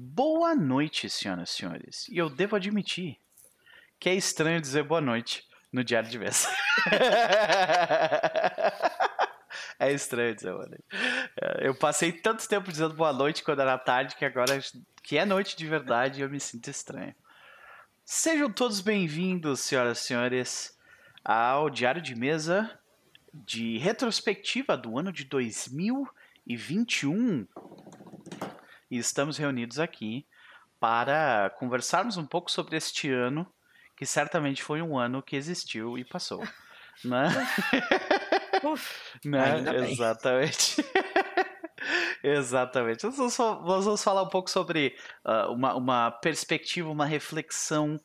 Boa noite, senhoras e senhores. E eu devo admitir que é estranho dizer boa noite no diário de mesa. é estranho dizer boa noite. É, eu passei tanto tempo dizendo boa noite quando era tarde que agora que é noite de verdade eu me sinto estranho. Sejam todos bem-vindos, senhoras e senhores, ao diário de mesa de retrospectiva do ano de 2021 e estamos reunidos aqui para conversarmos um pouco sobre este ano, que certamente foi um ano que existiu e passou. Né? né? Exatamente. Exatamente. Nós vamos, nós vamos, falar um pouco sobre uh, uma, uma, perspectiva, uma reflexão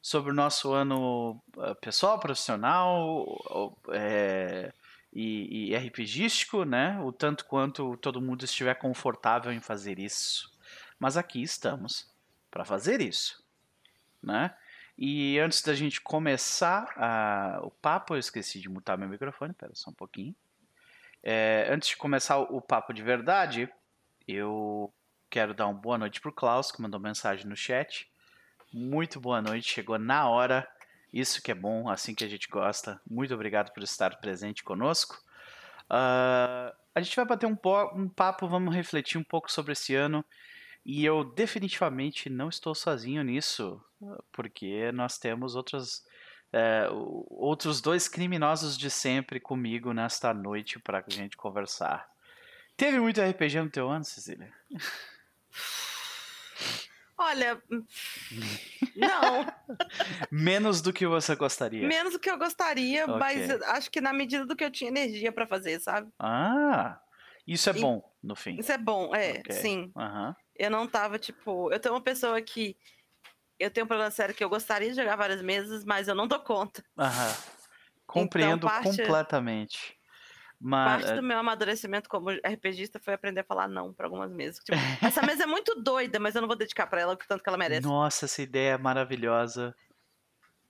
sobre o nosso ano uh, pessoal, profissional, é, e, e RPGístico, né? O tanto quanto todo mundo estiver confortável em fazer isso. Mas aqui estamos para fazer isso, né? E antes da gente começar o papo, eu esqueci de mutar meu microfone, pera só um pouquinho. É, antes de começar o papo de verdade, eu quero dar uma boa noite pro Klaus, que mandou mensagem no chat. Muito boa noite, chegou na hora. Isso que é bom, assim que a gente gosta. Muito obrigado por estar presente conosco. Uh, a gente vai bater um, um papo, vamos refletir um pouco sobre esse ano. E eu definitivamente não estou sozinho nisso, porque nós temos outros, é, outros dois criminosos de sempre comigo nesta noite para a gente conversar. Teve muito RPG no teu ano, Cecília? Olha, não. Menos do que você gostaria. Menos do que eu gostaria, okay. mas acho que na medida do que eu tinha energia para fazer, sabe? Ah, isso é e, bom, no fim. Isso é bom, é, okay. sim. Uhum. Eu não tava, tipo, eu tenho uma pessoa que eu tenho um problema sério que eu gostaria de jogar várias mesas, mas eu não dou conta. Aham. Compreendo então, parte... completamente. Mas... Parte do meu amadurecimento como RPGista foi aprender a falar não para algumas mesas. Tipo, essa mesa é muito doida, mas eu não vou dedicar para ela o tanto que ela merece. Nossa, essa ideia é maravilhosa.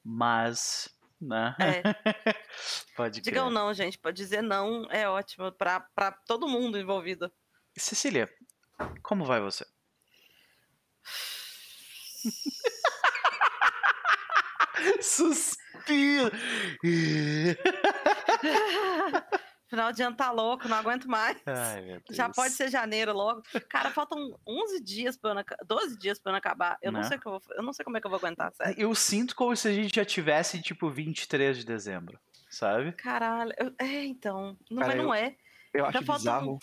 Mas. Né? É. Pode Digam crer. não, gente. Pode dizer não é ótimo para todo mundo envolvido. Cecília, como vai você? Suspiro. Final de ano tá louco, não aguento mais. Ai, Já pode ser janeiro logo. Cara, faltam 11 dias para ano, 12 dias para ano acabar. Eu não, não, né? sei que eu, vou, eu não sei como é que eu vou aguentar, sério. Eu sinto como se a gente já tivesse tipo 23 de dezembro, sabe? Caralho, eu, é, então, não, Cara, mas não é. Eu acho bizarro.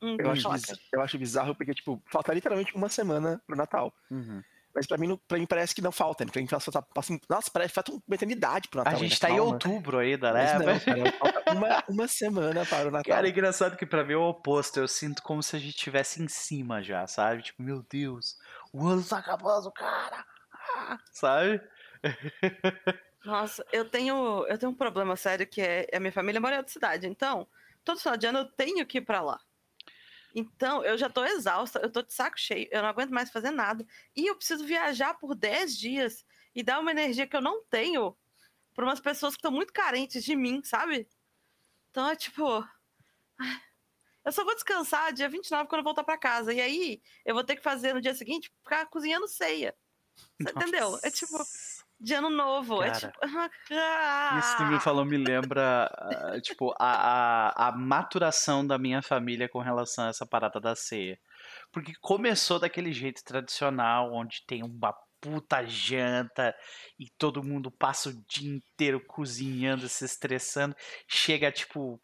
Um, eu, acho eu acho bizarro porque, tipo, falta literalmente uma semana pro Natal. Uhum. Mas pra mim, pra mim parece que não falta. Né? Pra mim passa, passa, nossa, parece que falta uma eternidade pro Natal. A gente tá calma. em outubro ainda, né? Mas não, cara, falta uma, uma semana para o Natal. Cara, é engraçado que pra mim é o oposto. Eu sinto como se a gente estivesse em cima já, sabe? Tipo, meu Deus, o ano tá acabando, cara. Ah, sabe? Nossa, eu tenho, eu tenho um problema sério que é a minha família mora em outra cidade. Então, todo final de ano eu tenho que ir pra lá. Então, eu já tô exausta, eu tô de saco cheio, eu não aguento mais fazer nada. E eu preciso viajar por 10 dias e dar uma energia que eu não tenho para umas pessoas que estão muito carentes de mim, sabe? Então é tipo. Eu só vou descansar dia 29 quando eu voltar para casa. E aí eu vou ter que fazer no dia seguinte ficar cozinhando ceia. Entendeu? É tipo de ano novo. É Cara, é tipo. Isso que me falou me lembra, uh, tipo, a, a, a, maturação da minha família com relação a essa parada da ceia. Porque começou daquele jeito tradicional, onde tem uma puta janta e todo mundo passa o dia inteiro cozinhando, se estressando. Chega, tipo.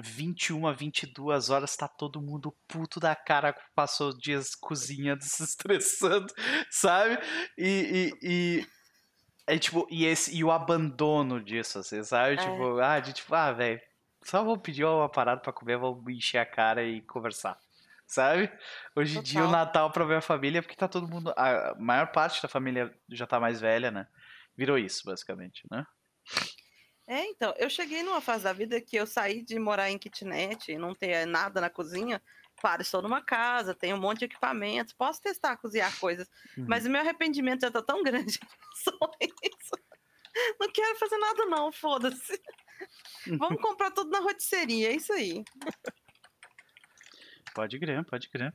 21 22 horas, tá todo mundo puto da cara, passou dias cozinhando, se estressando, sabe? E, e, e é tipo, e, esse, e o abandono disso, assim, sabe? É. Tipo, ah, de tipo, ah, velho, só vou pedir uma parada pra comer, vou encher a cara e conversar. Sabe? Hoje em dia o Natal pra minha família, porque tá todo mundo. A maior parte da família já tá mais velha, né? Virou isso, basicamente, né? É, então, eu cheguei numa fase da vida que eu saí de morar em kitnet e não ter nada na cozinha Claro, estou numa casa, tenho um monte de equipamentos, posso testar cozinhar coisas, uhum. mas o meu arrependimento já está tão grande. Não quero fazer nada não, foda-se. Vamos comprar tudo na rotisserie, é isso aí. Pode crer, pode crer.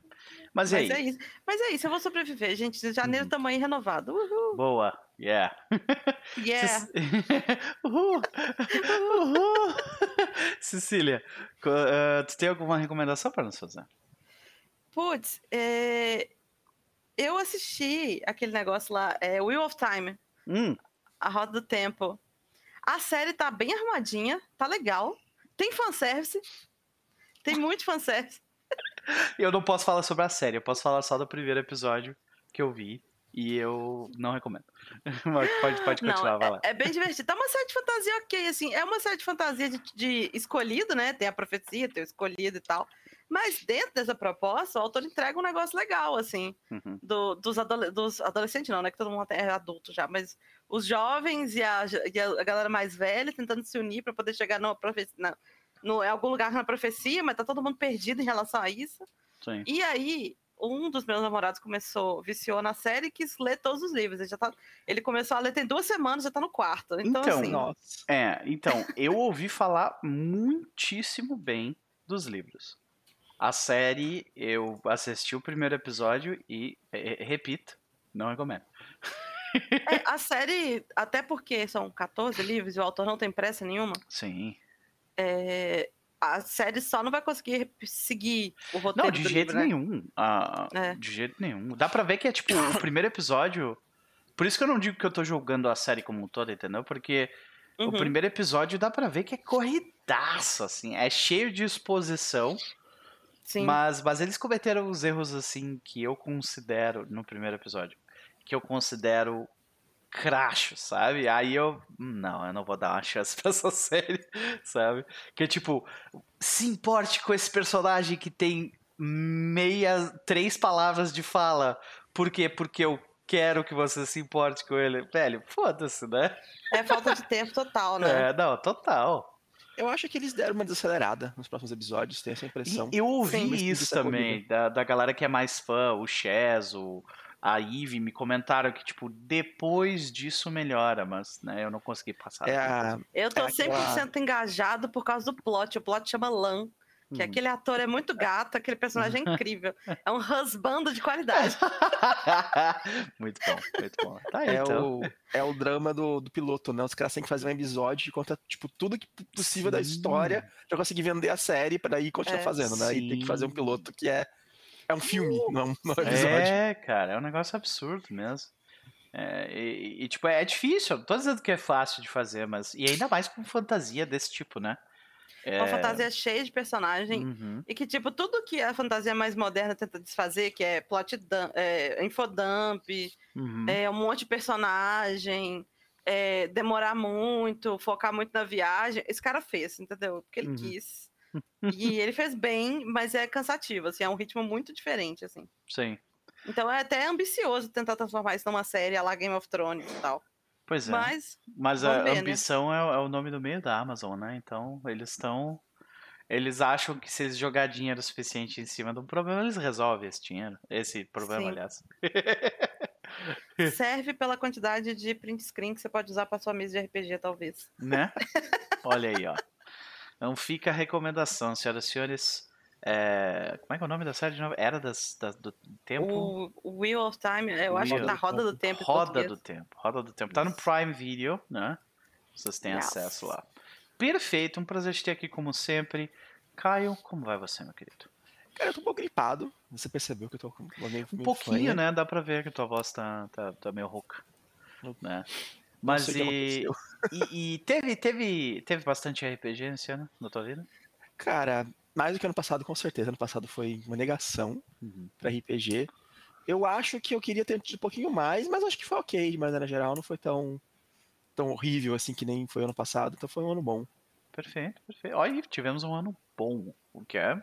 Mas, Mas é isso. Mas é isso, eu vou sobreviver, gente. Janeiro Uhum. também renovado. Uhul. Boa, yeah. Yeah. Uhul. Uhul. Cecília, ah, tu tem alguma recomendação para nos fazer? Putz, é, eu assisti aquele negócio lá, é Wheel of Time, Hum, A Roda do Tempo. A série tá bem arrumadinha, tá legal. Tem fanservice. Tem muito fanservice. eu não posso falar sobre a série, eu posso falar só do primeiro episódio que eu vi e eu não recomendo. Mas pode, pode continuar, Não, vai lá. é, é bem divertido. Tá uma série de fantasia ok, assim. É uma série de fantasia de, de escolhido, né? Tem a profecia, tem o escolhido e tal. Mas dentro dessa proposta, o autor entrega um negócio legal, assim. Uhum. do- dos, adole- dos adolescentes, não, né? Que todo mundo é adulto já, mas os jovens e a, e a galera mais velha tentando se unir para poder chegar profecia, no, em algum lugar na profecia, mas tá todo mundo perdido em relação a isso. Sim. E aí, um dos meus namorados começou, viciou na série e quis ler todos os livros. Ele, já tá, ele começou a ler tem duas semanas, já tá no quarto. Então, Então, assim, Nossa. É, então, eu ouvi falar muitíssimo bem dos livros. A série, eu assisti o primeiro episódio e, e- repito, não recomendo. é, a série, até porque são 14 livros e o autor não tem pressa nenhuma, Sim. é, a série só não vai conseguir seguir o roteiro Não, de jeito livro, né? nenhum. Ah, É. De jeito nenhum. Dá pra ver que é tipo o primeiro episódio. Por isso que eu não digo que eu tô julgando a série como um todo, entendeu? Porque o Uhum. primeiro episódio dá pra ver que é corridaço, assim. É cheio de exposição. Sim. Mas, mas eles cometeram os erros, assim, que eu considero, no primeiro episódio, que eu considero cracho, sabe? Aí eu, não, eu não vou dar uma chance pra essa série, sabe? Que tipo, se importe com esse personagem que tem meia, três palavras de fala. Por quê? Porque eu quero que você se importe com ele. Velho, foda-se, né? É falta de tempo total, né? É, não, total. Eu acho que eles deram uma desacelerada nos próximos episódios, tenho essa impressão. E eu ouvi Sim. Isso é também, da, da galera que é mais fã, o Chaz, o, a Ivy, me comentaram que, tipo, depois disso melhora, mas, né, eu não consegui passar. É a, Eu tô É aquela- 100% engajado por causa do plot. O plot chama Lan, que Uhum. aquele ator é muito gato, aquele personagem é incrível. É um husbando de qualidade. muito bom, muito bom. Tá aí, é, então. o, é o drama do, do piloto, né? Os caras têm que fazer um episódio que conta, tipo, tudo que possível da Sim. história pra conseguir vender a série pra daí continuar É, fazendo, né? E tem que fazer um sim. piloto que é, é um filme, não é um episódio. É, cara, é um negócio absurdo mesmo. É, e, e, tipo, é difícil, não tô dizendo que é fácil de fazer, mas. E ainda mais com fantasia desse tipo, né? É, Uma fantasia cheia de personagem. uhum, E que, tipo, tudo que a fantasia mais moderna tenta desfazer, que é plot dump, é, infodump, uhum. é, um monte de personagem, é, demorar muito, focar muito na viagem. Esse cara fez, entendeu? Porque ele Uhum. quis. E ele fez bem, mas é cansativo, assim, é um ritmo muito diferente, assim. Sim. Então é até ambicioso tentar transformar isso numa série a la Game of Thrones e tal. Pois é. Mas, Mas a ver, né? ambição é, o- é o nome do meio da Amazon, né? Então eles estão. Eles acham que se eles jogar dinheiro suficiente em cima de um problema, eles resolvem esse dinheiro. Esse problema, Sim. aliás. serve pela quantidade de print screen que você pode usar para sua mesa de RPG, talvez. Né? Olha aí, ó. Então fica a recomendação, senhoras e senhores. É, Como é que é o nome da série de novo? Era das, das- do tempo? O, Wheel of Time, eu acho que tá Roda do Tempo. em Roda do Tempo. Roda do Tempo. Tá no. Prime Video, né? Vocês têm Yes. acesso lá. Perfeito, um prazer te ter aqui como sempre. Caio, como vai você, meu querido? Cara, eu tô um pouco gripado. Você percebeu que eu tô com uma meio, Um meio pouquinho, fanha. né? Dá pra ver que tua voz tá, tá, tá meio rouca. Né? Mas e, e, e teve, teve, teve bastante RPG nesse ano na tua vida? Cara, mais do que ano passado, com certeza. Ano passado foi uma negação pra RPG. Eu acho que eu queria ter tido um pouquinho mais, mas acho que foi ok, de maneira geral. Não foi tão, tão horrível assim que nem foi ano passado. Então foi um ano bom. Perfeito, perfeito. Olha, tivemos um ano bom, o que é,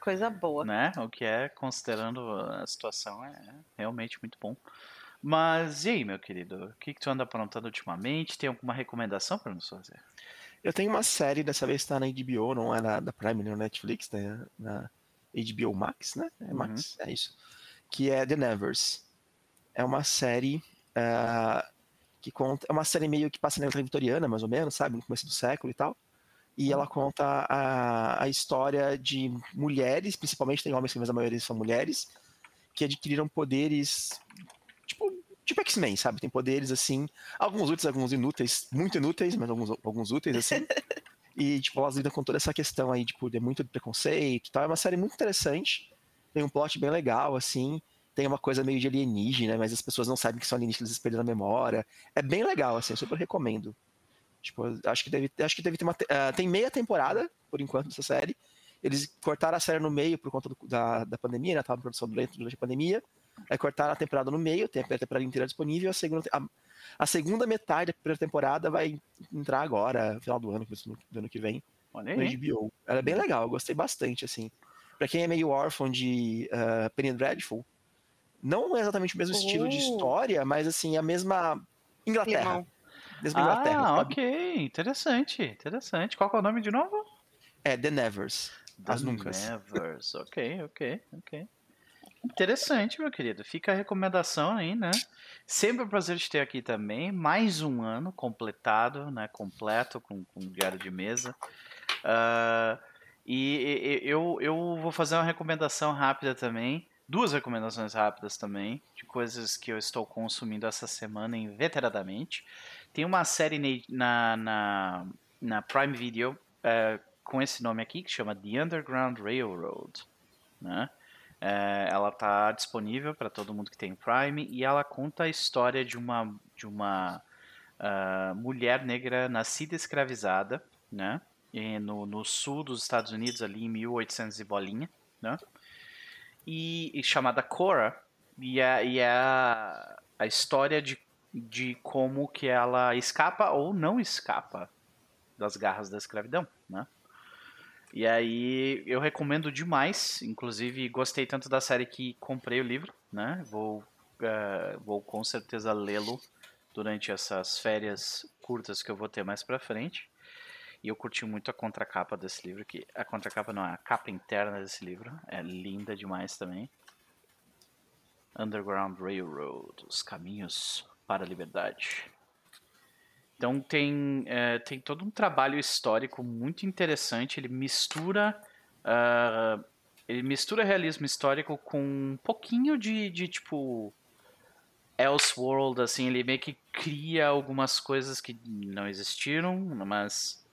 Coisa boa. né? O que é, considerando a situação, é realmente muito bom. Mas e aí, meu querido? O que, que tu anda aprontando ultimamente? Tem alguma recomendação para nos fazer? Eu tenho uma série, dessa vez tá na HBO, não é na da Prime, nem na Netflix, né? Na HBO Max, né? É Max, é isso. Que é The Nevers. É uma série ah, que conta. É uma série meio que passa na época vitoriana, mais ou menos, sabe? No começo do século e tal. E ela conta a, a história de mulheres, principalmente tem homens, mas a maioria são mulheres, que adquiriram poderes tipo, tipo X-Men, sabe? Tem poderes assim, alguns úteis, alguns inúteis, muito inúteis, mas alguns, alguns úteis, assim. e, tipo, elas lidam com toda essa questão aí, tipo, de muito preconceito e tal. É uma série muito interessante. Tem um plot bem legal, assim. Tem uma coisa meio de alienígena, mas as pessoas não sabem que são alienígenas, perderam a memória. É bem legal, assim, eu super recomendo. Tipo, acho que deve, acho que deve ter uma. Uh, tem meia temporada, por enquanto, dessa série. Eles cortaram a série no meio por conta do, da, da pandemia, né? Tava em produção durante, durante a pandemia. Aí cortaram a temporada no meio, tem a temporada inteira disponível. A segunda, a, a segunda metade da primeira temporada vai entrar agora, final do ano, do ano que vem, Olha no HBO. Ela é bem legal, eu gostei bastante, assim. Pra quem é meio órfão de uh, Penny Dreadful, não é exatamente o mesmo estilo de oh. história, mas assim, a mesma Inglaterra. Mesma ah, Inglaterra. ok. Interessante, interessante. Qual é o nome de novo? É The Nevers. The As Nuncas. Nevers, ok, ok, ok. Interessante, meu querido. Fica a recomendação aí, né? Sempre um prazer te ter aqui também. Mais um ano completado, né? Completo com, com diário de mesa. Uh, e, e eu, eu vou fazer uma recomendação rápida também. Duas recomendações rápidas também, de coisas que eu estou consumindo essa semana inveteradamente. Tem uma série na, na, na Prime Video uh, com esse nome aqui, que chama The Underground Railroad. Né? É, ela está disponível para todo mundo que tem Prime e ela conta a história de uma, de uma uh, mulher negra nascida escravizada, né? No, no sul dos Estados Unidos, ali em 1800 e bolinha, né? E, e chamada Cora, e é, e é a, a história de, de como que ela escapa ou não escapa das garras da escravidão? E aí eu recomendo demais, inclusive gostei tanto da série que comprei o livro, né? Vou, uh, vou com certeza lê-lo durante essas férias curtas que eu vou ter mais pra frente. E eu curti muito a contracapa desse livro, que a contracapa não, é a capa interna desse livro é linda demais também. Underground Railroad, os caminhos para a liberdade. Então tem, é, tem todo um trabalho histórico muito interessante. Ele mistura uh, ele mistura realismo histórico com um pouquinho de, de tipo Elseworld, assim, ele meio que cria algumas coisas que não existiram, mas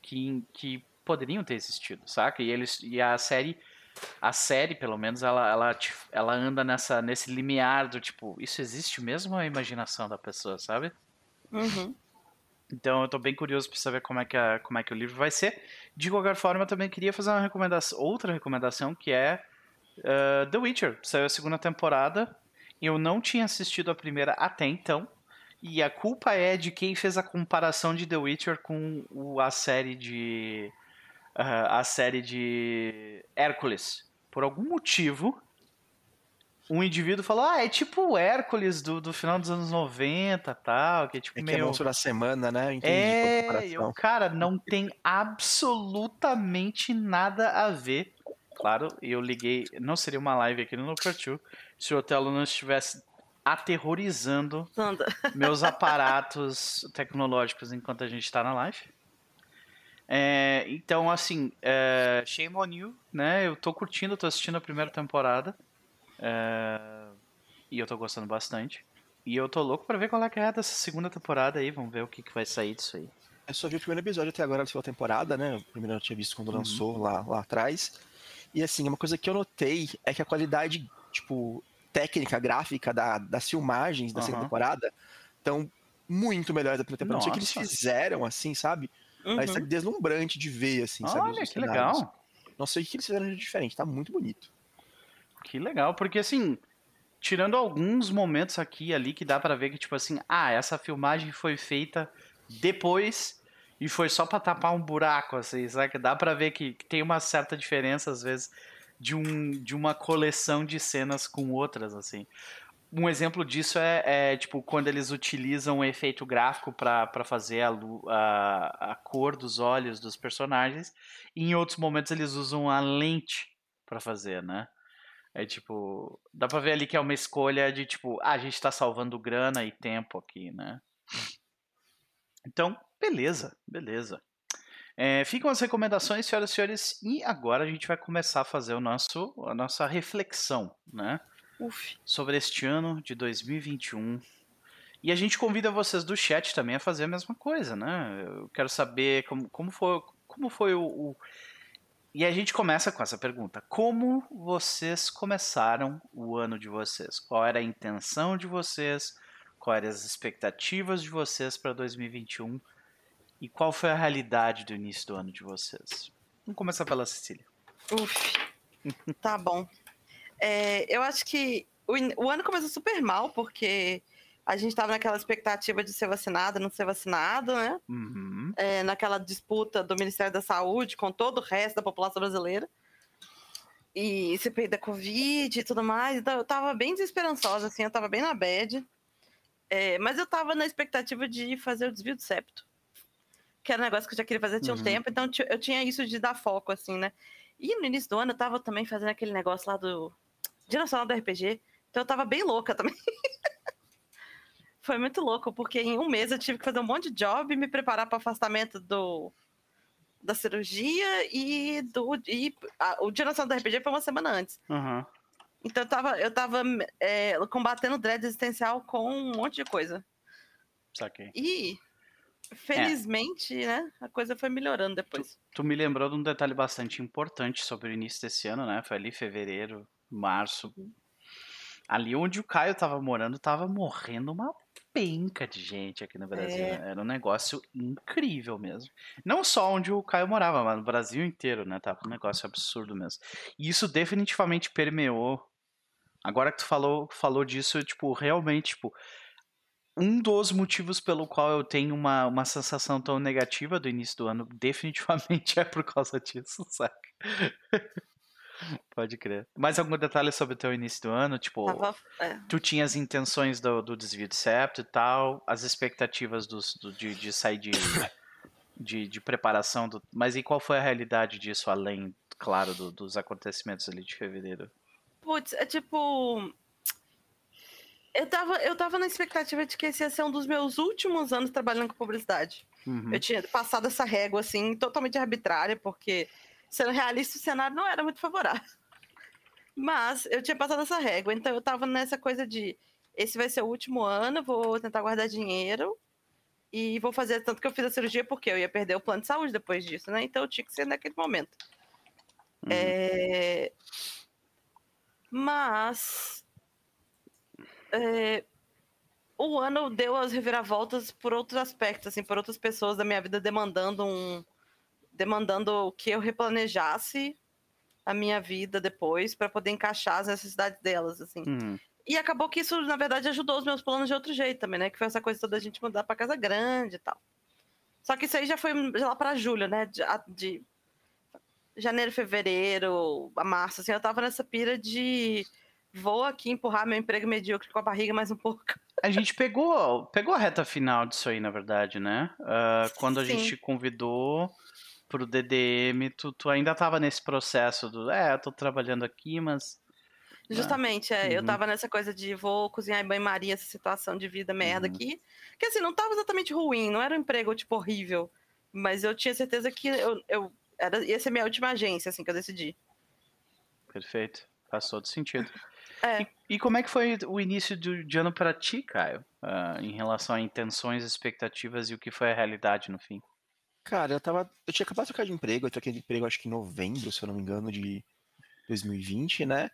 que, que poderiam ter existido, saca? E eles e a série a série, pelo menos, ela, ela, ela anda nessa, nesse limiar do tipo, isso existe mesmo ou é a imaginação da pessoa, sabe? Uhum. Então eu tô bem curioso para saber como é, que a, como é que o livro vai ser. De qualquer forma, eu também queria fazer uma recomendação, outra recomendação, que é uh, The Witcher. Saiu a segunda temporada. Eu não tinha assistido a primeira até então. E a culpa é de quem fez a comparação de The Witcher com o, a série de. Uh, a série de Hércules. Por algum motivo, um indivíduo falou, ah, é tipo o Hércules do, do final dos anos 90 tal, que é tipo é meio... Que é monstro da semana, né? Entendi é, eu, cara, não tem absolutamente nada a ver. Claro, eu liguei, não seria uma live aqui no No se o Otelo não estivesse aterrorizando meus aparatos tecnológicos enquanto a gente está na live. É, então, assim, é, shame on you, né? Eu tô curtindo, tô assistindo a primeira temporada. É... E eu tô gostando bastante. E eu tô louco pra ver qual é que é dessa segunda temporada aí. Vamos ver o que, que vai sair disso aí. Eu só vi o primeiro episódio até agora da segunda temporada, né? O primeiro eu tinha visto quando uhum. lançou lá, lá atrás. E assim, uma coisa que eu notei é que a qualidade, tipo, técnica, gráfica da, das filmagens da uhum. segunda temporada estão muito melhores da primeira temporada. Não sei o que eles fizeram, assim, sabe? Uhum. Mas tá deslumbrante de ver, assim, Olha, sabe? Olha, que legal. Não sei o que eles fizeram de diferente, tá muito bonito. Que legal, porque assim, tirando alguns momentos aqui e ali que dá para ver que, tipo assim, ah, essa filmagem foi feita depois e foi só para tapar um buraco, assim, sabe? Que dá para ver que, tem uma certa diferença, às vezes, de, um, de uma coleção de cenas com outras, assim. Um exemplo disso é, é tipo, quando eles utilizam o efeito gráfico para fazer a, a, a cor dos olhos dos personagens, e em outros momentos eles usam a lente para fazer, né? É tipo, dá pra ver ali que é uma escolha de tipo, ah, a gente tá salvando grana e tempo aqui, né? Então, beleza, beleza. É, ficam as recomendações, senhoras e senhores, e agora a gente vai começar a fazer o nosso, a nossa reflexão, né? Uf. Sobre este ano de 2021. E a gente convida vocês do chat também a fazer a mesma coisa, né? Eu quero saber como, como foi, como foi o, o... E a gente começa com essa pergunta: Como vocês começaram o ano de vocês? Qual era a intenção de vocês? Quais eram as expectativas de vocês para 2021? E qual foi a realidade do início do ano de vocês? Vamos começar pela Cecília. Uf. tá bom. É, eu acho que o, o, ano começou super mal, porque a gente estava naquela expectativa de ser vacinado, não ser vacinado, né? Uhum. É, naquela disputa do Ministério da Saúde com todo o resto da população brasileira. E CPI da Covid e tudo mais. Então, eu tava bem desesperançosa, assim, eu tava bem na bad. É, mas eu tava na expectativa de fazer o desvio do septo que era um negócio que eu já queria fazer tinha um uhum. tempo, então eu tinha isso de dar foco, assim, né? E no início do ano eu tava também fazendo aquele negócio lá do Dia Nacional do RPG, então eu tava bem louca também. Foi muito louco, porque em um mês eu tive que fazer um monte de job e me preparar para afastamento do da cirurgia e do e a, o Dia Nacional do RPG foi uma semana antes. Uhum. Então eu tava, eu tava é, combatendo dread existencial com um monte de coisa. Saquei. E felizmente, é. né, a coisa foi melhorando depois. Tu, tu, me lembrou de um detalhe bastante importante sobre o início desse ano, né? Foi ali fevereiro, março. Ali onde o Caio tava morando, tava morrendo uma penca de gente aqui no Brasil. É. Né? Era um negócio incrível mesmo. Não só onde o Caio morava, mas no Brasil inteiro, né? Tava um negócio absurdo mesmo. E isso definitivamente permeou. Agora que tu falou, falou disso, tipo, realmente, tipo, um dos motivos pelo qual eu tenho uma, uma sensação tão negativa do início do ano definitivamente é por causa disso, saca? Pode crer. Mais algum detalhe sobre o teu início do ano? Tipo, Tava, é. tu tinha as intenções do, do desvio de septo e tal, as expectativas dos, do, de, de sair de, de, de preparação, do, mas e qual foi a realidade disso, além, claro, do, dos acontecimentos ali de fevereiro? Putz, é tipo, eu tava, eu tava na expectativa de que esse ia ser um dos meus últimos anos trabalhando com publicidade. Uhum. Eu tinha passado essa régua, assim, totalmente arbitrária, porque, sendo realista, o cenário não era muito favorável. Mas eu tinha passado essa régua, então eu tava nessa coisa de esse vai ser o último ano, vou tentar guardar dinheiro e vou fazer tanto que eu fiz a cirurgia porque eu ia perder o plano de saúde depois disso, né? Então eu tinha que ser naquele momento. Uhum. É... Mas é, o ano deu as reviravoltas por outros aspectos, assim, por outras pessoas da minha vida demandando um demandando que eu replanejasse a minha vida depois para poder encaixar as necessidades delas, assim. Uhum. E acabou que isso, na verdade, ajudou os meus planos de outro jeito também, né? Que foi essa coisa toda a gente mudar para casa grande e tal. Só que isso aí já foi lá para julho, né? De, de janeiro, fevereiro, a março, assim, eu tava nessa pira de vou aqui empurrar meu emprego medíocre com a barriga mais um pouco. A gente pegou, pegou a reta final disso aí, na verdade, né? Uh, quando a Sim. gente convidou pro DDM, tu, tu ainda tava nesse processo do, é, eu tô trabalhando aqui, mas... Justamente, é, uhum. eu tava nessa coisa de vou cozinhar em banho-maria essa situação de vida merda uhum. aqui. Que assim, não tava exatamente ruim, não era um emprego, tipo, horrível. Mas eu tinha certeza que eu, eu era, ia ser minha última agência, assim, que eu decidi. Perfeito. Faz todo sentido. É. E, e, como é que foi o início do, de ano para ti, Caio? Uh, em relação a intenções, expectativas e o que foi a realidade no fim? Cara, eu tava. Eu tinha acabado de trocar de emprego, eu troquei de emprego acho que em novembro, se eu não me engano, de 2020, né?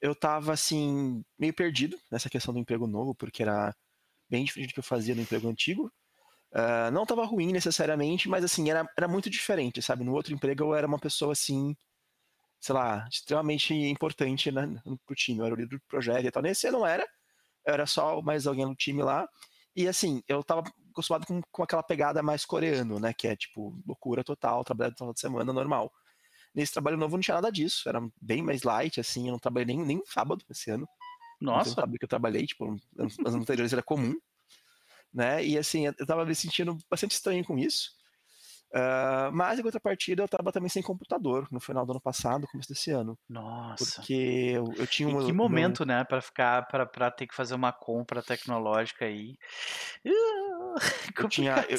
Eu tava assim, meio perdido nessa questão do emprego novo, porque era bem diferente do que eu fazia no emprego antigo. Uh, não tava ruim necessariamente, mas assim, era, era muito diferente, sabe? No outro emprego eu era uma pessoa assim, sei lá, extremamente importante né, pro time. Eu era o líder do projeto e tal. Nesse eu não era, eu era só mais alguém no time lá. E assim, eu tava acostumado com, com aquela pegada mais coreano, né? Que é tipo, loucura total, trabalhar toda semana normal. Nesse trabalho novo não tinha nada disso, era bem mais light, assim, eu não trabalhei nem, nem sábado esse ano. Nossa! Não que eu trabalhei, tipo, nos anteriores era comum, né? E assim, eu tava me sentindo bastante estranho com isso. Uh, mas em contrapartida eu estava também sem computador no final do ano passado, começo desse ano. Nossa. Porque eu, eu tinha um. E que momento, meu... né, para ficar para ter que fazer uma compra tecnológica aí. Uh, eu tinha eu,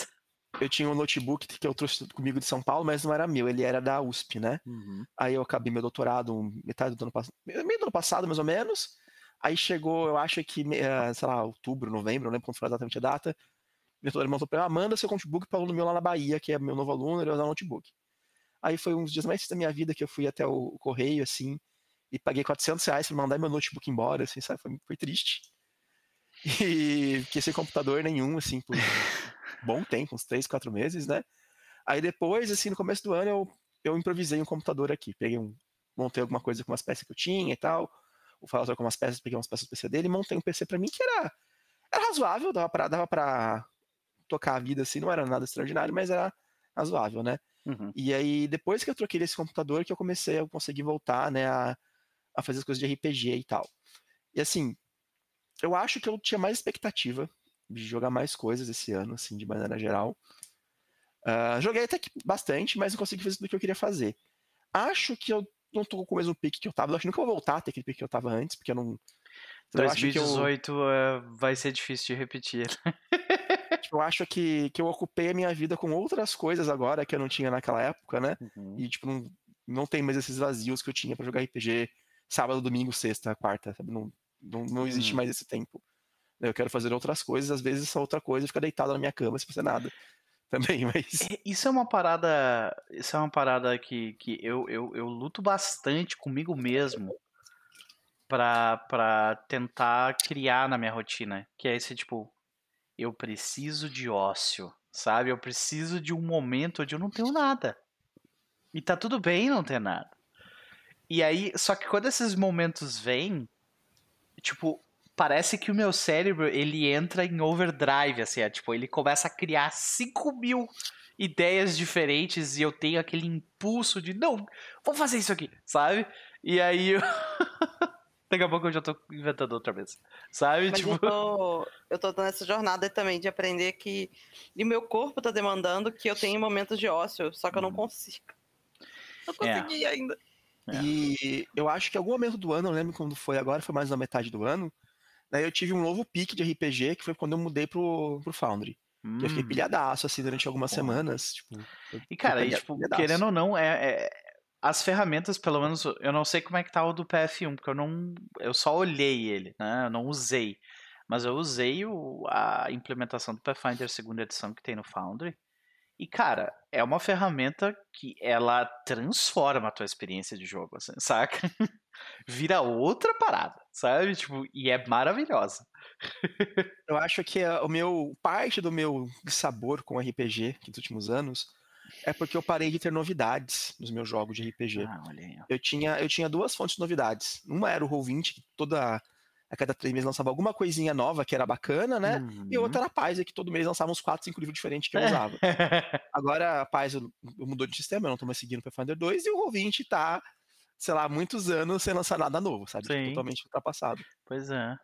eu tinha um notebook que eu trouxe comigo de São Paulo, mas não era meu, ele era da USP, né? Uhum. Aí eu acabei meu doutorado metade do ano passado, meio do ano passado, mais ou menos. Aí chegou, eu acho que, eh, sei lá, outubro, novembro, não lembro quando foi exatamente a data. Meu doutor mandou pra mim, ah, manda seu notebook para aluno meu lá na Bahia, que é meu novo aluno, ele vai usar o notebook. Aí foi um dos dias mais da minha vida que eu fui até o correio, assim, e paguei 400 reais pra mandar meu notebook embora, assim, sabe? Foi, foi triste. E fiquei sem computador nenhum, assim, por bom tempo, uns 3, 4 meses, né? Aí depois, assim, no começo do ano, eu, eu improvisei um computador aqui. Peguei um. Montei alguma coisa com umas peças que eu tinha e tal. O Fala trocou umas peças, peguei umas peças do PC dele e montei um PC para mim que era, era razoável, dava pra, dava pra tocar a vida assim, não era nada extraordinário, mas era razoável, né? Uhum. E aí, depois que eu troquei esse computador, que eu comecei a conseguir voltar, né, a, a fazer as coisas de RPG e tal. E assim, eu acho que eu tinha mais expectativa de jogar mais coisas esse ano, assim, de maneira geral. Uh, joguei até que bastante, mas não consegui fazer tudo o que eu queria fazer. Acho que eu não tô com o mesmo pique que eu tava. Eu acho que nunca vou voltar a ter aquele pique que eu tava antes, porque eu não. Eu 2018 eu... uh, vai ser difícil de repetir. tipo, eu acho que, que eu ocupei a minha vida com outras coisas agora que eu não tinha naquela época, né? Uhum. E, tipo, não, não tem mais esses vazios que eu tinha para jogar RPG sábado, domingo, sexta, quarta, sabe? Não, não, não existe uhum. mais esse tempo. Eu quero fazer outras coisas, às vezes essa outra coisa fica deitada na minha cama sem fazer nada. Também, mas. É, isso é uma parada. Isso é uma parada que, que eu, eu, eu luto bastante comigo mesmo pra, pra tentar criar na minha rotina. Que é esse tipo, eu preciso de ócio, sabe? Eu preciso de um momento onde eu não tenho nada. E tá tudo bem não ter nada. E aí, só que quando esses momentos vêm, tipo, parece que o meu cérebro, ele entra em overdrive, assim, é, tipo, ele começa a criar 5 mil ideias diferentes e eu tenho aquele impulso de, não, vou fazer isso aqui, sabe? E aí eu... Daqui a pouco eu já tô inventando outra vez. Sabe? Mas tipo... eu, tô, eu tô nessa jornada também de aprender que e meu corpo tá demandando que eu tenha momentos de ócio, só que eu não uhum. consigo. Não é. consegui é. ainda. É. E eu acho que algum momento do ano, não lembro quando foi agora, foi mais na metade do ano. Daí eu tive um novo pique de RPG, que foi quando eu mudei pro, pro Foundry. Hum. Eu fiquei hum. pilhadaço, assim, durante algumas semanas. Tipo, e, cara, e, tipo, querendo ou não, é, é, as ferramentas, pelo menos, eu não sei como é que tá o do PF1, porque eu não. Eu só olhei ele, né? Eu não usei. Mas eu usei o, a implementação do Pathfinder segunda edição que tem no Foundry. E, cara, é uma ferramenta que ela transforma a tua experiência de jogo, assim, saca? Vira outra parada, sabe? Tipo, e é maravilhosa. eu acho que o meu parte do meu sabor com RPG nos últimos anos é porque eu parei de ter novidades nos meus jogos de RPG. Ah, olha aí. Eu tinha, eu tinha duas fontes de novidades. Uma era o Roll20, que toda a cada três meses lançava alguma coisinha nova que era bacana, né? Uhum. E outra era a Paz, que todo mês lançava uns quatro, cinco livros diferentes que eu usava. Agora a Paz mudou de sistema, eu não tô mais seguindo o Pathfinder 2 e o Roll20 tá, sei lá, muitos anos sem lançar nada novo, sabe? Sim. Totalmente ultrapassado. Pois é.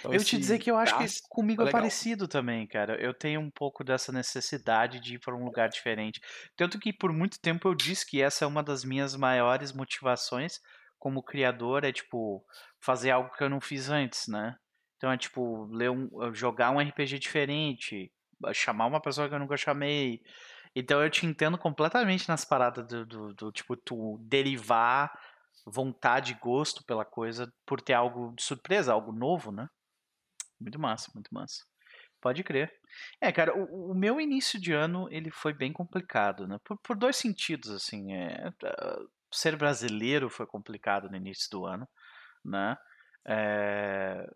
Então, eu te dizer que eu acho que comigo é, é parecido também, cara. Eu tenho um pouco dessa necessidade de ir para um lugar diferente. Tanto que por muito tempo eu disse que essa é uma das minhas maiores motivações como criador, é tipo fazer algo que eu não fiz antes, né? Então é tipo ler um, jogar um RPG diferente, chamar uma pessoa que eu nunca chamei. Então eu te entendo completamente nas paradas do, do, do tipo tu derivar vontade e gosto pela coisa por ter algo de surpresa, algo novo, né? Muito massa, muito massa. Pode crer. É, cara, o, o meu início de ano ele foi bem complicado, né? Por, por dois sentidos, assim. É, uh, ser brasileiro foi complicado no início do ano, né? É,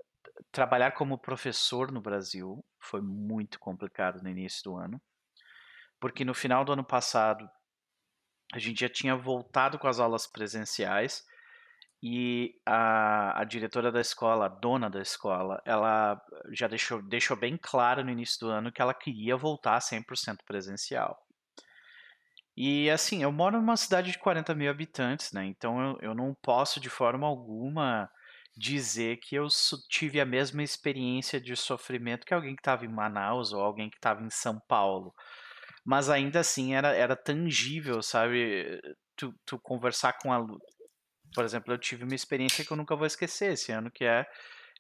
trabalhar como professor no Brasil foi muito complicado no início do ano, porque no final do ano passado a gente já tinha voltado com as aulas presenciais e a, a diretora da escola, a dona da escola, ela já deixou, deixou bem claro no início do ano que ela queria voltar 100% presencial. E assim, eu moro numa cidade de 40 mil habitantes, né? Então eu, eu não posso de forma alguma dizer que eu tive a mesma experiência de sofrimento que alguém que estava em Manaus ou alguém que estava em São Paulo mas ainda assim era, era tangível, sabe? Tu, tu conversar com a. Por exemplo, eu tive uma experiência que eu nunca vou esquecer esse ano, que é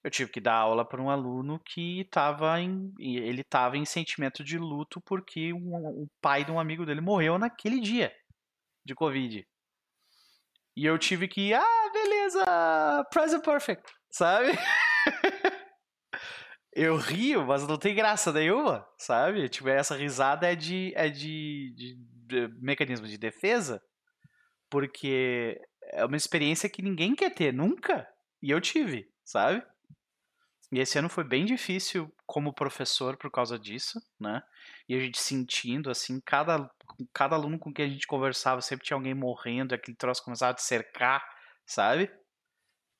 eu tive que dar aula para um aluno que estava em ele estava em sentimento de luto porque um, o pai de um amigo dele morreu naquele dia de covid. E eu tive que, ah, beleza, present perfect, sabe? eu rio, mas não tem graça nenhuma, sabe? Tipo, essa risada é de é de, de, de mecanismo de defesa, porque é uma experiência que ninguém quer ter nunca, e eu tive, sabe? E esse ano foi bem difícil como professor por causa disso, né? E a gente sentindo, assim, cada, cada aluno com quem a gente conversava sempre tinha alguém morrendo, aquele troço começava a te cercar, sabe?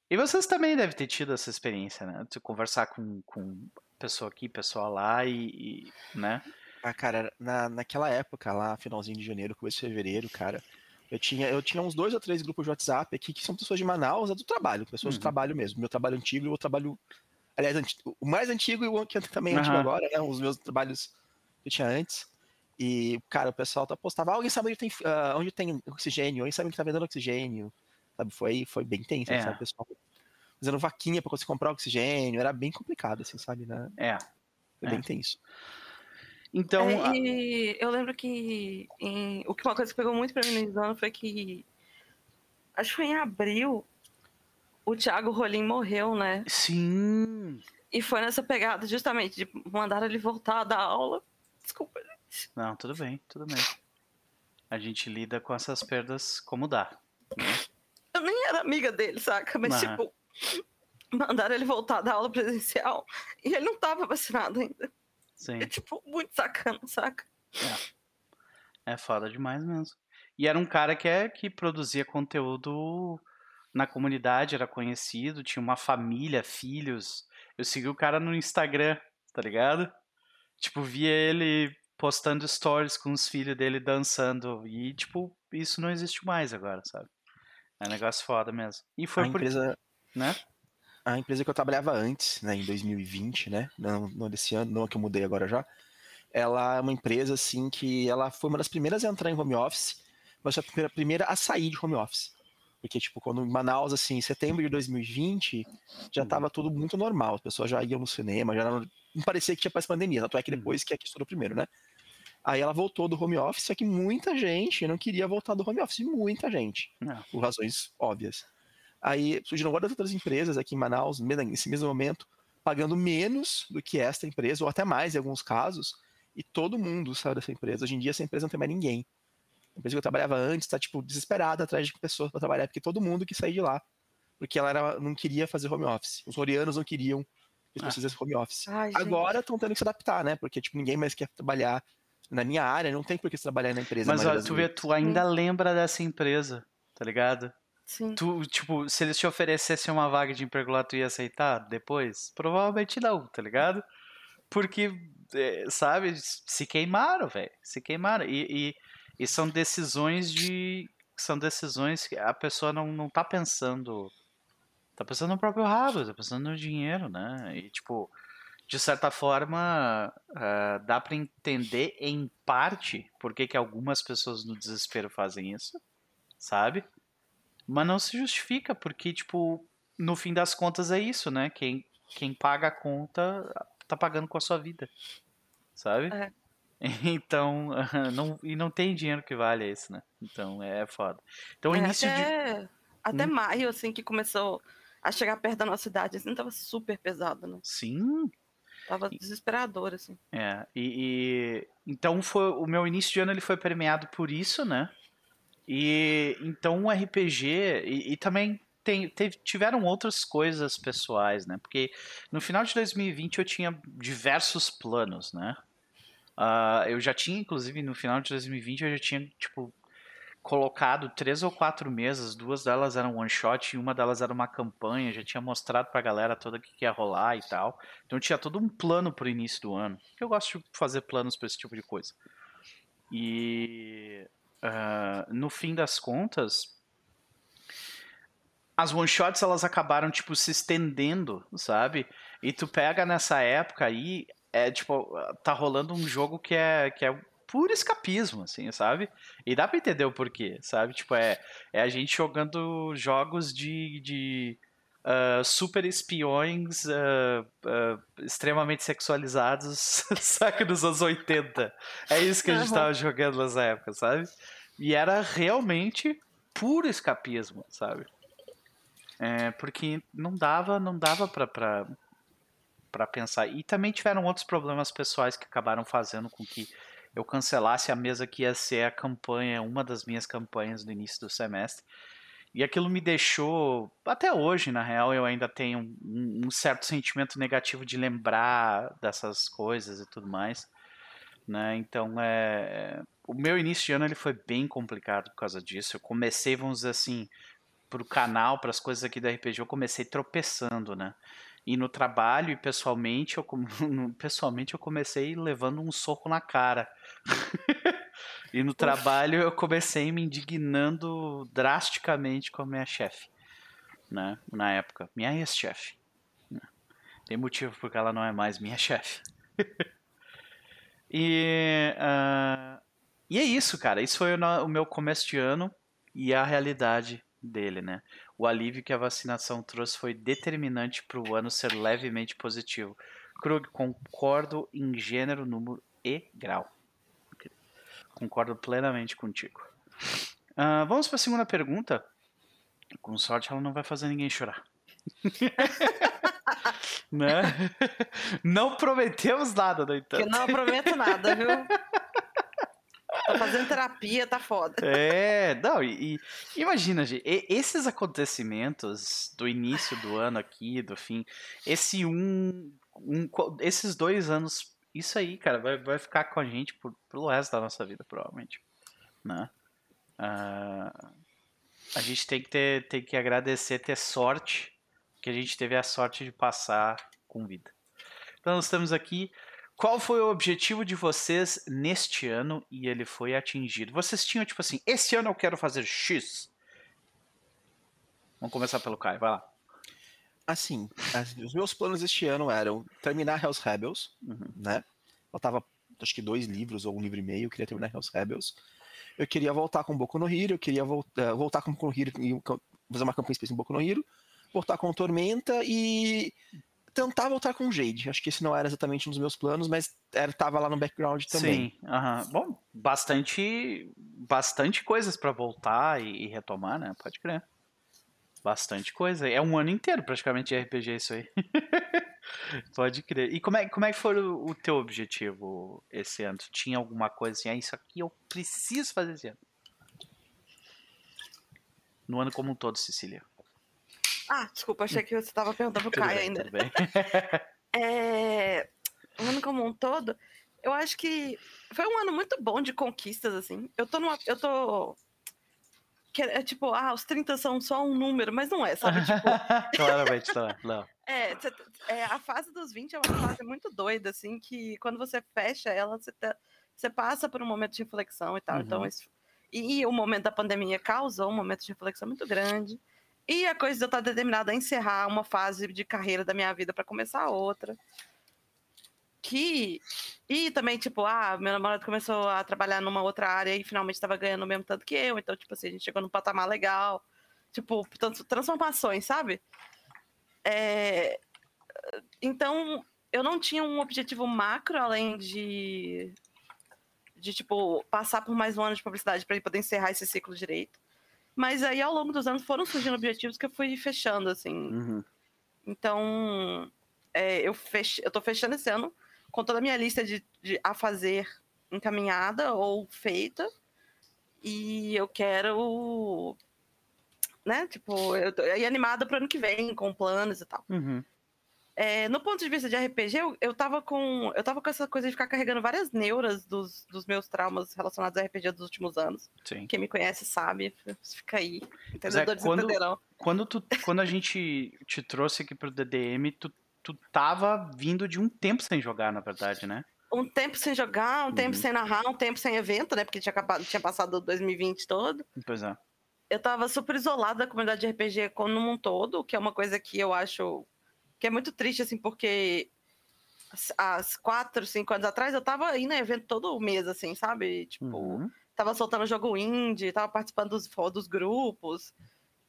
E vocês também devem ter tido essa experiência, né? De conversar com, com pessoa aqui, pessoa lá e, e né? Ah, cara, na, naquela época lá, finalzinho de janeiro, começo de fevereiro, cara, eu tinha, eu tinha uns dois ou três grupos de WhatsApp aqui que são pessoas de Manaus, é do trabalho, pessoas uhum. do trabalho mesmo. Meu trabalho antigo e o trabalho Aliás, o mais antigo e o que também é uhum. antigo agora, né? Os meus trabalhos que eu tinha antes. E, cara, o pessoal tá postava, ah, alguém sabe onde tem, uh, onde tem oxigênio, alguém sabe onde tá vendendo oxigênio. Sabe, foi, foi bem tenso, é. sabe, o pessoal fazendo vaquinha pra conseguir comprar oxigênio, era bem complicado, assim, sabe, né? É. Foi é. bem tenso. Então. É, e eu lembro que em, o que uma coisa que pegou muito pra mim no ano foi que. Acho que foi em abril, o Thiago Rolim morreu, né? Sim. E foi nessa pegada justamente de mandar ele voltar da aula. Desculpa, gente. Não, tudo bem, tudo bem. A gente lida com essas perdas como dá. Né? Eu nem era amiga dele, saca? Mas, tipo, mandaram ele voltar da aula presencial e ele não tava vacinado ainda. Sim. É, tipo, muito sacana, saca? É. É foda demais mesmo. E era um cara que, é, que produzia conteúdo na comunidade, era conhecido, tinha uma família, filhos. Eu segui o cara no Instagram, tá ligado? Tipo, via ele postando stories com os filhos dele dançando. E, tipo, isso não existe mais agora, sabe? É um negócio foda mesmo. E foi a por... empresa, né? A empresa que eu trabalhava antes, né, em 2020, né? Não, não desse ano, não que eu mudei agora já. Ela é uma empresa, assim, que ela foi uma das primeiras a entrar em home office, mas foi a primeira, a primeira a sair de home office. Porque, tipo, quando em Manaus, assim, em setembro de 2020, já estava uhum. tudo muito normal. As pessoas já iam no cinema, já não, não parecia que tinha mais pandemia. Tanto é que uhum. depois que aqui estourou primeiro, né? Aí ela voltou do home office, só que muita gente não queria voltar do home office. Muita gente. Não. Por razões óbvias. Aí surgiram várias outras empresas aqui em Manaus, nesse mesmo momento, pagando menos do que esta empresa, ou até mais em alguns casos, e todo mundo saiu dessa empresa. Hoje em dia essa empresa não tem mais ninguém. A empresa que eu trabalhava antes tá, tipo, desesperada atrás de pessoas para trabalhar, porque todo mundo quis sair de lá. Porque ela era, não queria fazer home office. Os coreanos não queriam que as pessoas fizessem home office. Ai, Agora estão tendo que se adaptar, né? Porque, tipo, ninguém mais quer trabalhar na minha área, não tem por que trabalhar na empresa. Mas, olha, tu, vê, tu ainda Sim. lembra dessa empresa, tá ligado? Sim. Tu, tipo, se eles te oferecessem uma vaga de emprego lá, tu ia aceitar depois? Provavelmente não, tá ligado? Porque, é, sabe, se queimaram, velho. Se queimaram. E, e, e são decisões de. São decisões que a pessoa não, não tá pensando. Tá pensando no próprio rabo, tá pensando no dinheiro, né? E tipo, de certa forma, uh, dá para entender em parte por que, que algumas pessoas no desespero fazem isso, sabe? Mas não se justifica, porque, tipo, no fim das contas é isso, né? Quem, quem paga a conta tá pagando com a sua vida, sabe? É. Então, não, e não tem dinheiro que vale isso, né? Então é foda. Então, é, início até, de. Até hum. maio, assim, que começou a chegar perto da nossa cidade, assim, tava super pesado, né? Sim. Tava desesperador, assim. É, e, e, então foi o meu início de ano ele foi permeado por isso, né? E então o RPG e, e também tem, teve, tiveram outras coisas pessoais, né? Porque no final de 2020 eu tinha diversos planos, né? Uh, eu já tinha, inclusive, no final de 2020, eu já tinha, tipo, colocado três ou quatro mesas, duas delas eram one shot e uma delas era uma campanha, já tinha mostrado pra galera toda o que ia rolar e tal. Então tinha todo um plano pro início do ano. Eu gosto de fazer planos para esse tipo de coisa. E uh, no fim das contas, as one shots elas acabaram tipo se estendendo, sabe? E tu pega nessa época aí, é tipo, tá rolando um jogo que é, que é puro escapismo, assim, sabe? E dá pra entender o porquê, sabe? Tipo, é, é a gente jogando jogos de. de uh, super espiões uh, uh, extremamente sexualizados, saca, dos anos 80. É isso que a gente uhum. tava jogando nessa época, sabe? E era realmente puro escapismo, sabe? É, porque não dava, não dava pra, pra, pra pensar. E também tiveram outros problemas pessoais que acabaram fazendo com que eu cancelasse a mesa que ia ser a campanha, uma das minhas campanhas do início do semestre. E aquilo me deixou, até hoje, na real, eu ainda tenho um, um certo sentimento negativo de lembrar dessas coisas e tudo mais. Né? Então, é, o meu início de ano ele foi bem complicado por causa disso. Eu comecei, vamos dizer assim, pro canal, para as coisas aqui da RPG, eu comecei tropeçando, né? E no trabalho e pessoalmente, eu, pessoalmente eu comecei levando um soco na cara. E no trabalho eu comecei me indignando drasticamente com a minha chefe, né? Na época, minha ex-chefe. Né? Tem motivo porque ela não é mais minha chefe. e, uh, e é isso, cara. Isso foi o, o meu começo de ano e a realidade dele, né? O alívio que a vacinação trouxe foi determinante para o ano ser levemente positivo. Krug, concordo em gênero, número e grau. Concordo plenamente contigo. Uh, vamos para a segunda pergunta. Com sorte, ela não vai fazer ninguém chorar. né? Não prometemos nada, no entanto. Eu não prometo nada, viu? Tô fazendo terapia, tá foda. É, não, e, e imagina, gente, esses acontecimentos do início do ano aqui, do fim, esse um, um esses dois anos isso aí, cara, vai, vai ficar com a gente por, pelo resto da nossa vida, provavelmente. Né? Uh, a gente tem que, ter, tem que agradecer, ter sorte, que a gente teve a sorte de passar com vida. Então, nós estamos aqui. Qual foi o objetivo de vocês neste ano e ele foi atingido? Vocês tinham, tipo assim, esse ano eu quero fazer X. Vamos começar pelo Caio, vai lá. Assim, os meus planos este ano eram terminar Hells Rebels, uhum. né? Faltava, acho que dois livros ou um livro e meio, eu queria terminar Hells Rebels. Eu queria voltar com Boku no Hero, eu queria voltar, voltar com Boku no Hero e fazer uma campanha especial em Boku no Hero, voltar com Tormenta e tentar voltar com Jade. Acho que esse não era exatamente um dos meus planos, mas era, tava lá no background também. Sim, uh -huh. bom, bastante, bastante coisas para voltar e, e, retomar, né? Pode crer. Bastante coisa. É um ano inteiro praticamente de RPG isso aí. Pode crer. E como é, como é que foi o, o, teu objetivo esse ano? Tu tinha alguma coisa assim, ah, isso aqui eu preciso fazer esse ano? No ano como um todo, Cecília. Ah, desculpa, achei que você estava perguntando pro Caio ainda. É, o ano como um todo, eu acho que foi um ano muito bom de conquistas, assim. Eu tô numa. Eu tô que é, é, tipo, ah, os 30 são só um número, mas não é, sabe? Tipo... Claramente não, não. É, é, a fase dos 20 é uma fase muito doida, assim, que quando você fecha ela, você, tá, você passa por um momento de reflexão e tal. Então, uhum. Então, isso, e, e, o momento da pandemia causou um momento de reflexão muito grande. E a coisa de eu estar determinada a encerrar uma fase de carreira da minha vida para começar outra que. E também, tipo, ah, meu namorado começou a trabalhar numa outra área e finalmente estava ganhando o mesmo tanto que eu. Então, tipo assim, a gente chegou num patamar legal. Tipo, transformações, sabe? É... Então, eu não tinha um objetivo macro além de. De, tipo, passar por mais um ano de publicidade para poder encerrar esse ciclo direito. Mas aí, ao longo dos anos, foram surgindo objetivos que eu fui fechando, assim. Uhum. Então, é, eu, fech... eu tô fechando esse ano com toda a minha lista de, de a fazer encaminhada ou feita. E eu quero. Né? Tipo, eu tô aí animada pro ano que vem, com planos e tal. Uhum. É, no ponto de vista de RPG, eu, eu, tava com, eu tava com essa coisa de ficar carregando várias neuras dos, dos meus traumas relacionados a RPG dos últimos anos. Sim. Quem me conhece sabe, fica aí. Entendedores é, quando, entenderão. Quando, tu, quando a gente te trouxe aqui pro DDM, tu tu tava vindo de um tempo sem jogar, na verdade, né? Um tempo sem jogar, um uhum. tempo sem narrar, um tempo sem evento, né? Porque tinha, acabado, tinha passado 2020 todo. Pois é. Eu tava super isolada da comunidade de RPG como um todo, que é uma coisa que eu acho que é muito triste, assim, porque há quatro, cinco anos atrás eu tava indo em evento todo mês, assim, sabe? Tipo, uhum. tava soltando jogo indie, tava participando dos, dos grupos.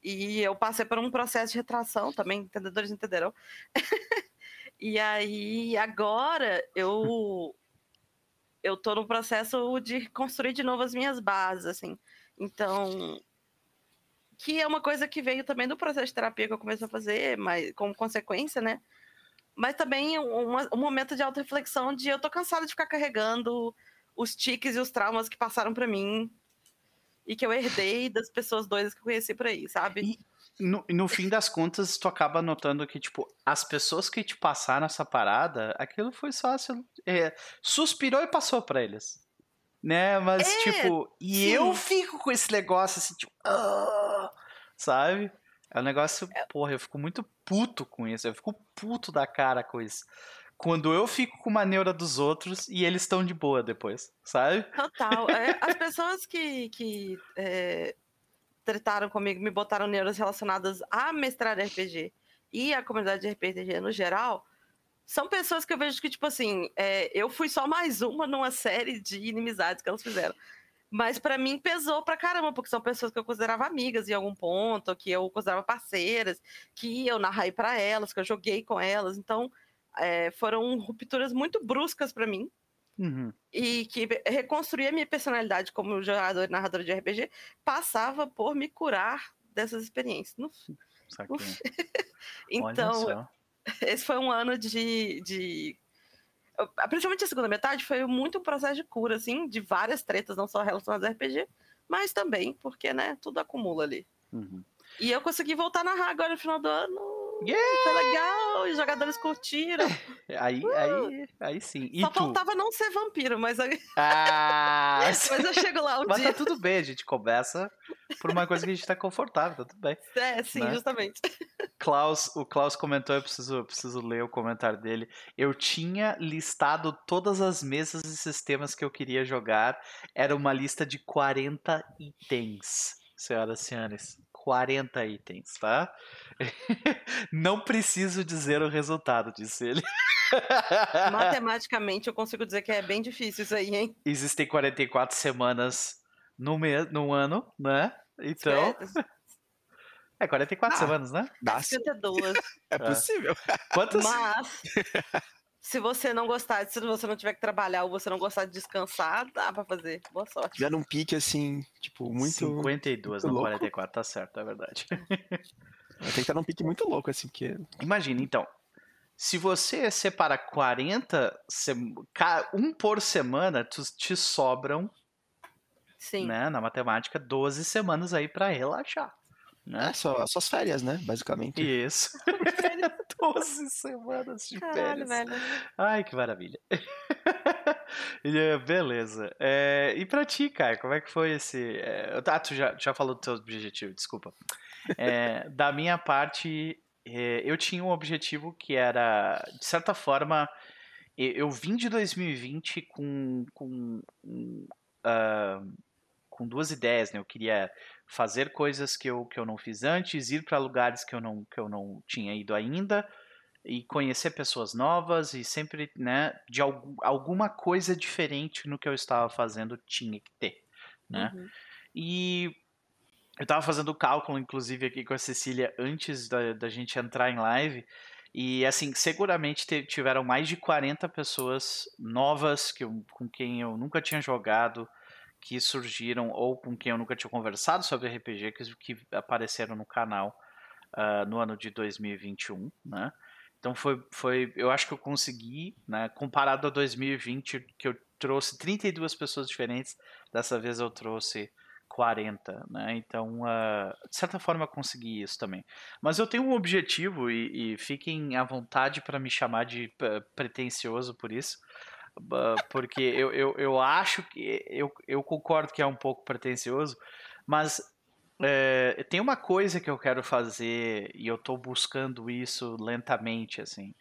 E eu passei por um processo de retração também, entendedores entenderão. e aí, agora, eu eu tô no processo de construir de novo as minhas bases, assim. Então, que é uma coisa que veio também do processo de terapia que eu comecei a fazer, mas como consequência, né? Mas também um, momento de auto-reflexão de eu tô cansada de ficar carregando os tiques e os traumas que passaram para mim e que eu herdei das pessoas doidas que eu conheci por aí, sabe? E no, no fim das contas, tu acaba notando que, tipo, as pessoas que te passaram essa parada, aquilo foi só. É, suspirou e passou para eles. Né? Mas, é, tipo, e sim. eu fico com esse negócio assim, tipo, uh, sabe? É um negócio, é. porra, eu fico muito puto com isso. Eu fico puto da cara com isso quando eu fico com uma neura dos outros e eles estão de boa depois, sabe? Total. É, as pessoas que, que é, trataram comigo, me botaram neuras relacionadas a mestrar RPG e a comunidade de RPG no geral, são pessoas que eu vejo que, tipo assim, é, eu fui só mais uma numa série de inimizades que elas fizeram. Mas para mim pesou pra caramba, porque são pessoas que eu considerava amigas em algum ponto, que eu considerava parceiras, que eu narrei para elas, que eu joguei com elas. Então, é, foram rupturas muito bruscas para mim. Uhum. E que reconstruir a minha personalidade como jogador e narrador de RPG passava por me curar dessas experiências. então, esse foi um ano de, de. Principalmente a segunda metade foi muito um processo de cura, assim, de várias tretas, não só relacionadas a RPG, mas também porque, né, tudo acumula ali. Uhum. E eu consegui voltar a narrar agora no final do ano Yeah! Foi legal, os jogadores curtiram. Aí, uh! aí, aí sim. E Só tu? faltava não ser vampiro, mas. Ah, mas eu chego lá um mas dia. tá tudo bem, a gente começa por uma coisa que a gente tá confortável, tá tudo bem. É, sim, né? justamente. Klaus, o Klaus comentou, eu preciso, eu preciso ler o comentário dele. Eu tinha listado todas as mesas e sistemas que eu queria jogar. Era uma lista de 40 itens, senhoras e senhores. 40 itens, tá? Não preciso dizer o resultado, disse ele. Matematicamente, eu consigo dizer que é bem difícil isso aí, hein? Existem 44 semanas no, no ano, né? Então. É 44 ah, semanas, né? Dá 52. É possível. Quantos? Mas. Se você não gostar, se você não tiver que trabalhar ou você não gostar de descansar, dá pra fazer. Boa sorte. Já num pique assim, tipo, muito. 52, muito não 44, tá certo, é verdade. Tem que estar num pique muito louco, assim, porque. Imagina, então. Se você separa 40, um por semana, te sobram, Sim. Né, na matemática, 12 semanas aí para relaxar. Né? É, só, só as férias, né? Basicamente. Isso. 12 semanas de Caralho, férias. Velho. Ai, que maravilha. Beleza. É, e pra ti, cara, como é que foi esse. É, ah, tu já, já falou do teu objetivo, desculpa. É, da minha parte, é, eu tinha um objetivo que era, de certa forma, eu vim de 2020 com, com, uh, com duas ideias, né? Eu queria fazer coisas que eu, que eu não fiz antes, ir para lugares que eu, não, que eu não tinha ido ainda e conhecer pessoas novas e sempre, né, de algum, alguma coisa diferente no que eu estava fazendo tinha que ter, né? Uhum. E eu estava fazendo o cálculo, inclusive, aqui com a Cecília antes da, da gente entrar em live e, assim, seguramente tiveram mais de 40 pessoas novas que eu, com quem eu nunca tinha jogado, que surgiram ou com quem eu nunca tinha conversado sobre RPG que, que apareceram no canal uh, no ano de 2021, né? Então foi, foi, eu acho que eu consegui, né, comparado a 2020 que eu trouxe 32 pessoas diferentes, dessa vez eu trouxe 40, né? Então, uh, de certa forma eu consegui isso também. Mas eu tenho um objetivo e, e fiquem à vontade para me chamar de uh, pretencioso por isso, porque eu, eu, eu acho que eu, eu concordo que é um pouco pretencioso, mas é, tem uma coisa que eu quero fazer e eu estou buscando isso lentamente, assim,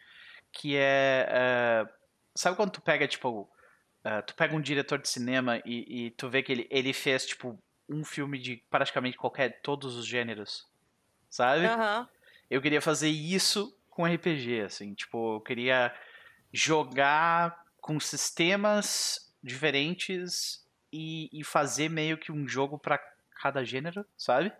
que é, é sabe quando tu pega tipo uh, tu pega um diretor de cinema e, e, tu vê que ele, ele fez tipo um filme de praticamente qualquer todos os gêneros, sabe? Uhum. Eu queria fazer isso com RPG, assim, tipo eu queria jogar com sistemas diferentes e, e fazer meio que um jogo para cada gênero, sabe?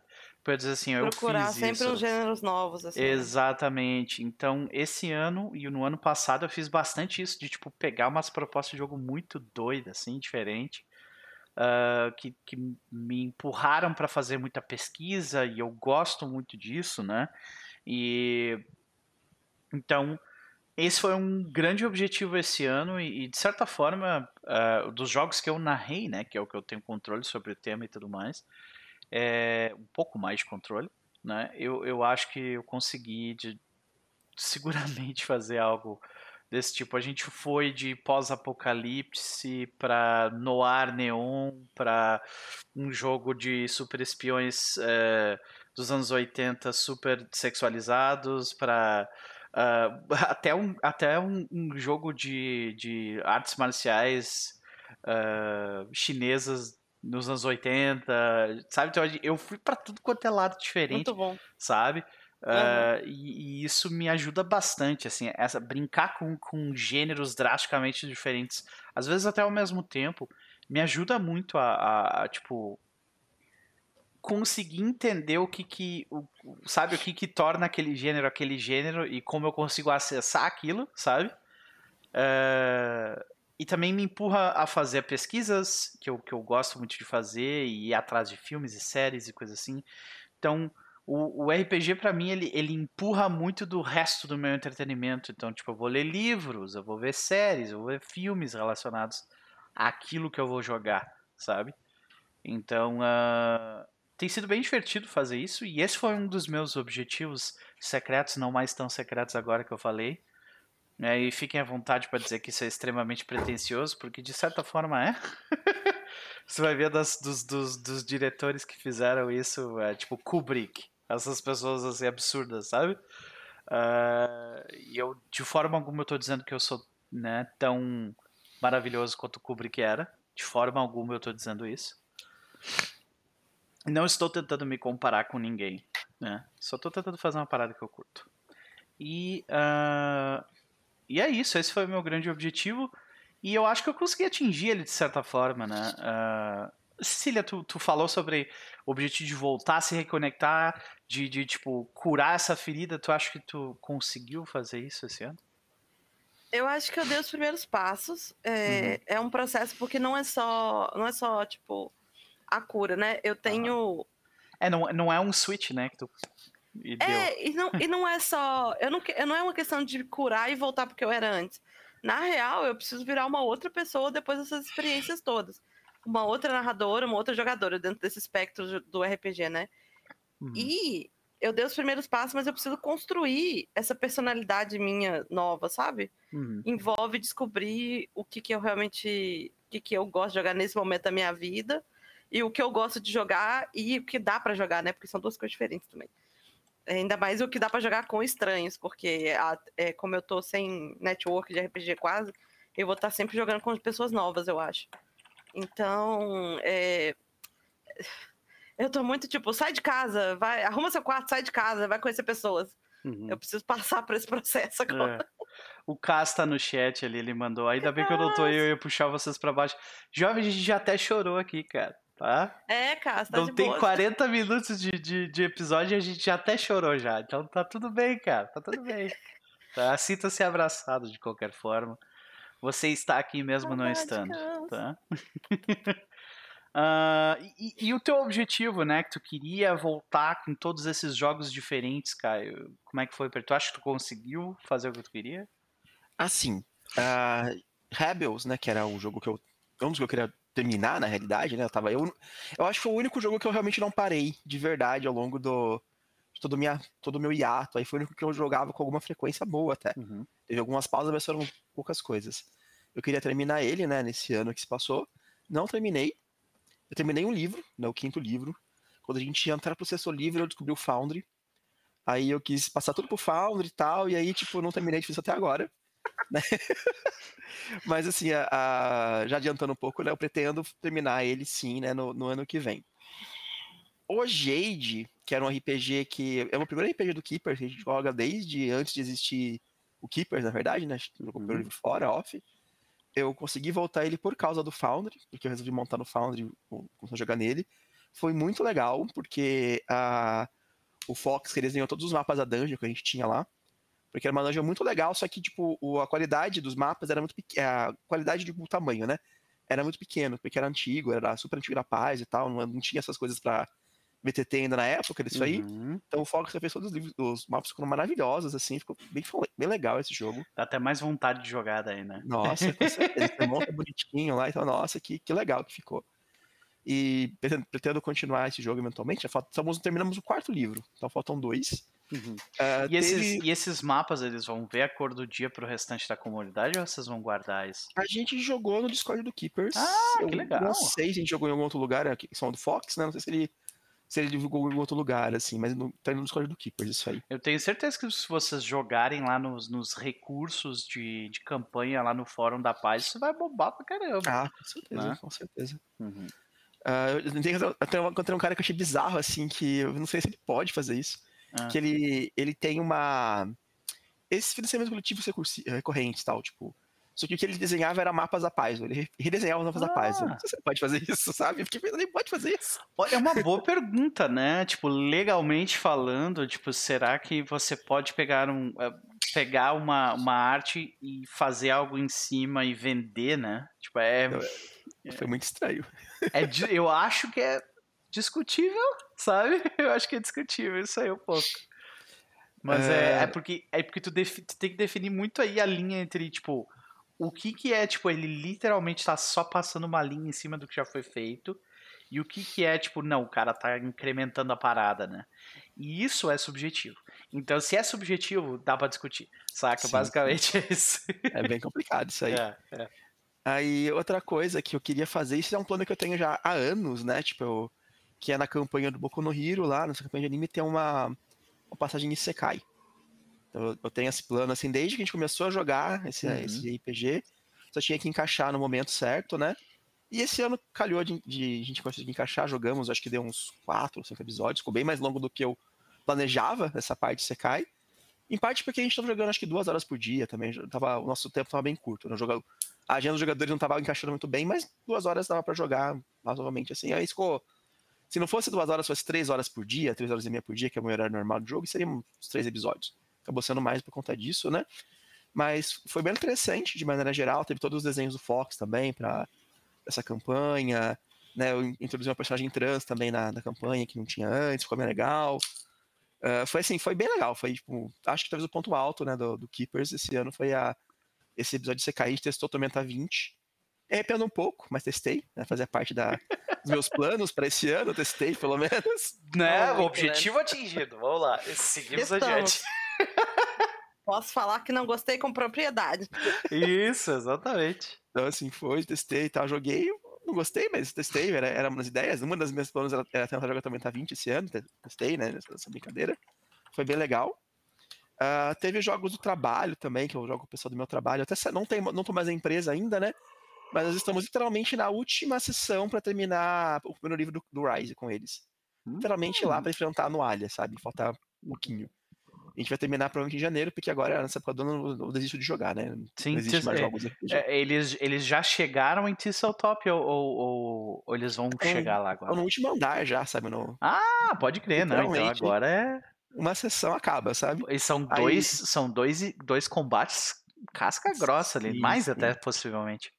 para dizer assim, eu Procurar fiz sempre isso. uns gêneros novos, assim. né? Exatamente. Então, esse ano e no ano passado eu fiz bastante isso de tipo pegar umas propostas de jogo muito doidas, assim, diferente, ah, que, que me empurraram para fazer muita pesquisa e eu gosto muito disso, né? E então esse foi um grande objetivo esse ano e, de certa forma ah, dos jogos que eu narrei, né, que é o que eu tenho controle sobre o tema e tudo mais, é um pouco mais de controle né? Eu, eu acho que eu consegui de, seguramente fazer algo desse tipo. A gente foi de pós-apocalipse para noir neon, para um jogo de super espiões é, dos anos 80 super sexualizados, para uh, até, um, até um, um, jogo de, de artes marciais uh, chinesas nos anos 80, sabe? Então eu fui para tudo quanto é lado diferente, Muito bom. sabe? Uh, e, e, isso me ajuda bastante, assim, essa brincar com, com gêneros drasticamente diferentes, às vezes até ao mesmo tempo, me ajuda muito a, a, a tipo conseguir entender o que que o, sabe o que que torna aquele gênero aquele gênero e como eu consigo acessar aquilo, sabe? Uh, e também me empurra a fazer pesquisas que eu, que eu gosto muito de fazer e ir atrás de filmes e séries e coisas assim. Então, o, o RPG para mim ele, ele empurra muito do resto do meu entretenimento. Então, tipo, eu vou ler livros, eu vou ver séries, eu vou ver filmes relacionados àquilo que eu vou jogar, sabe? Então, uh, tem sido bem divertido fazer isso e esse foi um dos meus objetivos secretos, não mais tão secretos agora que eu falei. É, e fiquem à vontade para dizer que isso é extremamente pretencioso, porque de certa forma é. Você vai ver das, dos, dos, dos, diretores que fizeram isso, é, tipo Kubrick, essas pessoas assim absurdas, sabe? Uh, e eu, de forma alguma, eu tô dizendo que eu sou né, tão maravilhoso quanto Kubrick era. De forma alguma eu tô dizendo isso. Não estou tentando me comparar com ninguém, né? Só tô tentando fazer uma parada que eu curto. E uh, e é isso, esse foi o meu grande objetivo. E eu acho que eu consegui atingir ele de certa forma, né? Uh, Cecília, tu, tu falou sobre o objetivo de voltar a se reconectar, de, de, tipo, curar essa ferida. Tu acha que tu conseguiu fazer isso esse ano? Eu acho que eu dei os primeiros passos. É, uhum. é um processo porque não é só, não é só, tipo, a cura, né? Eu tenho... É, não, não é um switch, né? Que tu e é, e não, e não é só. Eu não, eu não é uma questão de curar e voltar porque eu era antes. Na real, eu preciso virar uma outra pessoa depois dessas experiências todas. Uma outra narradora, uma outra jogadora dentro desse espectro do RPG, né? Uhum. E eu dei os primeiros passos, mas eu preciso construir essa personalidade minha nova, sabe? Uhum. Envolve descobrir o que, que eu realmente. O que, que eu gosto de jogar nesse momento da minha vida. E o que eu gosto de jogar e o que dá para jogar, né? Porque são duas coisas diferentes também. Ainda mais o que dá para jogar com estranhos, porque a, é, como eu tô sem network de RPG quase, eu vou estar tá sempre jogando com pessoas novas, eu acho. Então, é, eu tô muito tipo, sai de casa, vai, arruma seu quarto, sai de casa, vai conhecer pessoas. Uhum. Eu preciso passar por esse processo agora. É. O Cas tá no chat ali, ele mandou. Ainda bem que eu não tô eu ia puxar vocês para baixo. Jovem, a gente já até chorou aqui, cara tá? É, cara, tá Não tem boa. 40 minutos de, de, de, episódio e a gente até chorou já. Então tá tudo bem, cara. Tá tudo bem. Tá? Sinta-se abraçado de qualquer forma. Você está aqui mesmo não estando, tá? uh, e, e, o teu objetivo, né? Que tu queria voltar com todos esses jogos diferentes, Caio. Como é que foi? Tu acha que tu conseguiu fazer o que tu queria? Assim, uh, Rebels, né? Que era o jogo que eu... Um dos que eu queria terminar, na realidade, né? Eu, tava, eu, eu acho que foi o único jogo que eu realmente não parei de verdade ao longo do de todo, minha, todo o meu hiato. Aí foi o único que eu jogava com alguma frequência boa até. Uhum. Teve algumas pausas, mas foram poucas coisas. Eu queria terminar ele, né, nesse ano que se passou. Não terminei. Eu terminei um livro, né, o quinto livro. Quando a gente ia entrar pro sexto livro, eu descobri o Foundry. Aí eu quis passar tudo pro Foundry e tal, e aí, tipo, não terminei de fazer até agora. Né? Mas assim, a, a, já adiantando um pouco, né, eu pretendo terminar ele sim, né, no, no, ano que vem. O Jade, que era um RPG que. É o primeiro RPG do Keeper, que a gente joga desde antes de existir o Keeper, na verdade, né? A gente jogou uhum. livro fora, off. Eu consegui voltar ele por causa do Foundry, porque eu resolvi montar no Foundry, começar a jogar nele. foi muito legal, porque a, o Fox que desenhou todos os mapas da dungeon que a gente tinha lá. Porque era uma dungeon muito legal, só que, tipo, o, a qualidade dos mapas era muito pequena. A qualidade do tamanho, né? Era muito pequeno, porque era antigo, era super antigo da paz e tal, não, não tinha essas coisas para VTT ainda na época disso aí. Uhum. Então o Fox fez todos os livros, os mapas ficam maravilhosos, assim, ficou bem, bem legal esse jogo. Dá até mais vontade de jogar daí, né? Nossa, com certeza. Monta bonitinho lá, então, nossa, que, que legal que ficou. E pretendo, pretendo continuar esse jogo eventualmente. Já falta, estamos, terminamos o quarto livro, então faltam dois. Uhum. Uh, e, teve... esses, e, esses, mapas, eles vão ver a cor do dia pro restante da comunidade ou vocês vão guardar isso? A gente jogou no Discord do Keepers. Ah, Eu que legal. Não sei se a gente jogou em algum outro lugar, aqui, são do Fox, né? Não sei se ele se ele divulgou em outro lugar, assim, mas no, tá no Discord do Keepers, isso aí. Eu tenho certeza que se vocês jogarem lá nos, nos recursos de, de campanha lá no Fórum da Paz, isso vai bombar pra caramba. Ah, com certeza, né? com certeza. Uhum. Uh, eu encontrei um cara que eu achei bizarro, assim, que eu não sei se ele pode fazer isso. Ah. Que ele, ele tem uma. Esses financiamentos coletivos recorrentes tal, tipo. Só que o que ele desenhava era mapas da paz. Ele redesenhava os mapas ah. da paz. Eu não sei se ele pode fazer isso, sabe? Pensando, ele pode fazer isso. É uma boa pergunta, né? Tipo, legalmente falando, tipo, será que você pode pegar um. Eh, pegar uma, uma arte e fazer algo em cima e vender, né? Tipo, é. Foi muito estranho. É, eu acho que é discutível, sabe? Eu acho que é discutível isso aí um pouco. Mas é, é, é porque, é porque tu, tu, tem que definir muito aí a linha entre, tipo, o que que é, tipo, ele literalmente tá só passando uma linha em cima do que já foi feito, e o que que é, tipo, não, o cara tá incrementando a parada, né? E isso é subjetivo. Então, se é subjetivo, dá pra discutir, saca? Sim, Basicamente sim. é isso. É bem complicado isso aí. É, é. Aí, outra coisa que eu queria fazer, isso é um plano que eu tenho já há anos, né? Tipo, eu, que é na campanha do Boku no Hero, lá, nessa campanha de anime, tem uma, uma passagem em Sekai. Então, eu tenho esse plano, assim, desde que a gente começou a jogar esse, uhum. esse RPG, só tinha que encaixar no momento certo, né? E esse ano calhou de, de a gente conseguir encaixar, jogamos, acho que deu uns quatro, cinco episódios, ficou bem mais longo do que eu planejava essa parte de Sekai. Em parte porque a gente estava jogando acho que duas horas por dia também, tava, o nosso tempo estava bem curto. Né? A agenda dos jogadores não estava encaixando muito bem, mas duas horas dava para jogar razoavelmente assim. Aí ficou. Se não fosse duas horas, fosse três horas por dia, três horas e meia por dia, que é o meu horário normal do jogo, seriam uns três episódios. Acabou sendo mais por conta disso, né? Mas foi bem interessante de maneira geral. Teve todos os desenhos do Fox também para essa campanha. Né, eu introduzi uma personagem trans também na, na campanha que não tinha antes, ficou bem legal. Uh, foi assim, foi bem legal. Foi, tipo, acho que talvez o ponto alto né, do, do Keepers esse ano foi a, esse episódio de CKI, testou Tormenta 20. É, arrependo um pouco, mas testei, né? Fazia parte da, meus planos para esse ano, testei pelo menos. Né? o objetivo atingido. Vamos lá, seguimos Estamos. adiante. Posso falar que não gostei com propriedade. Isso, exatamente. Então, assim, foi, testei e tal, joguei. Não gostei, mas testei, era, era uma das ideias. Uma das minhas planos era, era tentar jogar Tormenta 20 esse ano, testei, né, nessa brincadeira. Foi bem legal. Uh, teve jogos do trabalho também, que eu jogo com o pessoal do meu trabalho. Até não, tem, não tô mais na empresa ainda, né? Mas nós estamos literalmente na última sessão para terminar o primeiro livro do, do Rise com eles. Literalmente lá hum. para enfrentar a Noalha, sabe? Falta um pouquinho. A gente vai terminar provavelmente em janeiro, porque agora nessa época do ano eu desisto de jogar, né? Sim, não existe mais é, jogos é, eles, eles já chegaram em Tisseltop ou, ou, ou, eles vão então, chegar lá agora? No último andar já, sabe? No... Ah, pode crer, não. Então agora é uma sessão acaba, sabe? E são dois, Aí... são dois, dois combates casca grossa ali, sim, mais sim. até possivelmente.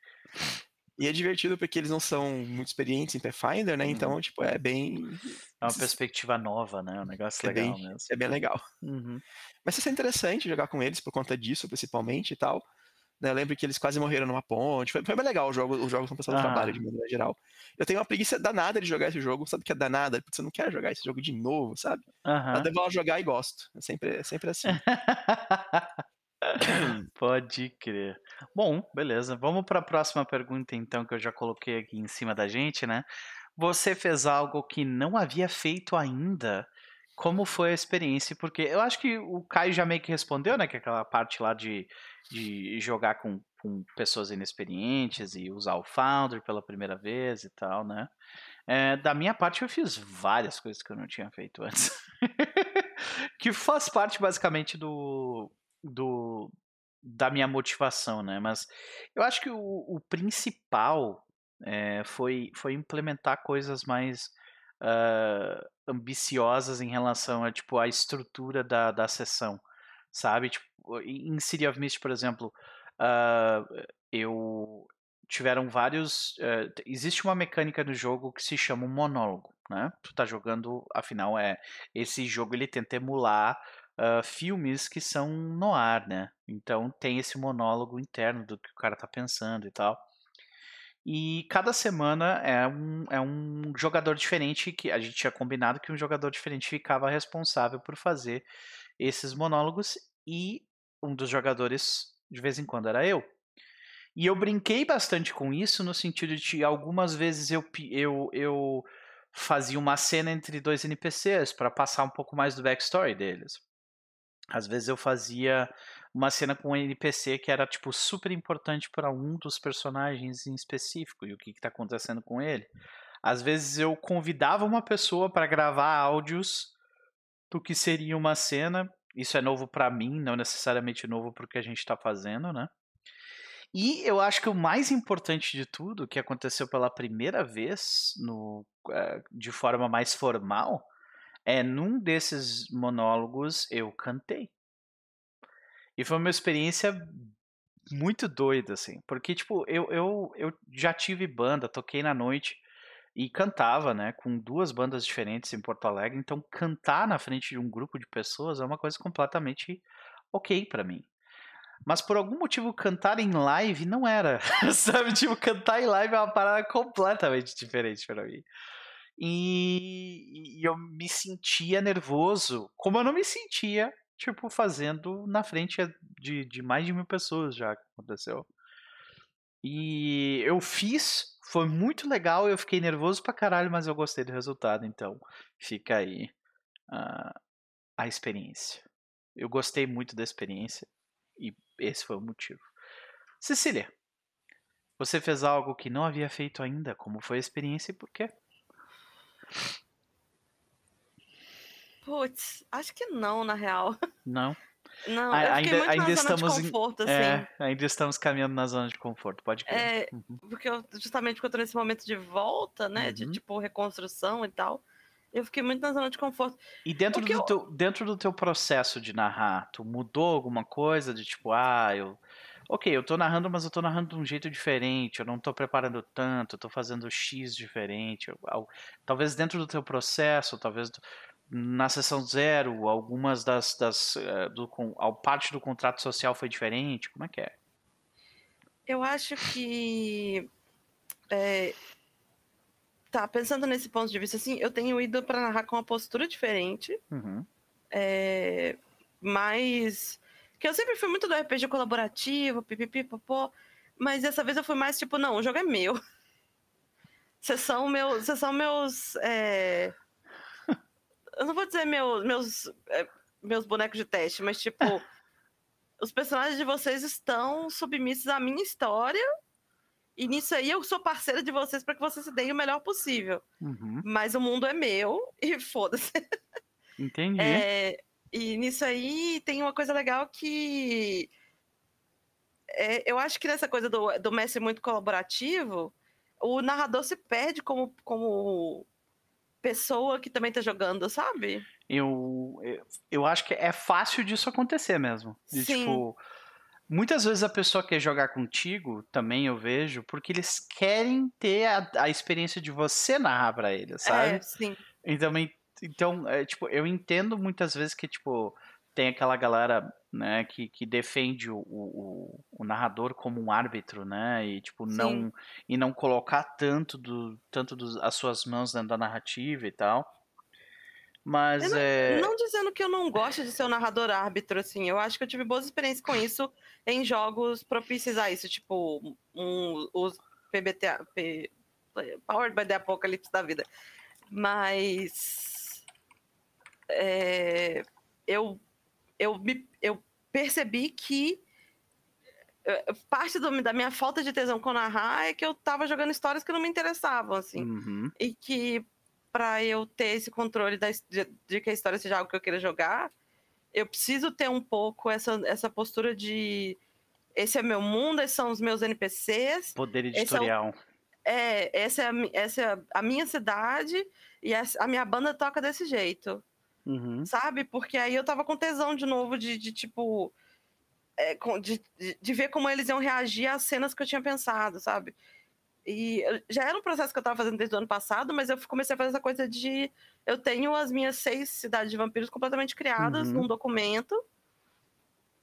E é divertido porque eles não são muito experientes em Pathfinder, né? Uhum. Então, tipo, é bem. É uma perspectiva nova, né? Um negócio é legal bem, mesmo. É bem legal. Uhum. Mas é interessante jogar com eles por conta disso, principalmente e tal. Né? Eu lembro que eles quase morreram numa ponte. Foi, foi bem legal o jogo, os jogos são pensados no trabalho, de maneira geral. Eu tenho uma preguiça danada de jogar esse jogo. Sabe que é danada? Porque você não quer jogar esse jogo de novo, sabe? Uhum. Eu devo jogar e gosto. É sempre, é sempre assim. Pode crer. Bom, beleza. Vamos para a próxima pergunta, então, que eu já coloquei aqui em cima da gente, né? Você fez algo que não havia feito ainda como foi a experiência? Porque eu acho que o Caio já meio que respondeu, né? Que aquela parte lá de, de jogar com, com pessoas inexperientes e usar o Founder pela primeira vez e tal, né? É, da minha parte, eu fiz várias coisas que eu não tinha feito antes. que faz parte, basicamente, do, do da minha motivação, né? Mas eu acho que o, o principal é, foi, foi implementar coisas mais uh, ambiciosas em relação a tipo a estrutura da, da sessão, sabe? Tipo, em City of Mist, por exemplo, uh, eu tiveram vários. Uh, existe uma mecânica no jogo que se chama um monólogo, né? Tu tá jogando, afinal é esse jogo ele tenta emular uh, filmes que são no ar, né? Então tem esse monólogo interno do que o cara tá pensando e tal. E cada semana é um, é um jogador diferente que a gente tinha combinado que um jogador diferente ficava responsável por fazer esses monólogos e um dos jogadores de vez em quando era eu. E eu brinquei bastante com isso no sentido de algumas vezes eu, eu, eu fazia uma cena entre dois NPCs para passar um pouco mais do backstory deles. Às vezes eu fazia uma cena com um NPC que era tipo super importante para um dos personagens em específico e o que está acontecendo com ele. Às vezes eu convidava uma pessoa para gravar áudios do que seria uma cena. Isso é novo para mim, não necessariamente novo para o que a gente está fazendo, né? E eu acho que o mais importante de tudo, que aconteceu pela primeira vez no, uh, de forma mais formal, é num desses monólogos eu cantei. E foi uma experiência muito doida, assim. Porque, tipo, eu, eu, eu já tive banda, toquei na noite e cantava, né? Com duas bandas diferentes em Porto Alegre. Então, cantar na frente de um grupo de pessoas é uma coisa completamente ok para mim. Mas por algum motivo cantar em live não era. Sabe? Tipo, cantar em live é uma parada completamente diferente para mim. E, e, eu me sentia nervoso, como eu não me sentia, tipo, fazendo na frente de, de mais de mil pessoas já que aconteceu. E eu fiz, foi muito legal, eu fiquei nervoso pra caralho, mas eu gostei do resultado, então fica aí uh, a experiência. Eu gostei muito da experiência e esse foi o motivo. Cecília, você fez algo que não havia feito ainda. Como foi a experiência e por quê? Putz, acho que não, na real. Não. Não, ainda, ainda estamos de conforto, em, é, assim. É, ainda estamos caminhando na zona de conforto, pode crer. É, uhum. porque eu, justamente porque eu tô nesse momento de volta, né, uhum. de tipo reconstrução e tal, eu fiquei muito na zona de conforto. E dentro do, eu... teu, dentro do teu processo de narrar, tu mudou alguma coisa de tipo, ah, eu. Ok, eu tô narrando, mas eu tô narrando de um jeito diferente, eu não tô preparando tanto, eu tô fazendo X diferente. Eu, talvez dentro do teu processo, talvez na sessão zero, algumas das. das uh, do, a parte do contrato social foi diferente? Como é que é? Eu acho que. É, tá, pensando nesse ponto de vista, assim, eu tenho ido para narrar com uma postura diferente. Uhum. É, mas. Que eu sempre fui muito do RPG colaborativo, pipipi, popô. Mas dessa vez eu fui mais tipo, não, o jogo é meu. Vocês são meus. Vocês são meus. É... eu não vou dizer meu, meus, é, meus bonecos de teste, mas tipo. os personagens de vocês estão submissos à minha história e nisso aí eu sou parceira de vocês para que vocês se deem o melhor possível. Uhum. Mas o mundo é meu e foda-se. Entendi. É, e nisso aí tem uma coisa legal que. É, eu acho que nessa coisa do, do mestre muito colaborativo, o narrador se perde como, como pessoa que também tá jogando, sabe? Eu, eu, eu acho que é fácil disso acontecer mesmo. De, Sim. Tipo, Muitas vezes a pessoa quer jogar contigo, também eu vejo, porque eles querem ter a, a experiência de você narrar para eles, sabe? É, sim. Então, então é, tipo, eu entendo muitas vezes que, tipo, tem aquela galera, né, que, que defende o, o, o narrador como um árbitro, né, e, tipo, não, e não colocar tanto, do, tanto dos, as suas mãos dentro da narrativa e tal. Mas não, é. Não dizendo que eu não gosto de ser um narrador árbitro, assim. Eu acho que eu tive boas experiências com isso em jogos propícios a isso, tipo um, os PBTA. P, Powered by the Apocalypse da vida. Mas. É, eu, eu, me, eu percebi que é, parte do, da minha falta de tesão com narrar é que eu tava jogando histórias que não me interessavam, assim. Uhum. E que para eu ter esse controle da, de, de, que a história seja algo que eu queira jogar, eu preciso ter um pouco essa, essa postura de esse é meu mundo, esses são os meus NPCs. Poder editorial. é, essa é a, essa é a minha cidade e essa, a minha banda toca desse jeito. Uhum. Sabe? Porque aí eu tava com tesão de novo de, de tipo. É, de, de, de, ver como eles iam reagir às cenas que eu tinha pensado, sabe? E já era um processo que eu tava fazendo desde o ano passado, mas eu comecei a fazer essa coisa de. Eu tenho as minhas seis cidades de vampiros completamente criadas uhum. num documento.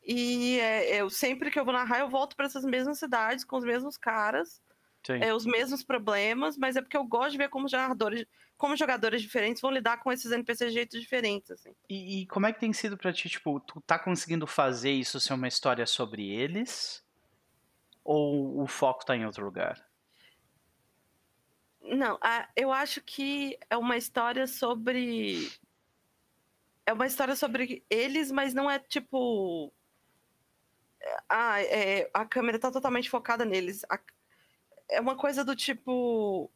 E é, eu sempre que eu vou narrar, eu volto para essas mesmas cidades, com os mesmos caras, é, os mesmos problemas, mas é porque eu gosto de ver como jogadores, como jogadores diferentes vão lidar com esses NPCs de jeitos diferentes, assim. E, e como é que tem sido para ti, tipo, tu tá conseguindo fazer isso ser uma história sobre eles? Ou o foco tá em outro lugar? Não, eu acho que é uma história sobre. É uma história sobre eles, mas não é tipo ah, é, a câmera tá totalmente focada neles. A, é uma coisa do tipo.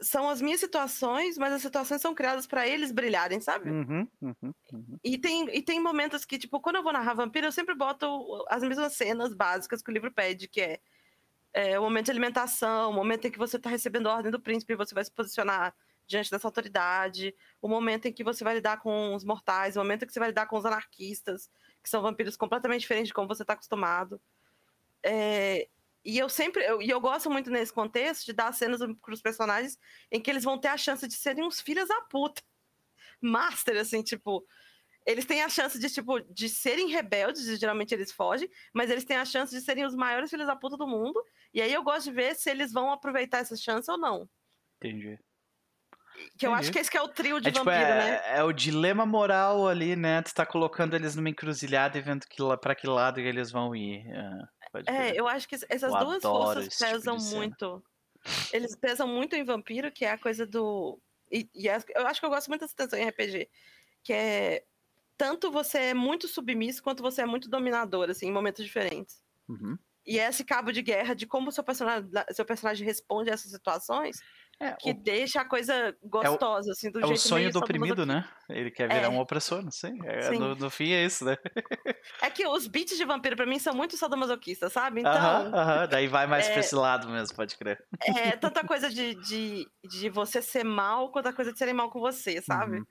São as minhas situações, mas as situações são criadas para eles brilharem, sabe? Uhum, uhum, uhum. E, tem, e tem momentos que, tipo, quando eu vou narrar vampiro, eu sempre boto as mesmas cenas básicas que o livro pede, que é, é o momento de alimentação, o momento em que você tá recebendo a ordem do príncipe e você vai se posicionar diante dessa autoridade, o momento em que você vai lidar com os mortais, o momento em que você vai lidar com os anarquistas, que são vampiros completamente diferentes de como você está acostumado. É, e eu sempre, eu, e eu gosto muito nesse contexto de dar cenas para os personagens em que eles vão ter a chance de serem uns filhos da puta. Master, assim, tipo. Eles têm a chance de, tipo, de serem rebeldes, e geralmente eles fogem, mas eles têm a chance de serem os maiores filhos da puta do mundo. E aí eu gosto de ver se eles vão aproveitar essa chance ou não. Entendi. Que eu acho que esse que é o trio de é, tipo, vampiro, tipo, é, né? É o dilema moral ali, né? Tu tá colocando eles numa encruzilhada e vendo que, pra que lado eles vão ir. É, é eu acho que essas eu duas forças pesam tipo muito. Eles pesam muito em vampiro, que é a coisa do. E, e é, eu acho que eu gosto muito dessa tensão em RPG. Que é. Tanto você é muito submisso quanto você é muito dominador, assim, em momentos diferentes. Uhum. E esse cabo de guerra de como seu personagem, seu personagem responde a essas situações é, que o... deixa a coisa gostosa, é o, assim, do é jeito o sonho do oprimido, né? Ele quer virar é. um opressor, não sei. É, no, no, fim é isso, né? É que os beats de vampiro, pra mim, são muito sadomasoquistas, sabe? Então. Aham, aham. Daí vai mais é, pra esse lado mesmo, pode crer. É, tanta coisa de, de, de você ser mal quanto a coisa de serem mal com você, sabe? Uhum.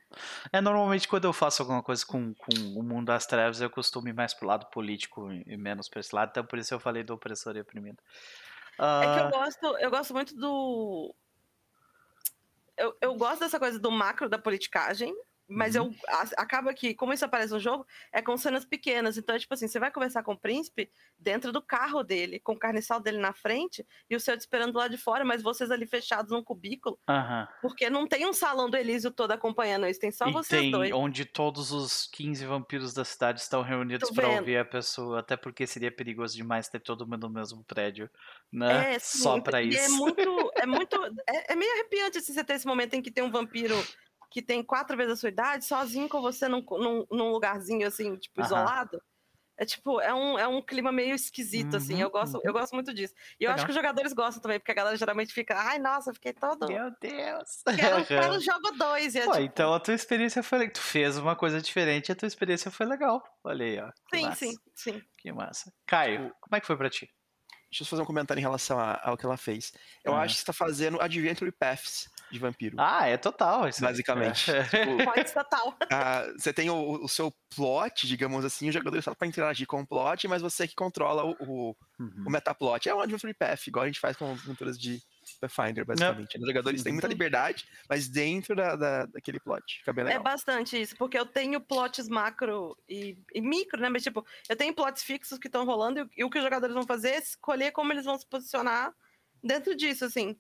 É, normalmente quando eu faço alguma coisa com, com o mundo das trevas, eu costumo ir mais pro lado político e menos pra esse lado, então por isso eu falei do opressor e oprimido. Uh... É que eu ah. gosto, eu gosto muito do eu, eu gosto dessa coisa do macro da politicagem, mas uhum. eu a, acaba que, como isso aparece no jogo, é com cenas pequenas. Então, é tipo assim, você vai conversar com o príncipe dentro do carro dele, com o carniçal dele na frente, e o seu te esperando lá de fora, mas vocês ali fechados num cubículo. Uhum. Porque não tem um salão do Elísio todo acompanhando isso, tem só e vocês tem dois. onde todos os 15 vampiros da cidade estão reunidos para ouvir a pessoa, até porque seria perigoso demais ter todo mundo no mesmo prédio, né? É, sim, só para isso. é muito, é muito, é, é meio arrepiante assim, você ter esse momento em que tem um vampiro que tem quatro vezes a sua idade, sozinho com você num, num, num lugarzinho assim, tipo, isolado. É tipo, é um, é um clima meio esquisito, assim. uhum, assim. Eu gosto, uhum. eu gosto muito disso. E eu Legal. acho que os jogadores gostam também, porque a galera geralmente fica, ai, nossa, fiquei todo. Meu Deus! Quero, quero jogo 2. É, tipo... Então a tua experiência foi. Tu fez uma coisa diferente, a tua experiência foi legal. Olha aí, ó. Sim, massa. sim, sim. Que massa. Caio, tipo, como é que foi pra ti? Deixa eu fazer um comentário em relação ao que ela fez. Eu uhum. acho que você tá fazendo Adventure Paths de vampiro. Ah, é total. Isso basicamente. É. Tipo, Pode total. Uh, você tem o, o, seu plot, digamos assim, o jogador está para interagir com o plot, mas você que controla o, o, uhum. o metaplot. É um Adventure Path, igual a gente faz com aventuras de Pathfinder, basicamente. Os jogadores têm muita uhum. liberdade, mas dentro da, da, daquele plot. Fica bem é legal. É bastante isso, porque eu tenho plots macro e, e micro, né? Mas, tipo, eu tenho plots fixos que estão rolando e, e o que os jogadores vão fazer é escolher como eles vão se posicionar dentro disso, assim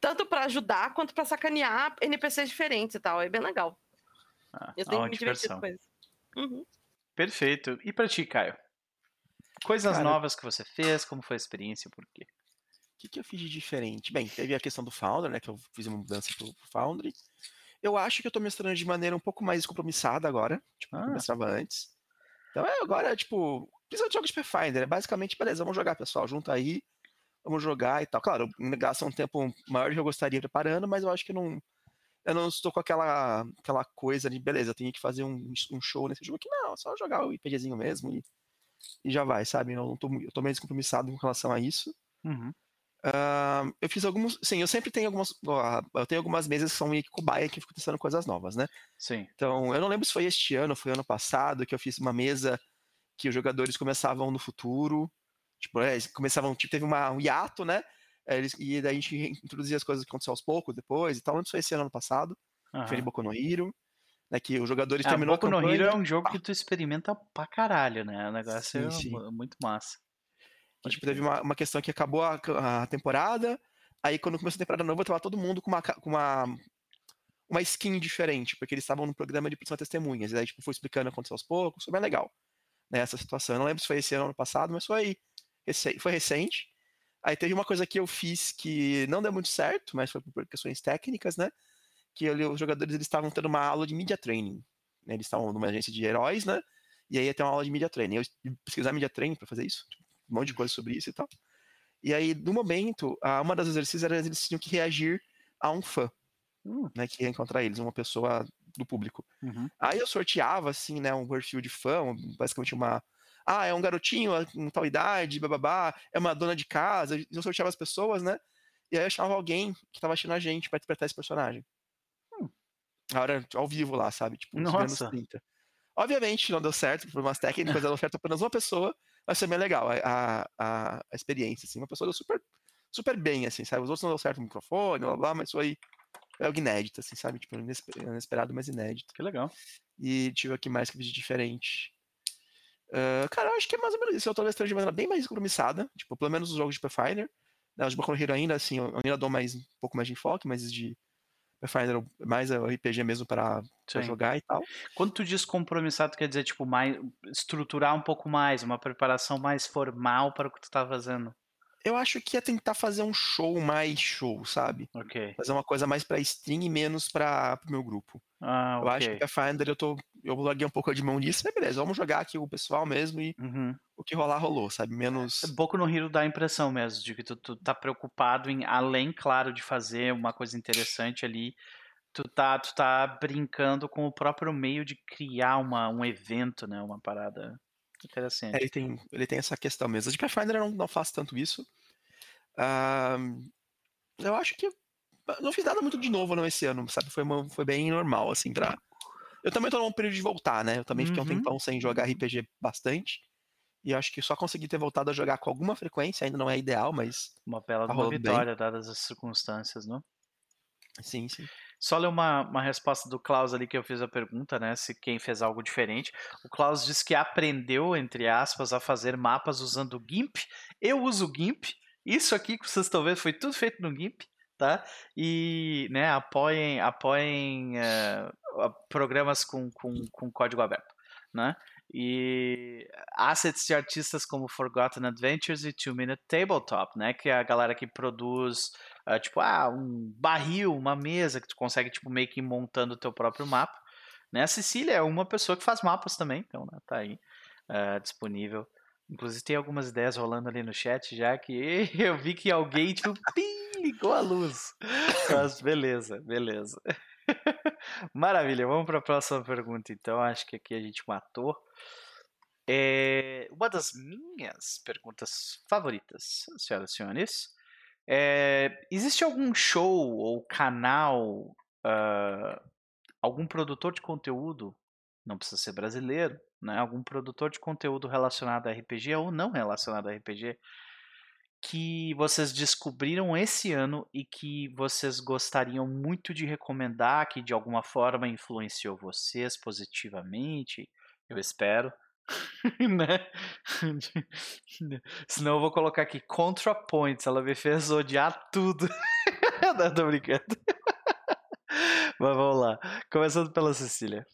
tanto para ajudar quanto para sacanear NPCs diferentes e tal. É bem legal. Ah, eu tenho me divertido com isso. Uhum. Perfeito. E para ti, Caio? Coisas Cara, novas que você fez, como foi a experiência e por quê? O que, que, eu fiz de diferente? Bem, teve a questão do Founder, né? Que eu fiz uma mudança pro, pro Foundry. Eu acho que eu tô mestrando de maneira um pouco mais compromissada agora, tipo, ah. eu mestrava antes. Então, é, agora, tipo, precisa de jogos de Pathfinder. É basicamente, beleza, vamos jogar, pessoal. Junta aí, vamos jogar e tal. Claro, gasta um tempo maior do que eu gostaria preparando, mas eu acho que não. Eu não estou com aquela, aquela coisa de, beleza, eu tenho que fazer um, um show nesse jogo aqui. Não, é só jogar o IPGzinho mesmo e, e já vai, sabe? Eu, não tô, eu tô meio descompromissado com relação a isso. Uhum. Uh, eu fiz alguns. Sim, eu sempre tenho algumas. eu tenho algumas mesas que são meio que cobaia que eu fico testando coisas novas, né? Sim. Então, eu não lembro se foi este ano, foi ano passado, que eu fiz uma mesa que os jogadores começavam no futuro. Tipo, é, começavam, tipo, teve uma, um hiato, né? É, eles, e daí a gente introduzia as coisas que aconteceram aos poucos depois e tal. Antes foi esse ano, passado. Uhum. Foi em Boku no Hero. Né, que os jogadores ah, terminou Boku no Hero é um jogo que tu experimenta pra caralho, né? O negócio sim, é sim. muito massa. E, tipo, teve uma, uma questão que acabou a, a, temporada, aí quando começou a temporada nova, tava todo mundo com uma, com uma, uma skin diferente, porque eles estavam no programa de produção testemunhas, e aí tipo, foi explicando o que aconteceu aos poucos, foi bem legal, né, essa situação. Eu não lembro se foi esse ano ou ano passado, mas foi, foi recente. Aí teve uma coisa que eu fiz que não deu muito certo, mas foi por questões técnicas, né, que ali, os jogadores eles estavam tendo uma aula de media training, né, eles estavam numa agência de heróis, né, e aí ia ter uma aula de media training. Eu pesquisar media training para fazer isso, tipo, um monte de coisa sobre isso e tal. E aí, no momento, uma das exercícios era eles tinham que reagir a um fã, hum. né, que ia encontrar eles, uma pessoa do público. Uhum. Aí eu sorteava, assim, né, um perfil de fã, basicamente uma... Ah, é um garotinho com tal idade, bababá, é uma dona de casa, eu sorteava as pessoas, né, e aí eu chamava alguém que tava achando a gente para interpretar esse personagem. Hum. A hora ao vivo lá, sabe? Tipo, Nossa. 30. Obviamente não deu certo, por problemas técnicos, deu certo apenas uma pessoa, vai ser bem legal a, a, a experiência, assim. Uma pessoa deu super, super bem, assim, sabe? Os outros não deu certo o microfone, blá, blá, mas foi algo inédito, assim, sabe? Tipo, inesperado, mas inédito. Que legal. E tive aqui mais que vídeo diferente. Uh, cara, eu acho que é mais ou menos isso. Eu tô de maneira bem mais compromissada, tipo, pelo menos os jogos de Pathfinder. Né, os de Boku Hero ainda, assim, eu ainda dou mais, um pouco mais de enfoque, mas de Pathfinder mais é o RPG mesmo para jogar e tal. Quando tu diz compromissado, quer dizer, tipo, mais estruturar um pouco mais, uma preparação mais formal para o que tu tá fazendo? Eu acho que é tentar fazer um show mais show, sabe? Ok. Fazer uma coisa mais pra stream e menos para o meu grupo. Ah, eu acho que a Pathfinder eu tô. Eu larguei um pouco de mão nisso, mas beleza, vamos jogar aqui o pessoal mesmo e uhum. o que rolar rolou, sabe? Menos. Um pouco no Hero dá a impressão mesmo de que tu, tu tá preocupado em, além, claro, de fazer uma coisa interessante ali, tu tá, tu tá brincando com o próprio meio de criar uma, um evento, né? Uma parada interessante. É, ele, tem, ele tem essa questão mesmo. De Pathfinder eu não, não faço tanto isso. Uh, eu acho que não fiz nada muito de novo não esse ano, sabe? Foi, uma, foi bem normal, assim, pra... Eu também tô num período de voltar, né? Eu também fiquei uhum. um tempão sem jogar RPG bastante. E acho que só consegui ter voltado a jogar com alguma frequência, ainda não é ideal, mas. Uma bela tá vitória, bem. dadas as circunstâncias, não? Sim, sim. Só ler uma, uma resposta do Klaus ali que eu fiz a pergunta, né? Se quem fez algo diferente. O Klaus disse que aprendeu, entre aspas, a fazer mapas usando o GIMP. Eu uso o GIMP. Isso aqui que vocês estão vendo foi tudo feito no GIMP, tá? E, né, apoiem, apoiem uh, programas com, com, com código aberto, né? e assets de artistas como Forgotten Adventures e Two Minute Tabletop, né, que é a galera que produz uh, tipo, ah, um barril, uma mesa que tu consegue, tipo, meio que ir montando o teu próprio mapa. Né? A Cecília é uma pessoa que faz mapas também, então né, tá aí uh, disponível. Inclusive tem algumas ideias rolando ali no chat já que eu vi que alguém, tipo, pim, ligou a luz. Mas beleza, beleza. Maravilha, vamos para a próxima pergunta então. Acho que aqui a gente matou. É uma das minhas perguntas favoritas, senhoras e senhores, é, existe algum show ou canal, uh, algum produtor de conteúdo, não precisa ser brasileiro, né? Algum produtor de conteúdo relacionado a RPG ou não relacionado a RPG que vocês descobriram esse ano e que vocês gostariam muito de recomendar, que de alguma forma influenciou vocês positivamente? Eu espero. né? Senão eu vou colocar aqui ContraPoints. Ela me fez odiar tudo. Não, tô brincando. Mas vamos lá. Começando pela Cecília.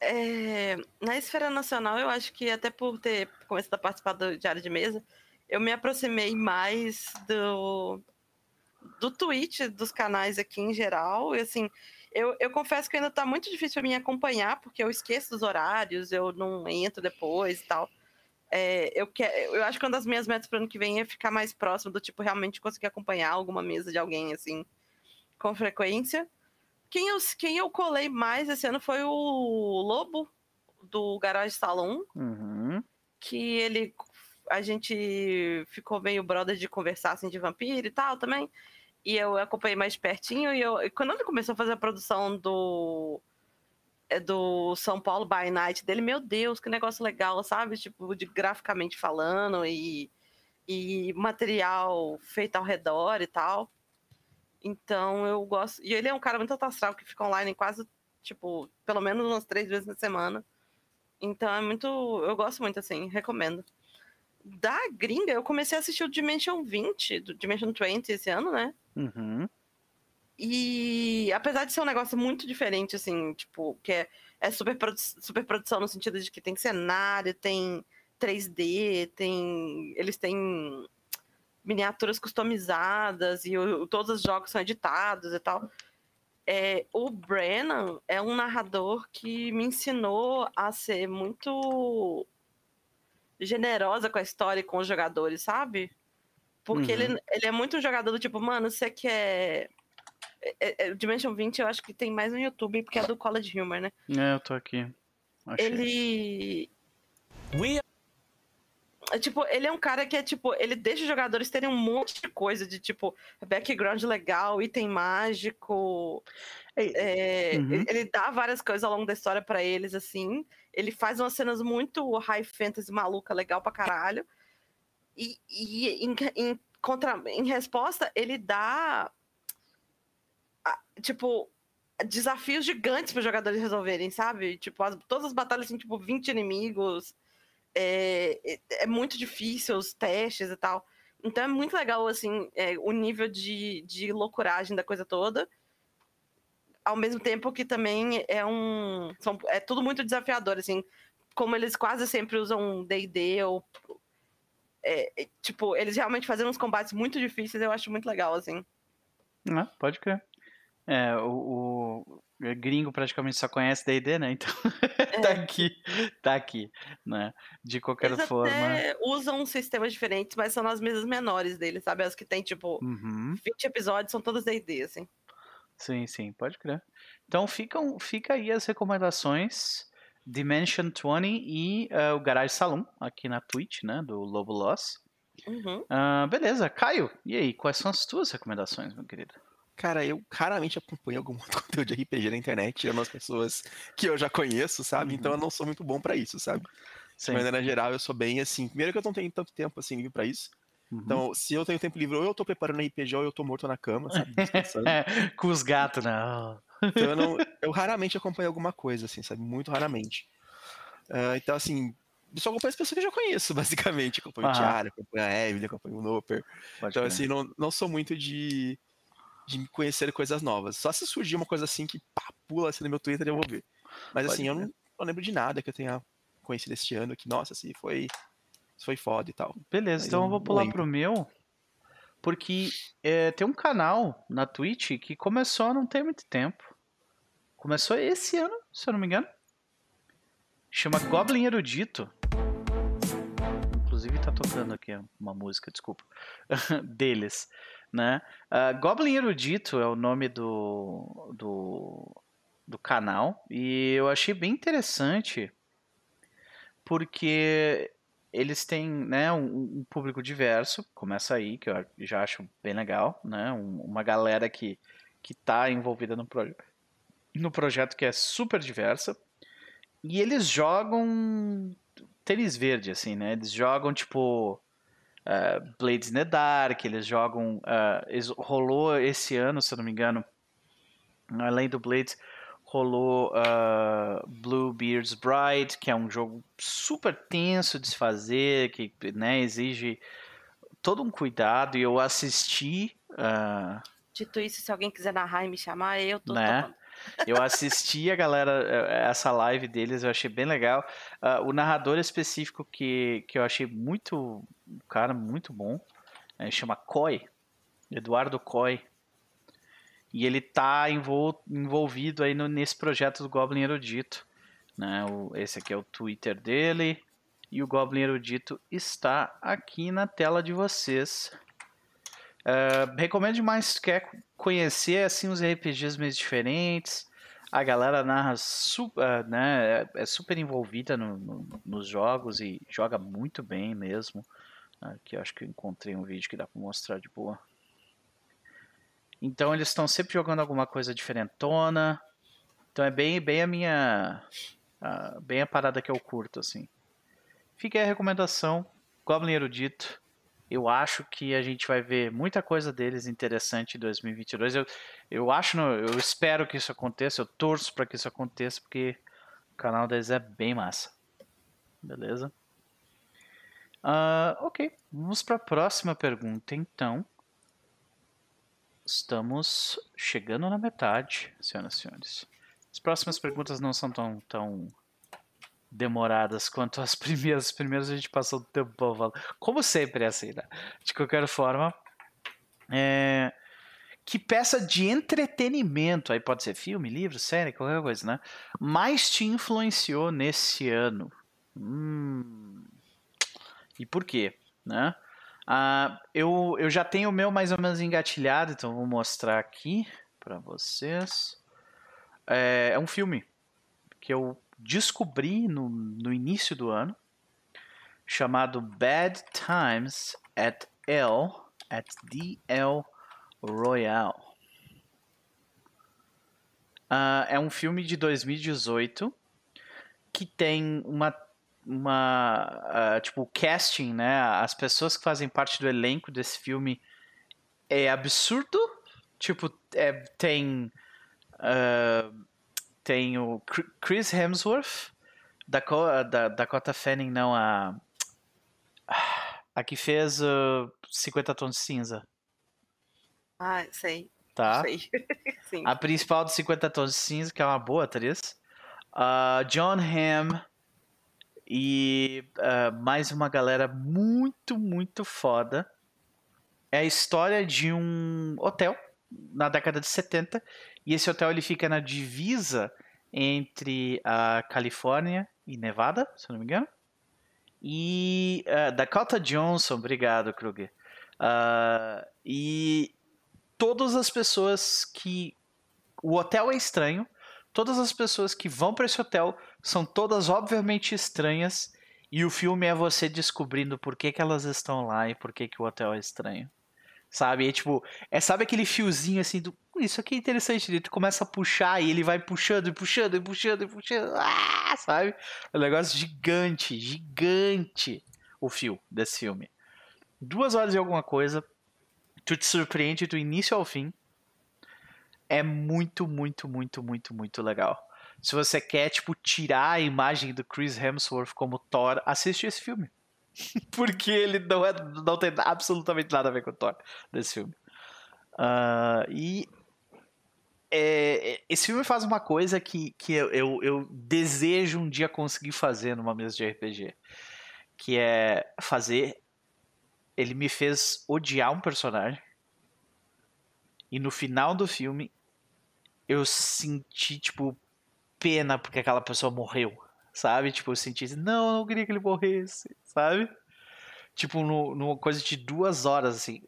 É, na esfera nacional, eu acho que até por ter começado a participar do Diário de Mesa, eu me aproximei mais do, do Twitch, dos canais aqui em geral. E assim, eu, eu confesso que ainda tá muito difícil para mim acompanhar, porque eu esqueço dos horários, eu não entro depois e tal. É, eu, que, eu acho que uma das minhas metas para ano que vem é ficar mais próximo do tipo, realmente conseguir acompanhar alguma mesa de alguém, assim, com frequência. Quem eu, quem eu colei mais esse ano foi o Lobo, do Garage Salon, uhum. que ele a gente ficou meio brother de conversar assim de vampiro e tal também. E eu acompanhei mais pertinho e eu, quando ele começou a fazer a produção do é, do São Paulo by Night dele, meu Deus, que negócio legal, sabe? Tipo, de graficamente falando e, e material feito ao redor e tal. Então eu gosto. E ele é um cara muito astral que fica online quase, tipo, pelo menos umas três vezes na semana. Então é muito. Eu gosto muito, assim, recomendo. Da gringa, eu comecei a assistir o Dimension 20, do Dimension 20 esse ano, né? Uhum. E apesar de ser um negócio muito diferente, assim, tipo, que é, é super, produ super produção no sentido de que tem cenário, tem 3D, tem. Eles têm miniaturas customizadas e o, todos os jogos são editados e tal. É, o Brennan é um narrador que me ensinou a ser muito generosa com a história e com os jogadores, sabe? Porque uhum. ele, ele é muito um jogador do tipo, mano, você quer. É, é, é Dimension 20 eu acho que tem mais no YouTube, porque é do College Humor, né? É, eu tô aqui. Achei. Ele. We é, tipo, ele é um cara que é tipo, ele deixa os jogadores terem um monte de coisa de tipo background legal, item mágico. É, uhum. ele, dá várias coisas ao longo da história para eles, assim. Ele faz umas cenas muito high fantasy maluca, legal pra caralho. E, e em, em, contra, em resposta, ele dá. Tipo, desafios gigantes para os jogadores resolverem, sabe? Tipo, as, todas as batalhas têm, tipo, 20 inimigos é, é, é muito difícil os testes e tal. Então é muito legal, assim, é, o nível de, de loucuragem da coisa toda. Ao mesmo tempo que também é um. São, é tudo muito desafiador, assim. Como eles quase sempre usam DD ou. É, é, tipo, eles realmente fazendo uns combates muito difíceis, eu acho muito legal, assim. Ah, pode crer. É, o, o, é gringo praticamente só conhece D&D, né? Então é. tá aqui, tá aqui, né? De qualquer Eles forma. Até usam sistemas diferentes, mas são nas mesas menores deles, sabe? As que tem tipo uhum. 20 episódios são todas D&D, assim. Sim, sim, pode crer. Então ficam, fica aí as recomendações Dimension 20 e uh, o Garage Salon aqui na Twitch, né? Do Lobo Loss. Uhum. Uh, beleza, Caio, e aí, quais são as tuas recomendações, meu querido? Cara, eu raramente acompanho algum conteúdo de RPG na internet, tirando as pessoas que eu já conheço, sabe? Uhum. Então eu não sou muito bom para isso, sabe? Sim. Mas na geral eu sou bem assim. Primeiro que eu não tenho tanto tempo assim livre para isso. Uhum. Então, se eu tenho tempo livre, ou eu tô preparando RPG ou eu tô morto na cama, sabe? Com os gatos, não. Então eu, não, eu raramente acompanho alguma coisa, assim, sabe? Muito raramente. Uh, então, assim, eu só acompanho as pessoas que eu já conheço, basicamente. Acompanho uhum. o Tiara, acompanho a Evelyn, acompanho o Noper. Pode então, assim, não, não sou muito de de conhecer coisas novas. Só se surgir uma coisa assim que pá, pula assim no meu Twitter eu vou ver. Mas Pode assim, ver. eu não, não, lembro de nada que eu tenha conhecido este ano que, nossa, assim, foi, foi foda e tal. Beleza, Mas então eu vou pular pro meu. Porque é, tem um canal na Twitch que começou não tem muito tempo. Começou esse ano, se eu não me engano. Chama Goblin Erudito. Inclusive tá tocando aqui uma música, desculpa. deles né? Uh, Goblin Erudito é o nome do, do, do canal e eu achei bem interessante porque eles têm né, um, um, público diverso, começa aí, que eu já acho bem legal, né? Um, uma galera que, que tá envolvida no, proje no projeto que é super diversa. E eles jogam tênis verde, assim, né? Eles jogam, tipo, uh, Blades in the Dark, eles jogam. Uh, rolou esse ano, se eu não me engano, além do Blades, rolou uh, Bluebeard's Bride, que é um jogo super tenso de se fazer, que né, exige todo um cuidado, e eu assisti. Uh, Dito isso, se alguém quiser narrar e me chamar, eu tô né? Topando. Eu assisti a galera, eh, essa live deles, eu achei bem legal. Uh, o narrador específico que, que eu achei muito, cara, muito bom, é, chama Coy, Eduardo Coy. E ele tá envol, envolvido aí no, nesse projeto do Goblin Erudito. Né? O, esse aqui é o Twitter dele. E o Goblin Erudito está aqui na tela de vocês. Uh, recomendo demais se quer conhecer assim os RPGs meio diferentes. A galera narra super, né, é, é super envolvida no, no, nos jogos e joga muito bem mesmo. Aqui acho que eu encontrei um vídeo que dá pra mostrar de boa. Então eles estão sempre jogando alguma coisa diferentona. Então é bem, bem a minha. bem a parada que eu curto, assim. Fica aí a recomendação. Goblin Erudito. Eu acho que a gente vai ver muita coisa deles interessante em 2022. Eu, eu acho, eu espero que isso aconteça. Eu torço para que isso aconteça, porque o canal deles é bem massa. Beleza? Uh, ok, vamos para a próxima pergunta então. Estamos chegando na metade, senhoras e senhores. As próximas perguntas não são tão, tão demoradas quanto as primeiras. As primeiras a gente passou o tempo falando. Como sempre é assim, né? De qualquer forma, é... que peça de entretenimento, aí pode ser filme, livro, série, qualquer coisa, né? Mais te influenciou nesse ano? Hum... E por quê, né? Uh, eu, eu já tenho o meu mais ou menos engatilhado, então vou mostrar aqui para vocês. É, é, um filme que eu descobri no, no início do ano, chamado Bad Times at L, at DL Royale. Uh, é um filme de 2018 que tem uma uma uh, tipo o casting, né? As pessoas que fazem parte do elenco desse filme é absurdo. Tipo, é, tem uh, tem o Chris Hemsworth, Dakota, da, Dakota Fanning, não a a que fez uh, 50 tons de cinza. Ah, sei. Tá. Sei. a principal dos 50 tons de cinza, que é uma boa atriz. Uh, John Hamm e uh, mais uma galera muito, muito foda. É a história de um hotel na década de 70. E esse hotel ele fica na divisa entre a Califórnia e Nevada, se não me engano. E uh, Dakota Johnson, obrigado, Kruger. Uh, e todas as pessoas que. O hotel é estranho, todas as pessoas que vão para esse hotel são todas obviamente estranhas e o filme é você descobrindo por que, que elas estão lá e por que, que o hotel é estranho. Sabe? É tipo, é sabe aquele fiozinho assim do. Isso aqui é interessante, ele começa a puxar e ele vai puxando e puxando e puxando e puxando. Ah, sabe? É um negócio gigante, gigante o fio desse filme. Duas horas e alguma coisa. Tu te surpreende do início ao fim é muito, muito, muito, muito, muito legal. Se você quer, tipo, tirar a imagem do Chris Hemsworth como Thor, assiste esse filme. Porque ele não, é, não tem absolutamente nada a ver com o Thor desse filme. Uh, e é, é, esse filme faz uma coisa que, que eu, eu, eu, desejo um dia conseguir fazer numa mesa de RPG. Que é fazer. Ele me fez odiar um personagem. E no final do filme, eu senti, tipo, pena porque aquela pessoa morreu, sabe? Tipo, eu senti assim, não, eu não queria que ele morresse, sabe? Tipo, no, numa coisa de duas horas, assim.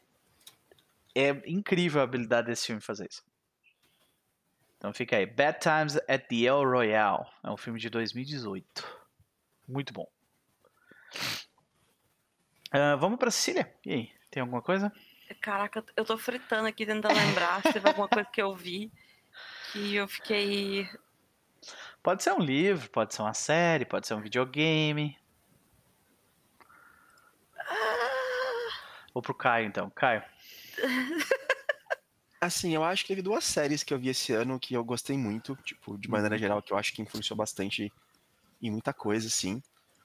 É incrível a habilidade desse filme fazer isso. Então fica aí. Bad Times at the El Royale. É um filme de 2018. Muito bom. Uh, vamos pra Cecília. E aí, tem alguma coisa? Caraca, eu tô fritando aqui tentando lembrar se teve alguma coisa que eu vi que eu fiquei. Pode ser um livro, pode ser uma série, pode ser um videogame. Ah... Vou pro Caio então. Caio. Assim, eu acho que teve duas séries que eu vi esse ano que eu gostei muito, tipo, de maneira uhum. geral, que eu acho que influenciou bastante em muita coisa, assim.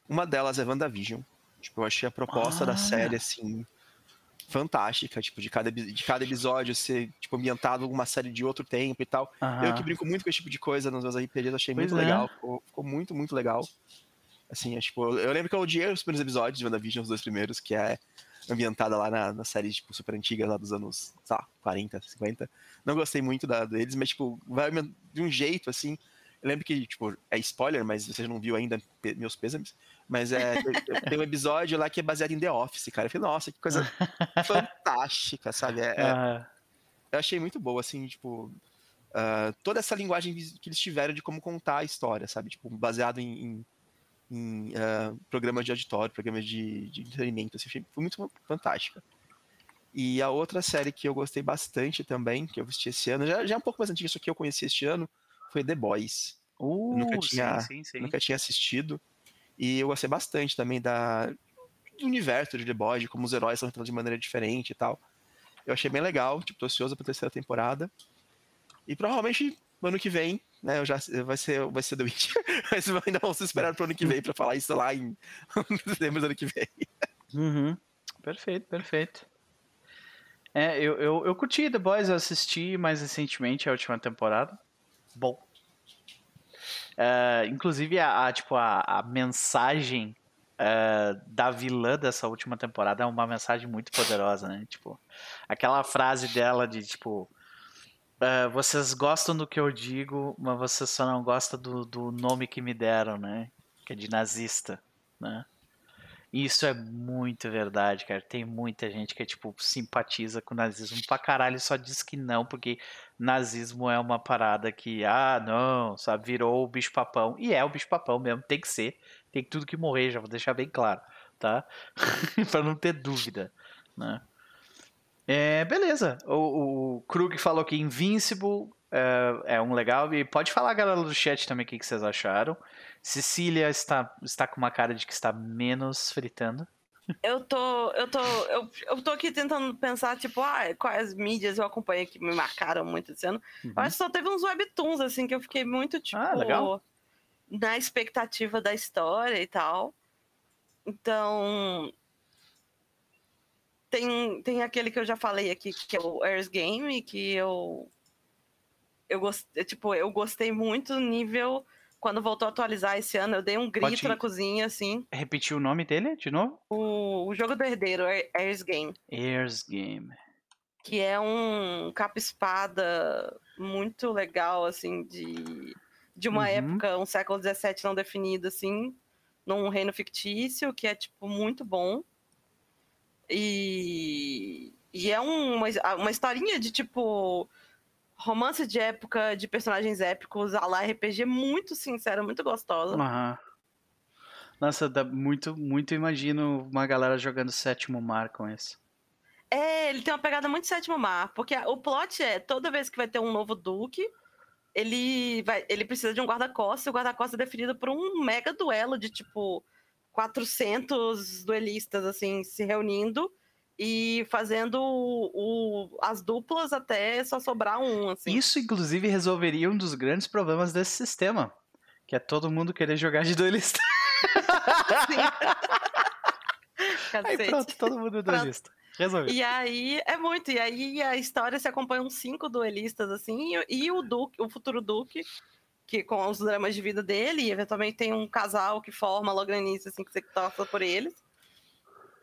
Uma delas é WandaVision. Tipo, eu achei a proposta ah. da série, assim, fantástica, tipo, de cada, de cada episódio ser, tipo, ambientado alguma série de outro tempo e tal. Uhum. Eu que brinco muito com esse tipo de coisa nos meus RPGs, achei pois muito é. legal. Ficou, ficou, muito, muito legal. Assim, é, tipo, eu lembro que eu odiei os primeiros episódios de WandaVision, os dois primeiros, que é ambientada lá na, na série, tipo, super antiga, lá dos anos, sei lá, 40, 50. Não gostei muito da, deles, mas, tipo, vai de um jeito, assim. Eu lembro que, tipo, é spoiler, mas você não viu ainda, meus pêsames. Mas é, tem um episódio lá que é baseado em The Office, cara. Eu falei, nossa, que coisa fantástica, sabe? É, é, eu achei muito boa, assim, tipo. uh, toda essa linguagem que eles tiveram de como contar a história, sabe? Tipo, baseado em, em, em uh, programas de auditório, programas de, de entretenimento. Assim, foi muito fantástica. E a outra série que eu gostei bastante também, que eu assisti esse ano, já, já é um pouco mais antiga, isso que eu conheci este ano, foi The Boys. Uh, nunca, tinha, sim, sim, sim. nunca tinha assistido. E eu gostei bastante também da, do universo de The Boys, como os heróis são tratados de maneira diferente e tal. Eu achei bem legal, tipo, tô ansioso pra terceira temporada. E provavelmente ano que vem, né, eu já, vai, ser, vai ser The mas ainda vamos esperar pro ano que vem pra falar isso lá em dezembro do ano que vem. Uhum. Perfeito, perfeito. É, eu, eu, eu curti The Boys, eu assisti mais recentemente a última temporada. Bom. Uh, inclusive, a, a, tipo, a, a mensagem uh, da vilã dessa última temporada é uma mensagem muito poderosa, né? Tipo, aquela frase dela de, tipo... Uh, vocês gostam do que eu digo, mas vocês só não gostam do, do nome que me deram, né? Que é de nazista, né? Isso é muito verdade, cara. Tem muita gente que, tipo, simpatiza com o nazismo pra caralho e só diz que não, porque nazismo é uma parada que, ah, não, sabe, virou o bicho-papão. E é o bicho-papão mesmo, tem que ser. Tem tudo que morrer, já vou deixar bem claro, tá? pra não ter dúvida, né? É, beleza. O, o Krug falou que Invincible é, é, um legal. E pode falar, galera do chat também, o que, que vocês acharam. Cecília está, está com uma cara de que está menos fritando. Eu tô, eu tô, eu, eu tô aqui tentando pensar, tipo, ah, quais mídias eu acompanhei que me marcaram muito esse ano. Uhum. Eu acho que só teve uns webtoons, assim, que eu fiquei muito, tipo, ah, na expectativa da história e tal. Então, tem, tem aquele que eu já falei aqui, que é o Airs Game, que eu eu gostei, tipo, eu gostei muito nível quando voltou a atualizar esse ano, eu dei um grito Pode na cozinha, assim. Repetir o nome dele de novo? O, o jogo do herdeiro, Airs Game. Airs Game. Que é um capa-espada muito legal, assim, de, de uma uhum. época, um século XVII não definido, assim, num reino fictício, que é, tipo, muito bom. E, e é um, uma, uma historinha de, tipo, romance de época de personagens épicos, a lá RPG muito sincera, muito gostosa. Uhum. Nossa, dá muito, muito imagino uma galera jogando sétimo mar com esse. É, ele tem uma pegada muito sétimo mar, porque o plot é toda vez que vai ter um novo duque, ele vai, ele precisa de um guarda-costas, e o guarda-costas é definido por um mega duelo de tipo 400 duelistas assim se reunindo e fazendo o, o, as duplas até só sobrar um. Assim. Isso, inclusive, resolveria um dos grandes problemas desse sistema, que é todo mundo querer jogar de duelista. aí pronto, todo mundo é duelista. Resolvido. E aí é muito, e aí a história se acompanha uns cinco duelistas assim, e, e o Duque, o futuro Duque, que com os dramas de vida dele, e eventualmente tem um casal que forma logo no início, assim, que você torce por eles.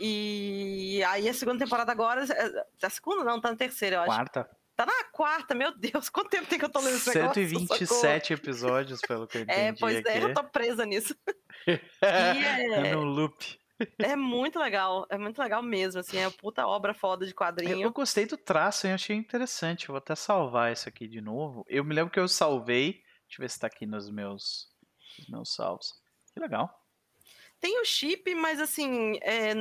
E aí a segunda temporada agora. É, a segunda não, tá na terceira, eu acho. Quarta. Tá na quarta, meu Deus, quanto tempo tem que eu tô lendo esse 127 episódios, pelo que eu é, entendi. É, pois aqui. é, eu tô presa nisso. é... é no loop. É muito legal, é muito legal mesmo, assim, é uma puta obra foda de quadrinho. Eu gostei do traço, eu achei interessante, eu vou até salvar isso aqui de novo. Eu me lembro que eu salvei, deixa eu ver se tá aqui nos meus, nos meus salvos. Que legal. Tem o chip, mas assim, é,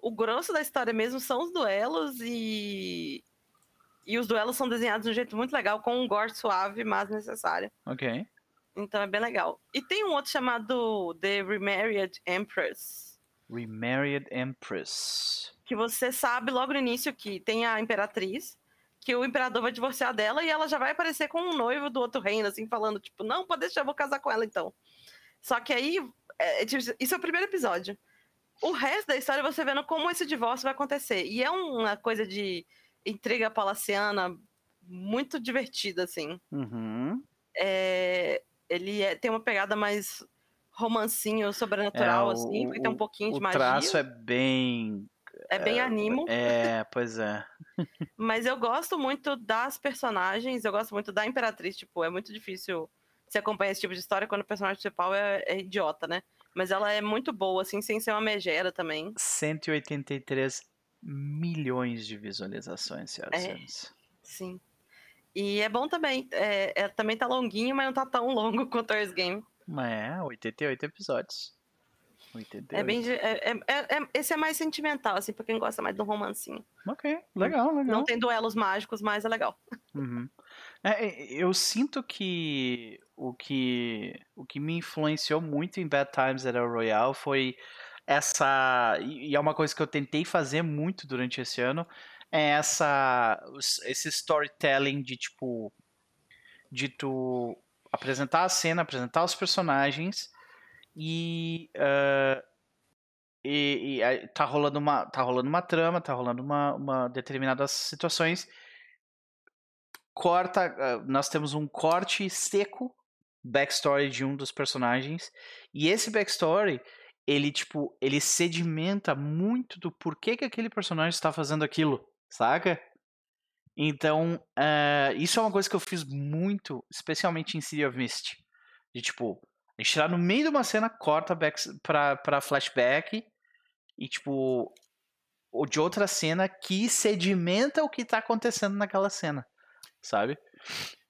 o grosso da história mesmo são os duelos e. E os duelos são desenhados de um jeito muito legal, com um gore suave, mas necessário. Ok. Então é bem legal. E tem um outro chamado The Remarried Empress. Remarried Empress. Que você sabe logo no início que tem a Imperatriz, que o imperador vai divorciar dela e ela já vai aparecer com um noivo do outro reino, assim, falando, tipo, não, pode deixar, eu vou casar com ela então. Só que aí, é, é tipo, isso é o primeiro episódio o resto da história você vendo como esse divórcio vai acontecer. E é uma coisa de intriga palaciana muito divertida, assim. Uhum. É, ele é, tem uma pegada mais romancinho sobrenatural, é, o, assim, porque tem um pouquinho de magia. O traço é bem. É bem animo. É, pois é. Mas eu gosto muito das personagens, eu gosto muito da Imperatriz, tipo, é muito difícil você acompanhar esse tipo de história quando o personagem principal é, é idiota, né? Mas ela é muito boa, assim, sem ser uma megera também. 183 milhões de visualizações, senhoras é, senhores. Sim. E é bom também. É, é, também tá longuinho, mas não tá tão longo quanto o Earth Game. É, 88 episódios. 88. É bem. É, é, é, esse é mais sentimental, assim, pra quem gosta mais do romancinho. Ok, legal, legal. Não tem duelos mágicos, mas é legal. Uhum. eu sinto que o que o que me influenciou muito em Bad Times at El Royale foi essa e é uma coisa que eu tentei fazer muito durante esse ano é essa esse storytelling de tipo de tu apresentar a cena, apresentar os personagens e, uh, e, e, tá rolando uma tá rolando uma trama, tá rolando uma, uma determinadas situações. Corta, uh, nós temos um corte seco backstory de um dos personagens e esse backstory ele tipo ele sedimenta muito do porquê que aquele personagem está fazendo aquilo, saca? Então, uh, isso é uma coisa que eu fiz muito, especialmente em City of Mist. De tipo, a gente tirar no meio de uma cena, corta back pra, pra flashback e tipo. Ou de outra cena que sedimenta o que tá acontecendo naquela cena. Sabe?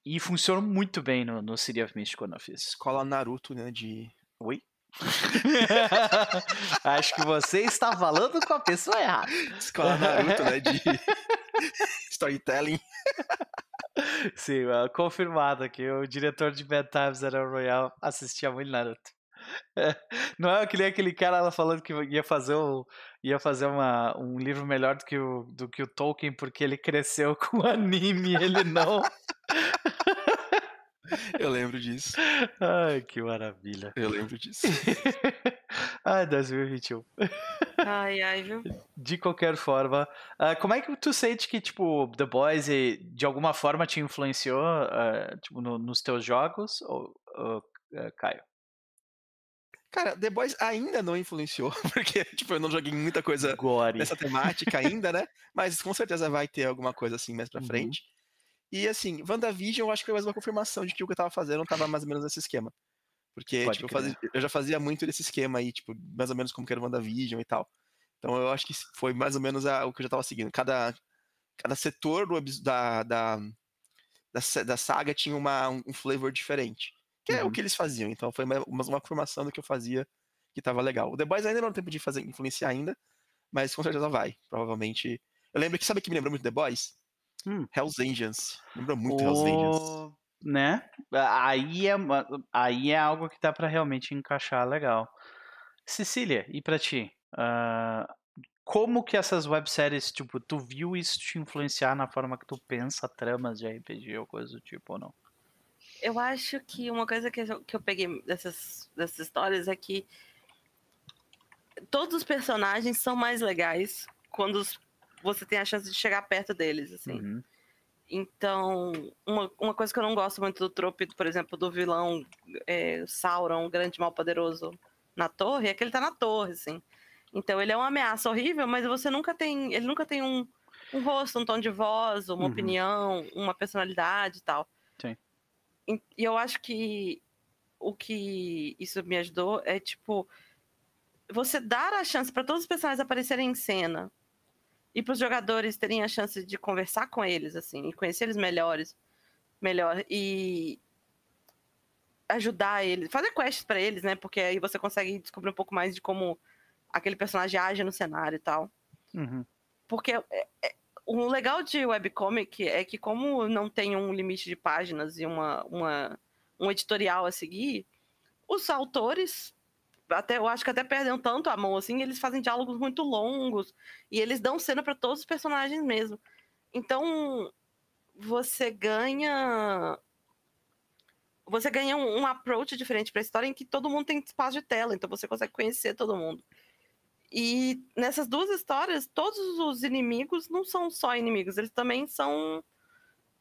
E funciona muito bem no, no City of Mist quando eu fiz. Escola Naruto, né? De. Oi? Acho que você está falando com a pessoa errada. Escola Naruto, né? De storytelling. Sim, confirmado aqui. O diretor de Bad Times era o Royal assistia muito Naruto. Não é que nem aquele cara lá falando que ia fazer, o, ia fazer uma, um livro melhor do que, o, do que o Tolkien porque ele cresceu com anime ele não. Eu lembro disso. Ai, que maravilha. Eu lembro disso. ai, 2021. Ai, ai, viu? De qualquer forma, uh, como é que tu sente que, tipo, The Boys de alguma forma te influenciou uh, tipo, no, nos teus jogos, ou, ou uh, Caio? Cara, The Boys ainda não influenciou, porque, tipo, eu não joguei muita coisa Gore. nessa temática ainda, né? Mas com certeza vai ter alguma coisa assim mais pra uhum. frente. E assim, WandaVision eu acho que foi mais uma confirmação de que o que eu tava fazendo tava mais ou menos nesse esquema. Porque tipo, eu, fazia, eu, já fazia muito desse esquema aí, tipo, mais ou menos como que era o WandaVision e tal. Então eu acho que foi mais ou menos a, o que eu já tava seguindo. Cada, cada setor do, da, da, da, da saga tinha uma, um flavor diferente. Que uhum. é o uhum. que eles faziam. Então foi uma, uma confirmação do que eu fazia que tava legal. O The Boys ainda não tem tempo de fazer, influenciar ainda, mas com certeza vai. Provavelmente. Eu lembro que, sabe que me lembrou muito The Boys? Hum. Hells Angels. Lembra muito o... Hells Angels. Né? Aí é, aí é algo que dá para realmente encaixar legal. Cecília, e para ti? Uh, como que essas webséries, tipo, tu viu isso te influenciar na forma que tu pensa tramas de RPG ou coisa do tipo ou não? Eu acho que uma coisa que eu, que eu peguei dessas, dessas histórias é que todos os personagens são mais legais quando os você tem a chance de chegar perto deles, assim. Uhum. Então, uma, uma coisa que eu não gosto muito do trope, por exemplo, do vilão é, Sauron, grande mal poderoso na torre, é que ele tá na torre, assim. Então ele é uma ameaça horrível, mas você nunca tem. Ele nunca tem um, um rosto, um tom de voz, uma uhum. opinião, uma personalidade e tal. Sim. E, e eu acho que o que isso me ajudou é tipo você dar a chance para todos os personagens aparecerem em cena e para os jogadores terem a chance de conversar com eles, assim, e conhecer eles melhores, melhor e ajudar eles, fazer quests para eles, né? Porque aí você consegue descobrir um pouco mais de como aquele personagem age no cenário e tal. Uhum. Porque é, é, o legal de webcomic é que como não tem um limite de páginas e uma, uma um editorial a seguir, os autores até eu acho que até perdem tanto a mão assim, eles fazem diálogos muito longos e eles dão cena para todos os personagens mesmo. Então, você ganha você ganha um, um approach diferente para a história em que todo mundo tem espaço de tela, então você consegue conhecer todo mundo. E nessas duas histórias, todos os inimigos não são só inimigos, eles também são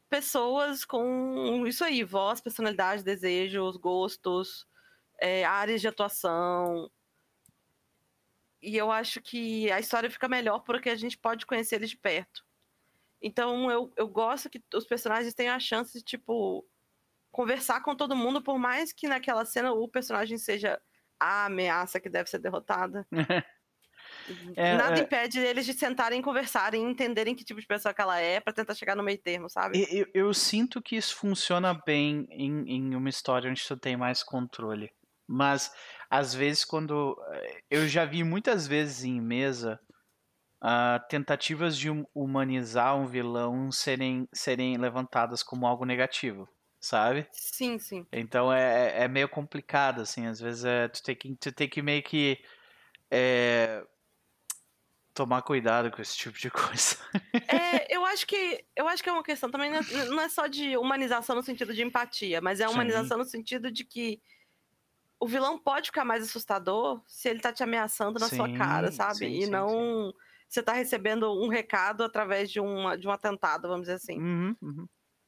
pessoas com isso aí, voz, personalidade, desejos, gostos, é, áreas de atuação. E eu acho que a história fica melhor porque a gente pode conhecer eles de perto. Então eu, eu gosto que os personagens tenham a chance de, tipo, conversar com todo mundo, por mais que naquela cena o personagem seja a ameaça que deve ser derrotada. É, Nada é... impede eles de sentarem, conversarem, entenderem que tipo de pessoa que ela é, para tentar chegar no meio termo, sabe? Eu, eu, sinto que isso funciona bem em, em uma história onde tu tem mais controle. Mas, às vezes, quando. Eh, eu já vi muitas vezes em mesa uh, tentativas de humanizar um vilão serem, serem levantadas como algo negativo, sabe? Sim, sim. Então é, é meio complicado, assim. Às vezes é, tu, tem que, tu tem que meio que. É, tomar cuidado com esse tipo de coisa. É, eu acho que eu acho que é uma questão também não é, é só de humanização no sentido de empatia, mas é humanização Sim. no sentido de que o vilão pode ficar mais assustador se ele tá te ameaçando na sim, sua cara, sabe? Sim, e sim, não você tá recebendo um recado através de, uma, de um atentado, vamos dizer assim. Uhum, uhum.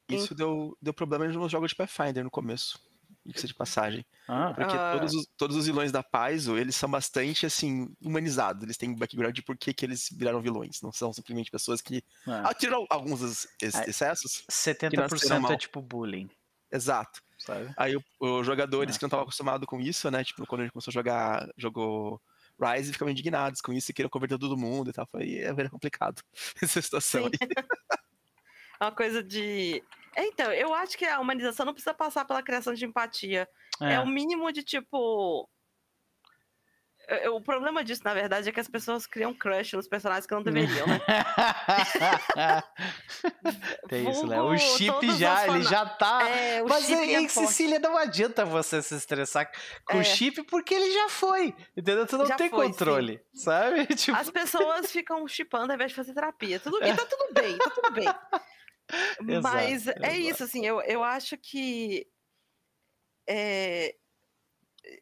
Isso deu, deu problema nos jogos de Pathfinder no começo. Isso de passagem. Ah. Porque ah. Todos, os, todos os vilões da Paizo, eles são bastante, assim, humanizados. Eles têm background de por que, que eles viraram vilões. Não são simplesmente pessoas que ah. atiram alguns excessos. 70% é tipo bullying. Exato. Sabe? Aí os jogadores ah. que não estavam acostumados com isso, né? Tipo, quando a gente começou a jogar, jogou Rise, ficavam indignados com isso e queriam converter todo mundo e tal. Foi é bem complicado essa situação aí. é uma coisa de. É, então, eu acho que a humanização não precisa passar pela criação de empatia. É, é o mínimo de tipo o problema disso, na verdade, é que as pessoas criam crush nos personagens que não deveriam, né? Tem isso, né? O chip já, ele já tá. É, Mas em é Sicília não adianta você se estressar com é. o chip porque ele já foi. Entendeu? Tu não já tem foi, controle, sim. sabe? Tipo... As pessoas ficam chipando ao invés de fazer terapia. Tudo, e tá tudo bem, tá tudo bem. Mas exato, é exato. isso, assim, eu, eu acho que. É,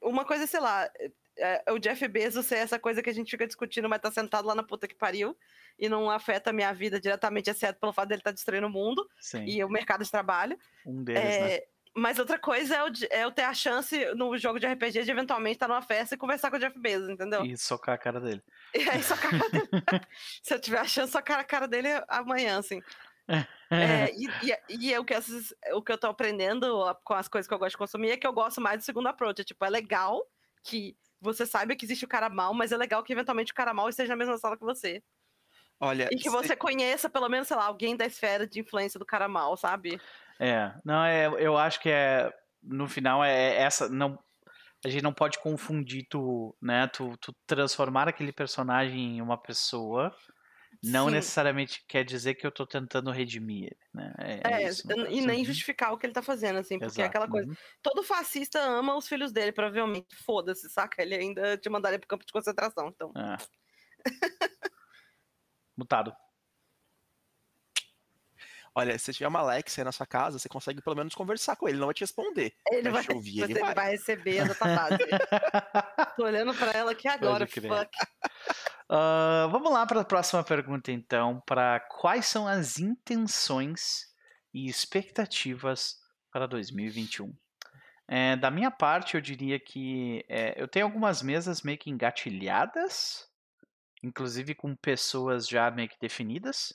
uma coisa, sei lá, é, o Jeff Bezos ser essa coisa que a gente fica discutindo, mas tá sentado lá na puta que pariu e não afeta a minha vida diretamente, exceto pelo fato dele estar tá destruindo o mundo Sim. e o mercado de trabalho. Um deles, é, né? Mas outra coisa é eu, é eu ter a chance no jogo de RPG de eventualmente estar numa festa e conversar com o Jeff Bezos, entendeu? E socar a cara dele. E aí socar a cara dele. Se eu tiver a chance, socar a cara dele amanhã, assim. É, e, e, e é o, que essas, o que eu tô aprendendo com as coisas que eu gosto de consumir é que eu gosto mais do segundo approach. É, tipo, é legal que você saiba que existe o cara mal, mas é legal que eventualmente o cara mal esteja na mesma sala que você. Olha, e que você se... conheça, pelo menos, sei lá, alguém da esfera de influência do cara mal, sabe? É, não, é, eu acho que é, no final, é essa, não, a gente não pode confundir tu, né, tu, tu transformar aquele personagem em uma pessoa não Sim. necessariamente quer dizer que eu tô tentando redimir ele, né? É, é, é isso, e nem justificar o que ele tá fazendo, assim, porque é Exato. é aquela coisa. Uhum. Todo fascista ama os filhos dele, provavelmente. Foda-se, saca? Ele ainda te mandaria pro campo de concentração, então. É. Mutado. Olha, se tiver uma Alexa aí na sua casa, você consegue pelo menos conversar com ele, não vai te responder. Ele vai, vai ouvir, ele vai. vai receber a nota Tô olhando pra ela aqui agora, fuck. Uh, vamos lá para a próxima pergunta, então. Para quais são as intenções e expectativas para 2021? É, da minha parte, eu diria que é, eu tenho algumas mesas meio que engatilhadas, inclusive com pessoas já meio que definidas.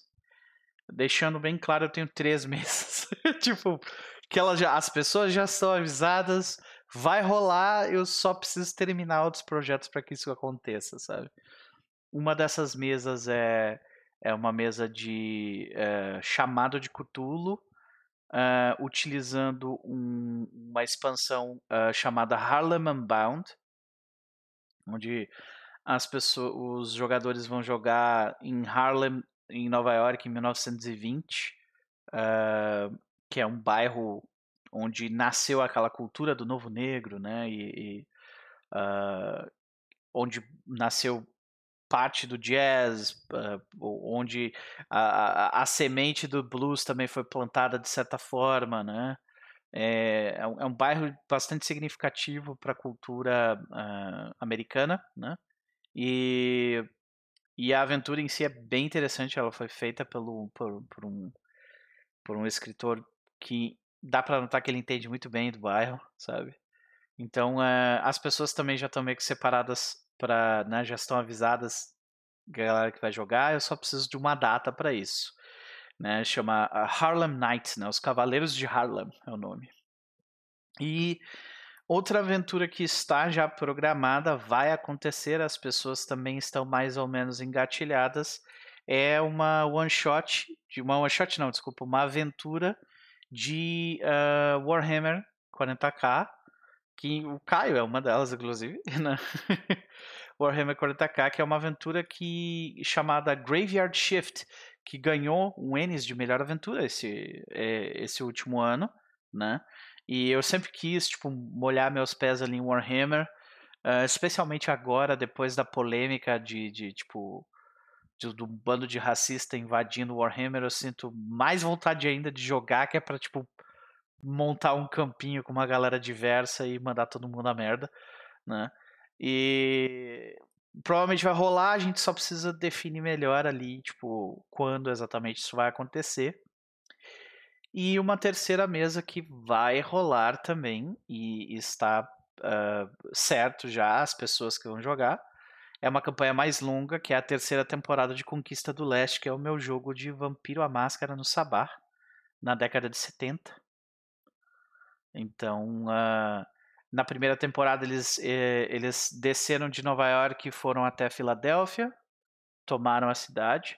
Deixando bem claro, eu tenho três mesas. tipo, que ela já, as pessoas já estão avisadas, vai rolar, eu só preciso terminar outros projetos para que isso aconteça, sabe? Uma dessas mesas é, é uma mesa de é, chamado de Cthulhu, uh, utilizando um, uma expansão uh, chamada Harlem Unbound, onde as pessoas, os jogadores vão jogar em Harlem, em Nova York, em 1920, uh, que é um bairro onde nasceu aquela cultura do novo negro, né? E, e onde nasceu parte do jazz, uh, onde a, a, a, semente do blues também foi plantada de certa forma, né? É, é, um, é um bairro bastante significativo para a cultura uh, americana, né? E, e a aventura em si é bem interessante, ela foi feita pelo, por, por um, por um escritor que dá para notar que ele entende muito bem do bairro, sabe? Então, uh, as pessoas também já estão meio que separadas para, né, já estão avisadas galera que vai jogar, eu só preciso de uma data para isso. Né, chama ah, Harlem Knights, né, os Cavaleiros de Harlem é o nome. E Outra aventura que está já programada, vai acontecer, as pessoas também estão mais ou menos engatilhadas, é uma one shot, de uma one shot não, desculpa, uma aventura de uh, Warhammer 40k, que o Caio é uma delas, inclusive, né? Warhammer 40k, que é uma aventura que chamada Graveyard Shift, que ganhou um Ennis de melhor aventura esse, é, esse último ano, né? E eu sempre quis, tipo, molhar meus pés ali em Warhammer, uh, especialmente agora, depois da polêmica de, de tipo, de, do bando de racista invadindo Warhammer, eu sinto mais vontade ainda de jogar, que é pra, tipo, montar um campinho com uma galera diversa e mandar todo mundo a merda, né? E provavelmente vai rolar, a gente só precisa definir melhor ali, tipo, quando exatamente isso vai acontecer. E uma terceira mesa que vai rolar também e está uh, certo já as pessoas que vão jogar. É uma campanha mais longa, que é a terceira temporada de Conquista do Leste, que é o meu jogo de Vampiro à Máscara no Sabá, na década de 70. Então, uh, na primeira temporada eles, eh, eles desceram de Nova York e foram até Filadélfia, tomaram a cidade.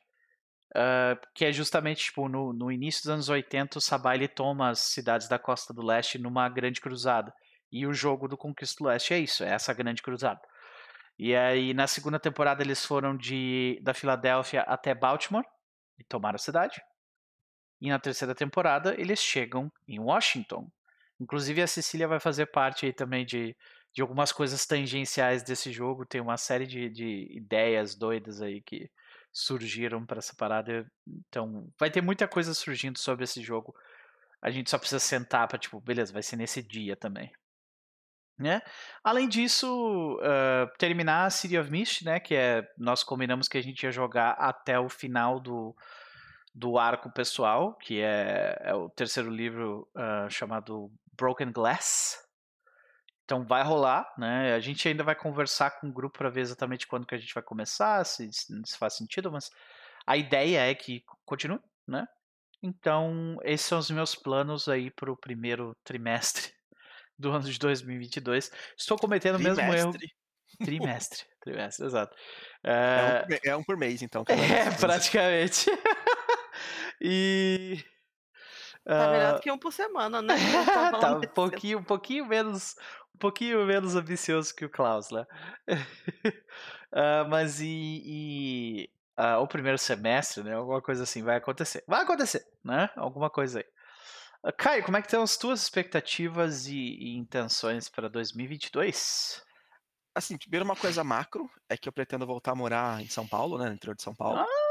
Uh, que é justamente tipo, no, no, início dos anos 80, o Sabá ele toma as cidades da costa do leste numa grande cruzada. E o jogo do Conquista do Leste é isso, é essa grande cruzada. E aí na segunda temporada eles foram de da Filadélfia até Baltimore e tomaram a cidade. E na terceira temporada eles chegam em Washington. Inclusive a Cecília vai fazer parte aí também de, de algumas coisas tangenciais desse jogo. Tem uma série de, de ideias doidas aí que, surgiram para essa parada. Então, vai ter muita coisa surgindo sobre esse jogo. A gente só precisa sentar para tipo, beleza, vai ser nesse dia também. Né? Além disso, uh, terminar a City of Mist, né, que é nós combinamos que a gente ia jogar até o final do, do arco pessoal, que é, é o terceiro livro uh, chamado Broken Glass, então vai rolar, né? A gente ainda vai conversar com o grupo para ver exatamente quando que a gente vai começar, se, se faz sentido, mas a ideia é que continue, né? Então, esses são os meus planos aí para o primeiro trimestre do ano de 2022. Estou cometendo o mesmo erro. Trimestre. Trimestre, exato. É, é, um, é um por mês, então. É, praticamente. e. Tá melhor do que um por semana, né? tá um pouquinho, um pouquinho menos, um pouquinho menos ambicioso que o Klaus, né? uh, mas e, e uh, o primeiro semestre, né? Alguma coisa assim vai acontecer. Vai acontecer, né? Alguma coisa aí. Uh, Caio, como é que estão as tuas expectativas e, e intenções para 2022? Assim, primeiro uma coisa macro é que eu pretendo voltar a morar em São Paulo, né? No interior de São Paulo. Ah!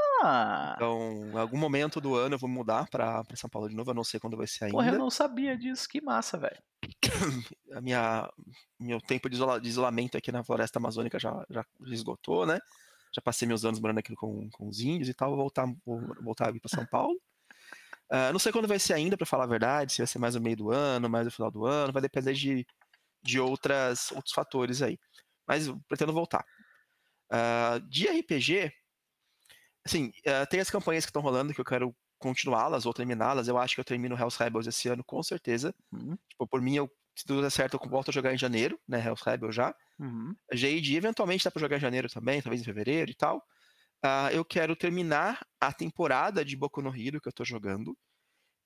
Então, em algum momento do ano eu vou mudar pra, pra São Paulo de novo, eu não sei quando vai ser ainda. Porra, eu não sabia disso, que massa, velho. A minha, meu tempo de, isola, de, isolamento aqui na floresta amazônica já, já esgotou, né? Já passei meus anos morando aqui com, com os índios e tal, vou voltar, vou voltar a vir pra São Paulo. Uh, não sei quando vai ser ainda, para falar a verdade, se vai ser mais no meio do ano, mais no final do ano, vai depender de, de outras, outros fatores aí. Mas pretendo voltar. Uh, de RPG, Assim, uh, tem as campanhas que estão rolando que eu quero continuá-las ou terminá-las. Eu acho que eu termino Hells Rebels esse ano, com certeza. Uhum. Tipo, por mim, eu, se tudo der certo, eu volto a jogar em janeiro, né? Hells Rebels já. Uhum. Jade, eventualmente dá pra jogar em janeiro também, talvez em fevereiro e tal. Uh, eu quero terminar a temporada de Boku no Hero que eu tô jogando.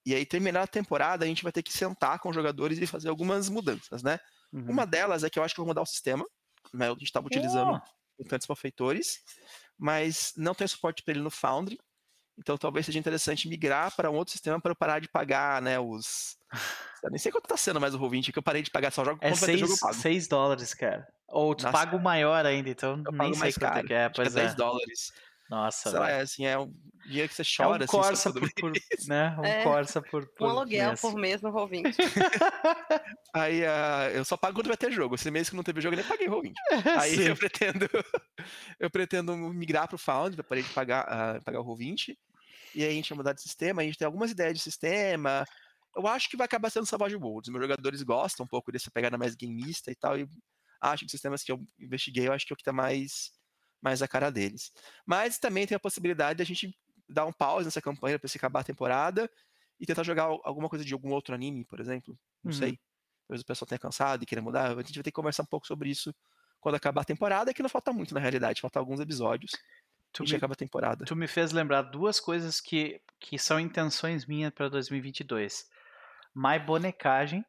E aí, terminar a temporada, a gente vai ter que sentar com os jogadores e fazer algumas mudanças, né? Uhum. Uma delas é que eu acho que eu vou mudar o sistema. Né? A gente estava utilizando tantos malfeitores mas não tem suporte para ele no Foundry. Então talvez seja interessante migrar para um outro sistema para eu parar de pagar, né, os... Eu nem sei quanto está sendo mais o Roll20, que eu parei de pagar, só jogo é seis, jogo pago. 6 dólares, cara. Ou tu Nossa, paga o maior ainda, então eu nem sei mais caro, é, pois é. 10 dólares. Nossa, Sei lá, é assim, é um dia que você chora. É um assim, Corsa por, por, né? Um é, Corsa por, por Um aluguel mês. por mês no Roll20. Aí uh, eu só pago quando vai ter jogo. Esse mês que não teve jogo, eu nem paguei Roll20. Aí Sim. eu pretendo eu pretendo migrar pro Found, para de pagar, uh, pagar o Roll20. E aí a gente vai mudar de sistema, a gente tem algumas ideias de sistema. Eu acho que vai acabar sendo Savage Worlds. Meus jogadores gostam um pouco dessa pegada mais gamista e tal. E acho que os sistemas que eu investiguei, eu acho que é o que tá mais mais a cara deles. Mas também tem a possibilidade de a gente dar um pause nessa campanha para se acabar a temporada e tentar jogar alguma coisa de algum outro anime, por exemplo. Não uhum. sei. talvez o pessoal tenha cansado e queira mudar. A gente vai ter que conversar um pouco sobre isso quando acabar a temporada, que não falta muito na realidade, falta alguns episódios. Tu me, acaba a temporada. Tu me fez lembrar duas coisas que, que são intenções minhas para 2022. Mais bonecagem,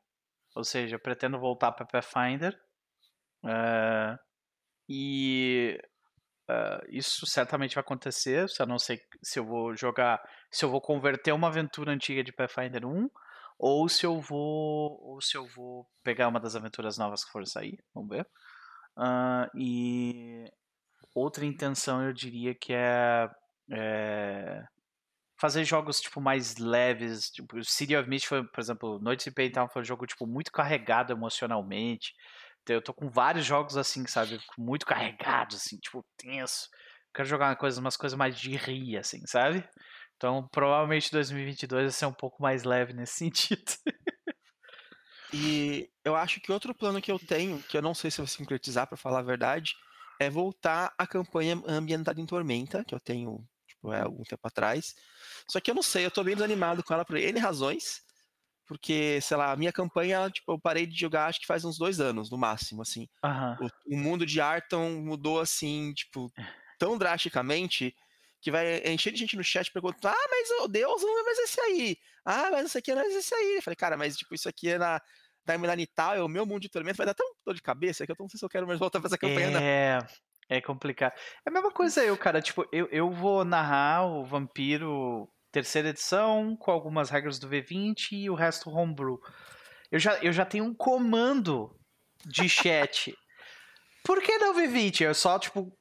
ou seja, eu pretendo voltar para Pathfinder. Uh, e uh, isso certamente vai acontecer, só não sei se eu vou jogar, se eu vou converter uma aventura antiga de Pathfinder 1 ou se eu vou ou se eu vou pegar uma das aventuras novas que for sair, vamos ver. Uh, e outra intenção eu diria que é, é, fazer jogos tipo mais leves, tipo City of Mist foi, por exemplo, Noite de Paytown foi um jogo tipo muito carregado emocionalmente. Eu tô com vários jogos assim, sabe, muito carregados assim, tipo tenso. Quero jogar uma coisa, umas coisas mais de rir assim, sabe? Então, provavelmente 2022 vai ser um pouco mais leve nesse sentido. E eu acho que outro plano que eu tenho, que eu não sei se vou sincretizar para falar a verdade, é voltar à campanha ambientada em Tormenta, que eu tenho, tipo, é algum tempo atrás. Só que eu não sei, eu tô bem desanimado com ela por N razões. Porque, sei lá, a minha campanha, tipo, eu parei de jogar acho que faz uns dois anos, no máximo, assim. Uhum. O, o, mundo de Arton mudou, assim, tipo, tão drasticamente que vai encher de gente no chat perguntando: ah, mas o oh, Deus não é mais esse aí. Ah, mas isso aqui não é mais esse aí. Eu falei, cara, mas tipo, isso aqui é na da Milanital, é o meu mundo de tormento, vai dar tão dor de cabeça que eu não sei se eu quero mais voltar pra essa campanha. É, é complicado. É a mesma coisa eu, cara. Tipo, eu, eu vou narrar o Vampiro terceira edição, com algumas regras do V20 e o resto homebrew. Eu já, eu já tenho um comando de chat. Por que não V20? Eu só, tipo,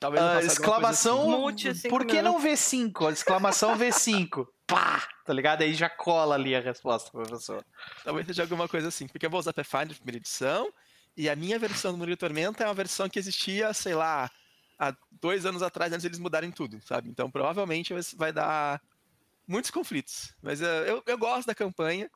Talvez uh, exclamação. Assim. Por que não V5? Exclamação V5. Pá! Tá ligado? Aí já cola ali a resposta, professor. Talvez seja alguma coisa assim. Porque eu vou usar Pathfinder primeira edição. E a minha versão do Murilo Tormenta é uma versão que existia, sei lá, há dois anos atrás, antes eles mudarem tudo, sabe? Então provavelmente vai dar muitos conflitos. Mas uh, eu, eu gosto da campanha,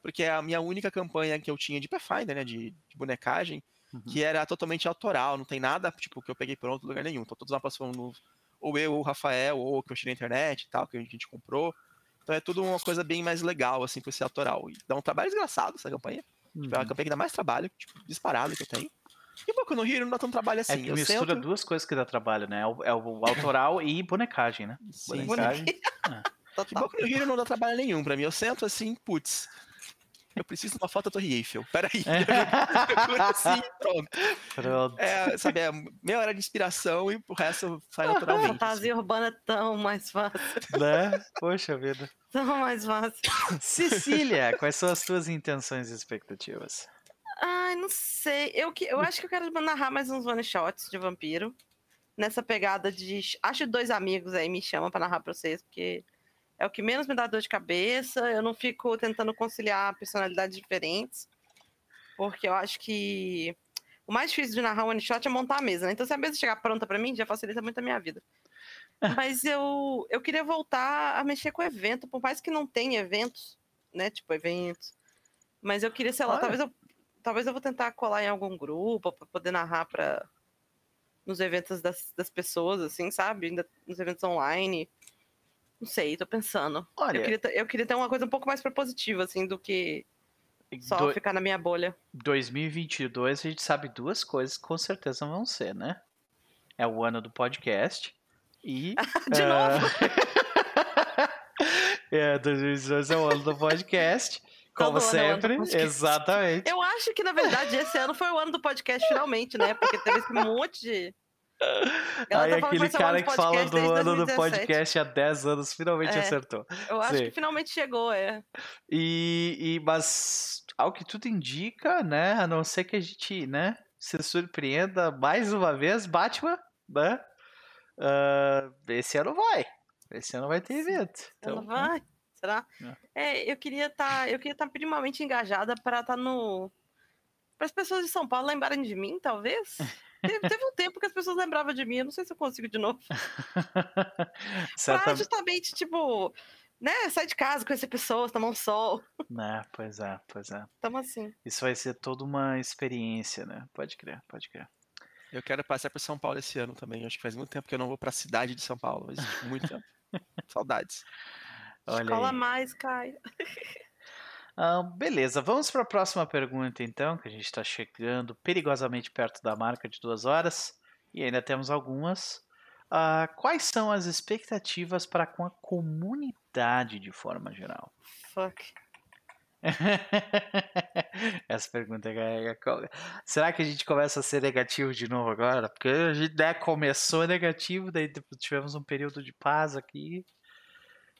porque é a minha única campanha que eu tinha de Pathfinder, né? De, de bonecagem uhum. que era totalmente autoral, não tem nada, tipo, que eu peguei pronto em lugar nenhum. Então todos os mapas foram ou eu, ou o Rafael, ou que eu tirei na internet e tal, que a gente comprou. Então é tudo uma coisa bem mais legal, assim, por ser autoral. E dá um trabalho desgraçado essa campanha. Uhum. Tipo, é uma uhum. campanha que dá mais trabalho, tipo, disparado que eu tenho. E pouco no Rio não dá tanto trabalho é assim. É que mistura sento... duas coisas que dá trabalho, né? É o, é o autoral e bonecagem, né? Sim. Bonecagem. É. Que pouco no Rio não dá trabalho nenhum pra mim. Eu sento assim, putz, eu preciso de uma foto da Torre Eiffel. Peraí. É. assim, pronto. Pronto. É, sabe, é meia hora de inspiração e o resto sai naturalmente. Fantasia assim. urbana é tão mais fácil. Né? Poxa vida. Tão mais fácil. Cecília, quais são as tuas intenções e expectativas? Ai, não sei. Eu, que, eu acho que eu quero narrar mais uns one shots de vampiro. Nessa pegada de. Acho dois amigos aí me chamam pra narrar pra vocês, porque é o que menos me dá dor de cabeça. Eu não fico tentando conciliar personalidades diferentes. Porque eu acho que o mais difícil de narrar um one shot é montar a mesa, né? Então, se a mesa chegar pronta para mim, já facilita muito a minha vida. Mas eu, eu queria voltar a mexer com evento, por mais que não tenha eventos, né? Tipo, eventos. Mas eu queria, sei lá, talvez eu, talvez eu vou tentar colar em algum grupo para poder narrar para nos eventos das, das pessoas, assim, sabe? Nos eventos online. Não sei, tô pensando. Olha, eu queria, eu queria ter uma coisa um pouco mais propositiva, assim, do que só do... ficar na minha bolha. 2022 a gente sabe duas coisas que com certeza vão ser, né? É o ano do podcast e. De uh... novo? é, 2022 é o ano do podcast. Como sempre, exatamente. Eu acho que, na verdade, esse ano foi o ano do podcast, finalmente, né? Porque teve esse monte de ela Aí tá aquele cara que fala do ano do podcast há 10 anos finalmente é, acertou. Eu acho Sim. que finalmente chegou, é. E, e, mas ao que tudo indica, né? A não ser que a gente, né, se surpreenda mais uma vez, Batman, né? Uh, esse ano vai. Esse ano vai ter evento. Então, ano vai. Será? É. é, eu queria estar, tá, eu queria estar tá minimamente engajada para estar tá no para as pessoas de São Paulo lembrarem de mim, talvez. Teve, teve, um tempo que as pessoas lembravam de mim, eu não sei se eu consigo de novo. pra justamente, tipo, né, sair de casa, conhecer pessoas, tomar um sol. Né, pois é, pois é. Tamo assim. Isso vai ser toda uma experiência, né? Pode crer, pode crer. Eu quero passar para São Paulo esse ano também. Acho que faz muito tempo que eu não vou para a cidade de São Paulo. Mas muito tempo. Saudades. Olha Escola aí. mais, Caio. Uh, beleza, vamos para a próxima pergunta então, que a gente está chegando perigosamente perto da marca de duas horas e ainda temos algumas. Uh, quais são as expectativas para com a comunidade de forma geral? Fuck. Essa pergunta é, é, Será que a gente começa a ser negativo de novo agora? Porque a gente né, começou negativo, daí tivemos um período de paz aqui.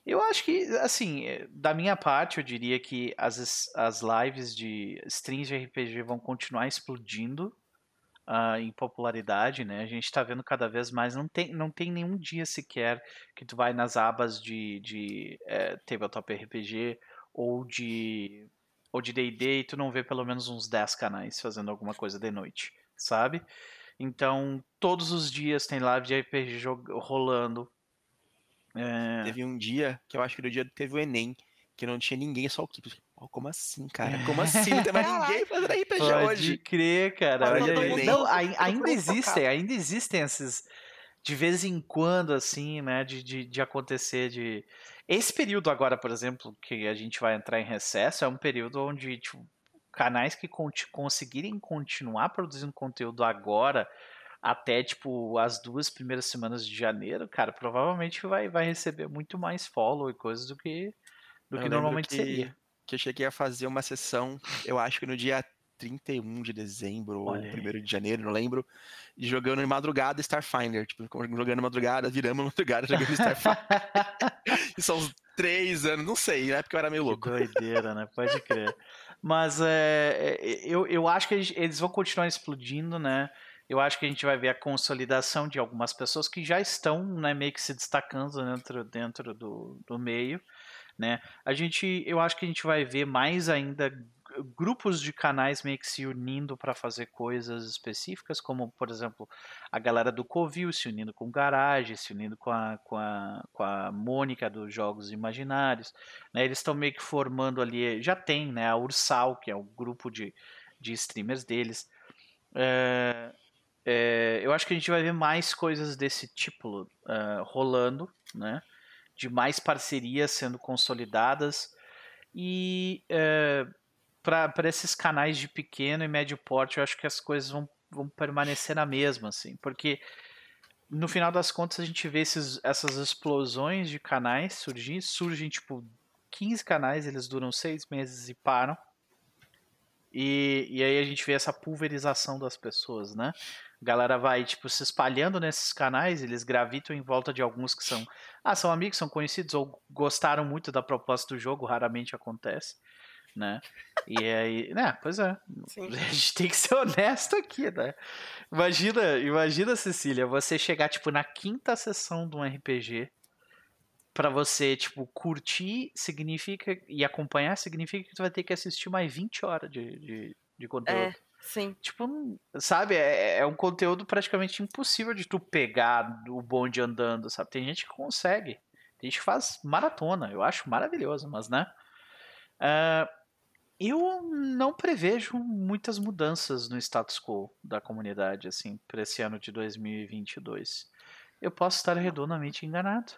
Eu acho que, assim, eh, da minha parte, eu diria que as, as lives de streams de RPG vão continuar explodindo uh, em popularidade, né? A gente está vendo cada vez mais. Não tem, não tem nenhum dia sequer que tu vai nas abas de, de é, Tabletop RPG ou de ou de D&D e tu não vê pelo menos uns 10 canais fazendo alguma coisa de noite, sabe? Então, todos os dias tem live de RPG rolando. É... Teve um dia, que eu acho que no dia teve o Enem, que não tinha ninguém, só o Kip. Oh, como assim, cara? Como assim? Não tem mais ninguém fazendo RPG Pode hoje. Pode crer, cara. Olha aí. Não, ainda existem, ainda existem esses de vez em quando, assim, né, de, de, de, acontecer de... Esse período agora, por exemplo, que a gente vai entrar em recesso, é um período onde, tipo, canais que conseguirem continuar produzindo conteúdo agora, até, tipo, as duas primeiras semanas de janeiro, cara, provavelmente vai, vai receber muito mais follow e coisas do que, do que normalmente que, seria. Que eu cheguei a fazer uma sessão, eu acho que no dia 31 de dezembro Olha ou 1 de janeiro, não lembro, e jogando em madrugada Starfinder, tipo, jogando madrugada, viramos madrugada jogando Starfinder. e são uns três anos, não sei, na época eu era meio louco. Que doideira, né? Pode crer. Mas é, eu, eu acho que eles vão continuar explodindo, né? Eu acho que a gente vai ver a consolidação de algumas pessoas que já estão né, meio que se destacando dentro, dentro do, do meio. Né? A gente, eu acho que a gente vai ver mais ainda grupos de canais meio que se unindo para fazer coisas específicas, como por exemplo a galera do Covil se unindo com o Garage, se unindo com a, com a, com a Mônica dos Jogos Imaginários. Né? Eles estão meio que formando ali, já tem né, a Ursal, que é o grupo de, de streamers deles. É, é, eu acho que a gente vai ver mais coisas desse tipo uh, rolando, né? de mais parcerias sendo consolidadas. E uh, para esses canais de pequeno e médio porte, eu acho que as coisas vão, vão permanecer na mesma, assim, porque no final das contas a gente vê esses, essas explosões de canais surgir, surgem tipo 15 canais, eles duram seis meses e param. E, e aí a gente vê essa pulverização das pessoas, né? A galera vai, tipo, se espalhando nesses canais, eles gravitam em volta de alguns que são, ah, são amigos, são conhecidos ou gostaram muito da proposta do jogo, raramente acontece né? E aí, né, pois é. Sim. A gente tem que ser honesto aqui, né? Imagina, imagina, Cecília, você chegar, tipo, na quinta sessão de um RPG para você, tipo, curtir significa e acompanhar significa que tu vai ter que assistir mais 20 horas de, de, de conteúdo. É, sim. Tipo, sabe, é, é um conteúdo praticamente impossível de tu pegar o bonde andando, sabe? Tem gente que consegue. Tem gente que faz maratona, eu acho maravilhoso, mas, né? Uh, eu não prevejo muitas mudanças no status quo da comunidade, assim, para esse ano de 2022. Eu posso estar redondamente enganado.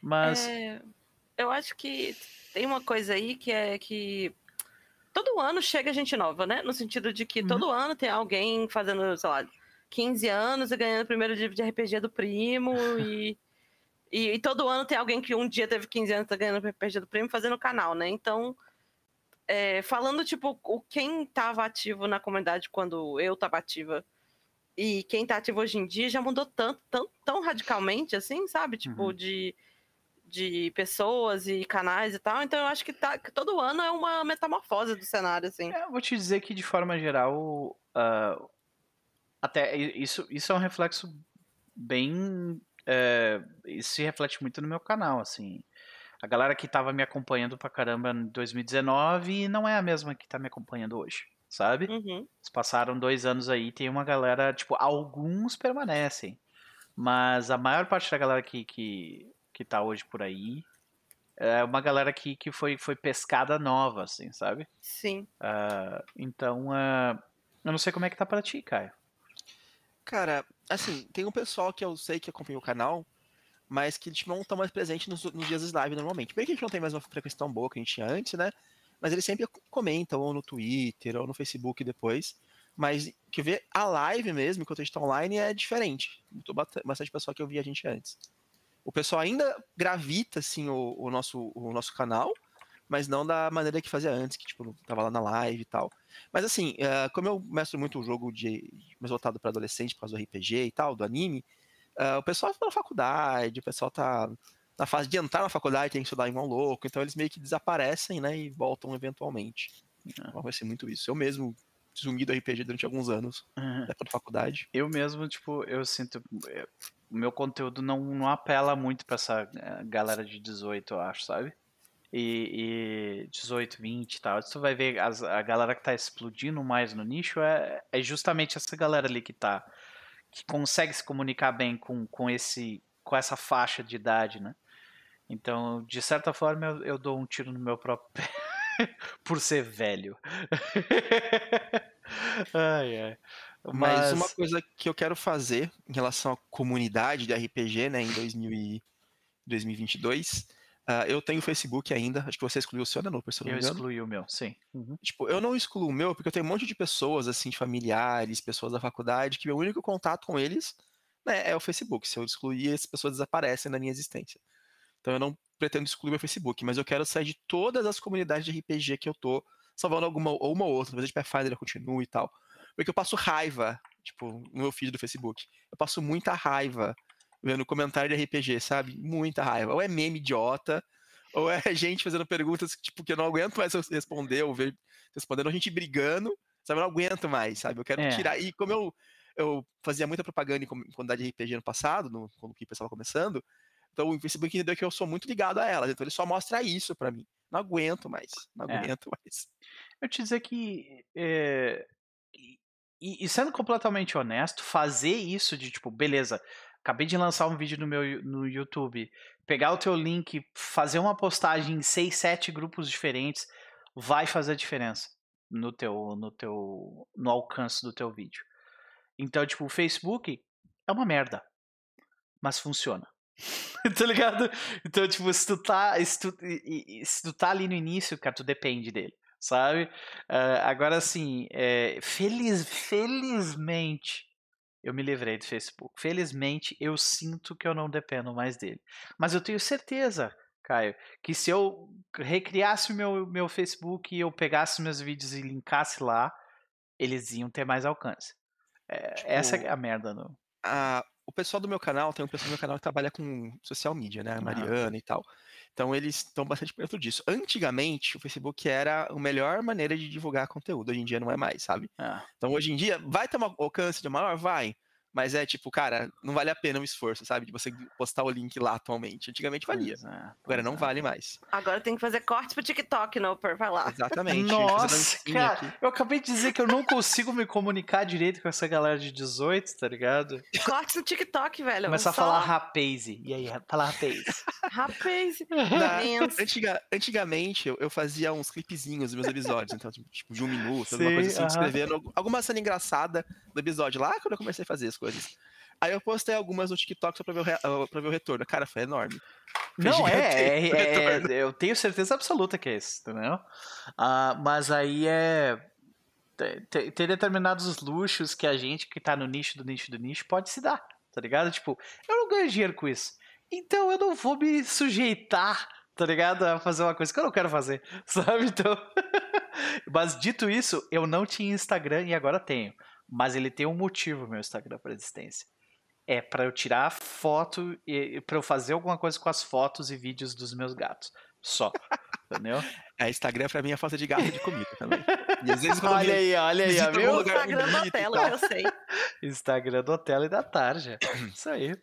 Mas. É, eu acho que tem uma coisa aí que é que todo ano chega gente nova, né? No sentido de que uhum. todo ano tem alguém fazendo, sei lá, 15 anos e ganhando o primeiro dia de RPG do primo e, e, e, todo ano tem alguém que um dia teve 15 anos e tá ganhando o RPG do primo fazendo o canal, né? Então é, falando, tipo, o quem estava ativo na comunidade quando eu estava ativa e quem está ativo hoje em dia já mudou tanto, tão, tão radicalmente, assim, sabe? Tipo, uhum. de, de pessoas e canais e tal. Então eu acho que, tá, que todo ano é uma metamorfose do cenário, assim. É, eu vou te dizer que, de forma geral, uh, até isso, isso é um reflexo bem. Uh, isso se reflete muito no meu canal, assim a galera que tava me acompanhando pra caramba em 2019 não é a mesma que tá me acompanhando hoje, sabe? Uhum. Eles passaram dois anos aí, tem uma galera, tipo, alguns permanecem, mas a maior parte da galera que, que, que tá hoje por aí é uma galera que, que foi, foi pescada nova, assim, sabe? Sim. Uh, então, uh, eu não sei como é que tá pra ti, Caio. Cara, assim, tem um pessoal que eu sei que acompanha o canal, mas que tipo, não estão mais presentes nos, nos dias das lives normalmente. Primeiro que a gente não tem mais uma frequência tão boa que a gente tinha antes, né? mas eles sempre comentam ou no Twitter ou no Facebook depois. Mas que ver a live mesmo, enquanto a gente tá online, é diferente. Tô bastante pessoal que eu vi a gente antes. O pessoal ainda gravita, assim, o, o, nosso, o nosso canal, mas não da maneira que fazia antes, que, tipo, tava lá na live e tal. Mas, assim, uh, como eu mestro muito o jogo de, mais voltado para adolescente, por causa do RPG e tal, do anime, uh, o pessoal tá na faculdade, o pessoal tá na fase de entrar na faculdade, tem que estudar igual louco, então eles meio que desaparecem, né, e voltam eventualmente. Então, vai ser muito isso. Eu mesmo sumi do RPG durante alguns anos, uhum. da faculdade. Eu mesmo, tipo, eu sinto. O meu conteúdo não, não apela muito pra essa eh, galera de 18, eu acho, sabe? E, e 18, 20 e tal. Você vai ver as, a galera que tá explodindo mais no nicho é, é justamente essa galera ali que tá. que consegue se comunicar bem com, com, esse, com essa faixa de idade, né? Então, de certa forma, eu, eu dou um tiro no meu próprio pé. por ser velho. ai, ai. Mas... Mas... uma coisa que eu quero fazer em relação à comunidade de RPG, né, em 2000 e 2022, uh, eu tenho Facebook ainda. Acho que você excluiu o seu, né, Looper? Eu excluí o meu, sim. Uhum. Tipo, eu não excluo o meu porque eu tenho um monte de pessoas, assim, de familiares, pessoas da faculdade, que meu único contato com eles né, é o Facebook. Se eu excluir, as pessoas desaparecem da minha existência. Então eu não pretendo excluir meu Facebook, mas eu quero sair de todas as comunidades de RPG que eu tô, salvando alguma ou uma ou outra, talvez a Pathfinder continue e tal. Porque eu passo raiva, tipo, no meu feed do Facebook. Eu passo muita raiva vendo comentário de RPG, sabe? Muita raiva. Ou é meme idiota, ou é gente fazendo perguntas tipo, que eu não aguento mais responder, ou ver respondendo, ou gente brigando, sabe? Eu não aguento mais, sabe? Eu quero é. tirar. E como eu, eu fazia muita propaganda em comunidade de RPG no passado, no, quando o Keep estava começando, então o Facebook entendeu que eu sou muito ligado a elas. Então ele só mostra isso para mim. Não aguento mais. Não é. aguento mais. Eu te dizer que. É, e, e, sendo completamente honesto, fazer isso de tipo, beleza, acabei de lançar um vídeo no meu no YouTube, pegar o teu link, fazer uma postagem em seis, sete grupos diferentes, vai fazer diferença no teu, no teu, no alcance do teu vídeo. Então, tipo, o Facebook é uma merda, mas funciona. tá ligado? Então, tipo, se tu tá. Se tu, se tu tá ali no início, cara, tu depende dele. Sabe? Uh, agora, assim, é, feliz, felizmente eu me livrei do Facebook. Felizmente eu sinto que eu não dependo mais dele. Mas eu tenho certeza, Caio, que se eu recriasse o meu, meu Facebook e eu pegasse meus vídeos e linkasse lá, eles iam ter mais alcance. É, tipo, essa é a merda. No... A, o pessoal do meu canal, tem um pessoal do meu canal que trabalha com social media, né? A Mariana e tal. Então eles estão bastante perto disso. Antigamente, o Facebook era a melhor maneira de divulgar conteúdo. Hoje em dia não é mais, sabe? Ah. Então hoje em dia, vai ter um alcance de maior? Vai. Mas é tipo, cara, não vale a pena o esforço, sabe? De você postar o link lá atualmente. Antigamente valia. É, Agora não é. vale mais. Agora tem que fazer cortes pro TikTok, não, por falar. Exatamente. Nossa, cara, aqui. eu acabei de dizer que eu não consigo me comunicar direito com essa galera de 18, tá ligado? Cortes no TikTok, velho. Começa Só... a falar rapaze. E aí, fala rapaze. rapaze. Antiga, antigamente, eu, eu, fazia uns clipezinhos dos meus episódios. Então, tipo, de um minuto, Sim, alguma coisa assim, uh -huh. escrevendo alguma cena engraçada do episódio. Lá quando eu comecei a fazer as coisas. Aí eu postei algumas no TikTok só pra ver o, re... Ah, pra ver o retorno. Cara, foi enorme. Foi não, é, é, é, eu tenho certeza absoluta que é isso, entendeu? Uh, mas aí é. Tem, tem determinados luxos que a gente que tá no nicho do nicho do nicho pode se dar, tá ligado? Tipo, eu não ganho dinheiro com isso. Então eu não vou me sujeitar, tá ligado? A fazer uma coisa que eu não quero fazer, sabe? Então. mas dito isso, eu não tinha Instagram e agora tenho. Mas ele tem um motivo, meu Instagram, para existência. É para eu tirar foto e para eu fazer alguma coisa com as fotos e vídeos dos meus gatos. Só. Entendeu? É, Instagram pra mim é falta de gato de comida também. E às vezes olha aí, olha aí, viu? Instagram da tela, eu sei. Instagram do tela e da tarja. Isso aí.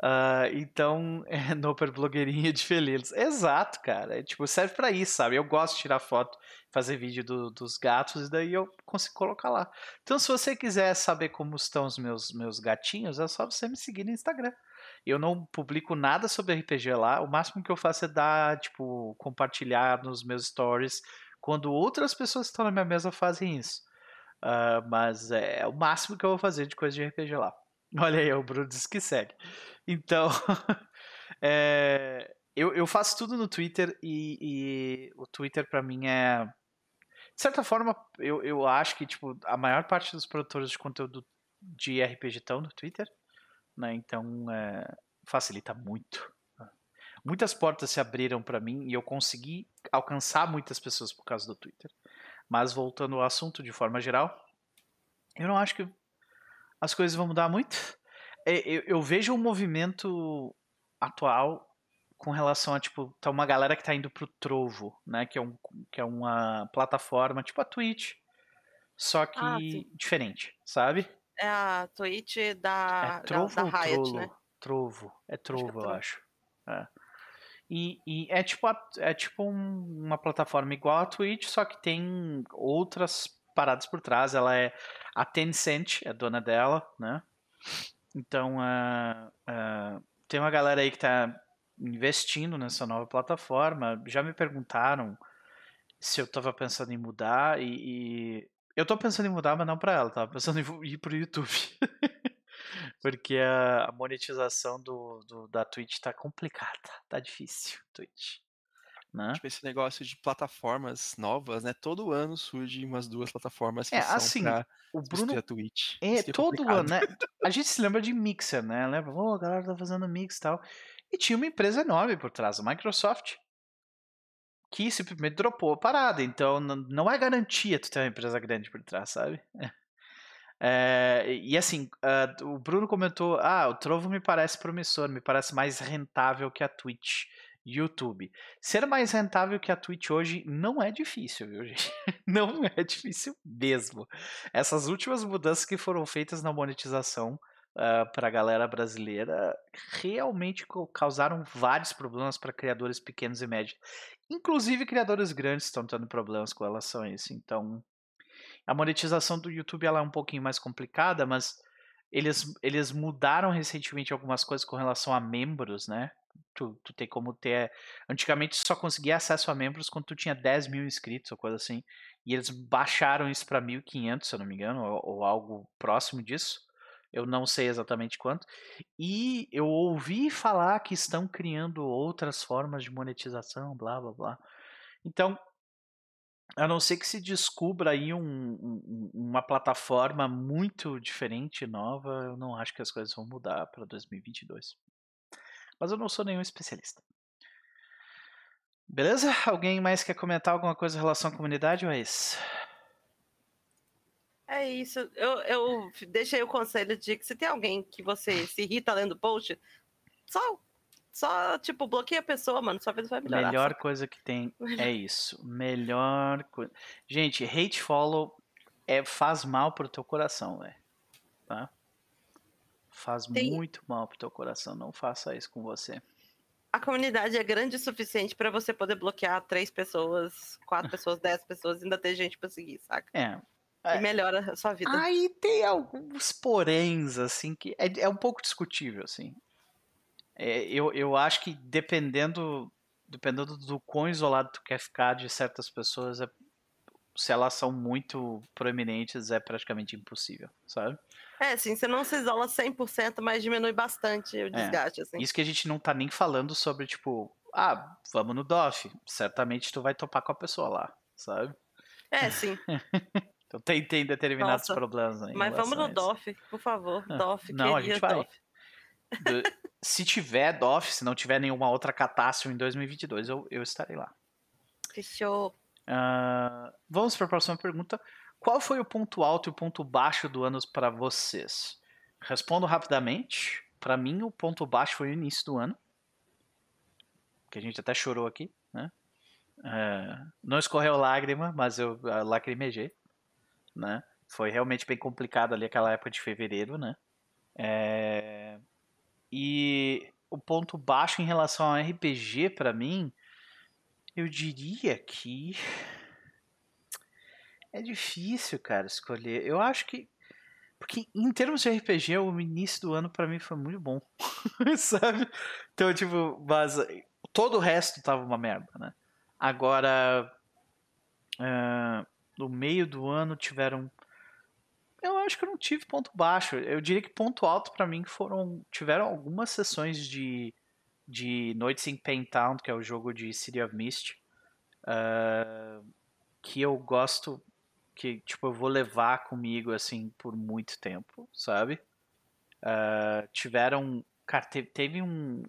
Uh, então, é no blogueirinha de felizes. Exato, cara. É, tipo, serve para isso, sabe? Eu gosto de tirar foto, fazer vídeo do, dos gatos e daí eu consigo colocar lá. Então, se você quiser saber como estão os meus, meus gatinhos, é só você me seguir no Instagram. Eu não publico nada sobre RPG lá. O máximo que eu faço é dar, tipo, compartilhar nos meus stories quando outras pessoas que estão na minha mesa fazem isso. Uh, mas é o máximo que eu vou fazer de coisa de RPG lá. Olha aí, o Bruno disse que segue. Então, é, eu, eu faço tudo no Twitter e, e o Twitter para mim é. De certa forma, eu, eu acho que tipo, a maior parte dos produtores de conteúdo de RPG estão no Twitter. Né? Então é, facilita muito. Muitas portas se abriram para mim e eu consegui alcançar muitas pessoas por causa do Twitter. Mas voltando ao assunto de forma geral, eu não acho que as coisas vão mudar muito. É, eu, eu vejo um movimento atual com relação a, tipo, tá uma galera que tá indo pro Trovo, né? Que é, um, que é uma plataforma tipo a Twitch, só que ah, diferente, sabe? É a Twitch da, é Trovo da, da Riot, Trollo? né? Trovo, é Trovo, eu acho. É. E, e, é tipo, a, é tipo um, uma plataforma igual a Twitch, só que tem outras paradas por trás. Ela é a Tencent, é dona dela, né? Então, uh, uh, tem uma galera aí que tá investindo nessa nova plataforma. Já me perguntaram se eu estava pensando em mudar e, e, eu estou pensando em mudar, mas não para ela, tava pensando em ir para o YouTube. Porque a, monetização do, do, da Twitch está complicada, tá difícil, Twitch. Né? Tipo, esse negócio de plataformas novas, né? Todo ano surge umas duas plataformas que é, são assim, pra o Bruno a Twitch. É, todo ano, né? A gente se lembra de Mixer, né? Lembra? Oh, a galera tá fazendo mix e tal. E tinha uma empresa enorme por trás, a Microsoft, que simplesmente dropou a parada. Então não é garantia tu ter uma empresa grande por trás, sabe? É, e assim, uh, o Bruno comentou: ah, o Trovo me parece promissor, me parece mais rentável que a Twitch. YouTube. Ser mais rentável que a Twitch hoje não é difícil, viu, gente? Não é difícil mesmo. Essas últimas mudanças que foram feitas na monetização uh, ah, para a galera brasileira realmente causaram vários problemas para criadores pequenos e médios. Inclusive, criadores grandes estão tendo problemas com relação a isso. Então, a monetização do YouTube ela é um pouquinho mais complicada, mas eles, eles mudaram recentemente algumas coisas com relação a membros, né? Tu, tu tem como ter. Antigamente só conseguia acesso a membros quando tu tinha 10 mil inscritos ou coisa assim. E eles baixaram isso para 1.500, se eu não me engano, ou, ou algo próximo disso. Eu não sei exatamente quanto. E eu ouvi falar que estão criando outras formas de monetização, blá blá blá. Então, a não ser que se descubra aí um, um, uma plataforma muito diferente, nova, eu não acho que as coisas vão mudar para 2022. Mas eu não sou nenhum especialista. Beleza? Alguém mais quer comentar alguma coisa em relação à comunidade ou é isso? É isso. Eu, eu deixei o conselho de que se tem alguém que você se irrita lendo post, só, só tipo, bloqueia a pessoa, mano. Sua vida vai melhorar. Melhor coisa que tem é isso. Melhor coisa. Gente, hate follow é, faz mal pro teu coração, velho. Tá? Faz tem... muito mal pro teu coração. Não faça isso com você. A comunidade é grande o suficiente para você poder bloquear três pessoas, quatro pessoas, dez pessoas, e ainda ter gente pra seguir, saca? É, e é. melhora a sua vida. Aí tem alguns poréns, assim, que é, é um pouco discutível, assim. É, eu, eu acho que dependendo, dependendo do quão isolado tu quer ficar de certas pessoas, é, se elas são muito proeminentes, é praticamente impossível, sabe? É, sim, você não se isola 100%, mas diminui bastante o é, desgaste, é, assim. Isso que a gente não tá nem falando sobre, tipo, ah, vamos no DOF. Certamente tu vai topar com a pessoa lá, sabe? É, sim. Então tem, tem determinados Nossa, problemas aí. Mas vamos no DOF, por favor. Ah, DOF, Não, a gente vai. DOF. se tiver DOF, se não tiver nenhuma outra catástrofe em 2022, eu, eu estarei lá. Fechou. Uh, vamos para a próxima pergunta. Qual foi o ponto alto e o ponto baixo do ano para vocês? Respondo rapidamente. Para mim, o ponto baixo foi o início do ano. Que a gente até chorou aqui, né? Uh, não escorreu lágrima, mas eu uh, lacrimejei né? Foi realmente bem complicado ali aquela época de fevereiro, né? É... E o ponto baixo em relação ao RPG para mim, eu diria que é difícil, cara, escolher. Eu acho que porque em termos de RPG, o início do ano para mim foi muito bom. Sabe? Então, tipo, mas todo o resto tava uma merda, né? Agora, uh, no meio do ano tiveram eu acho que eu não tive ponto baixo. Eu diria que ponto alto para mim foram tiveram algumas sessões de de Noites em Paintown, que é o jogo de City of Mist, uh, que eu gosto, que tipo eu vou levar comigo assim por muito tempo, sabe? Uh, tiveram, cara, teve, teve um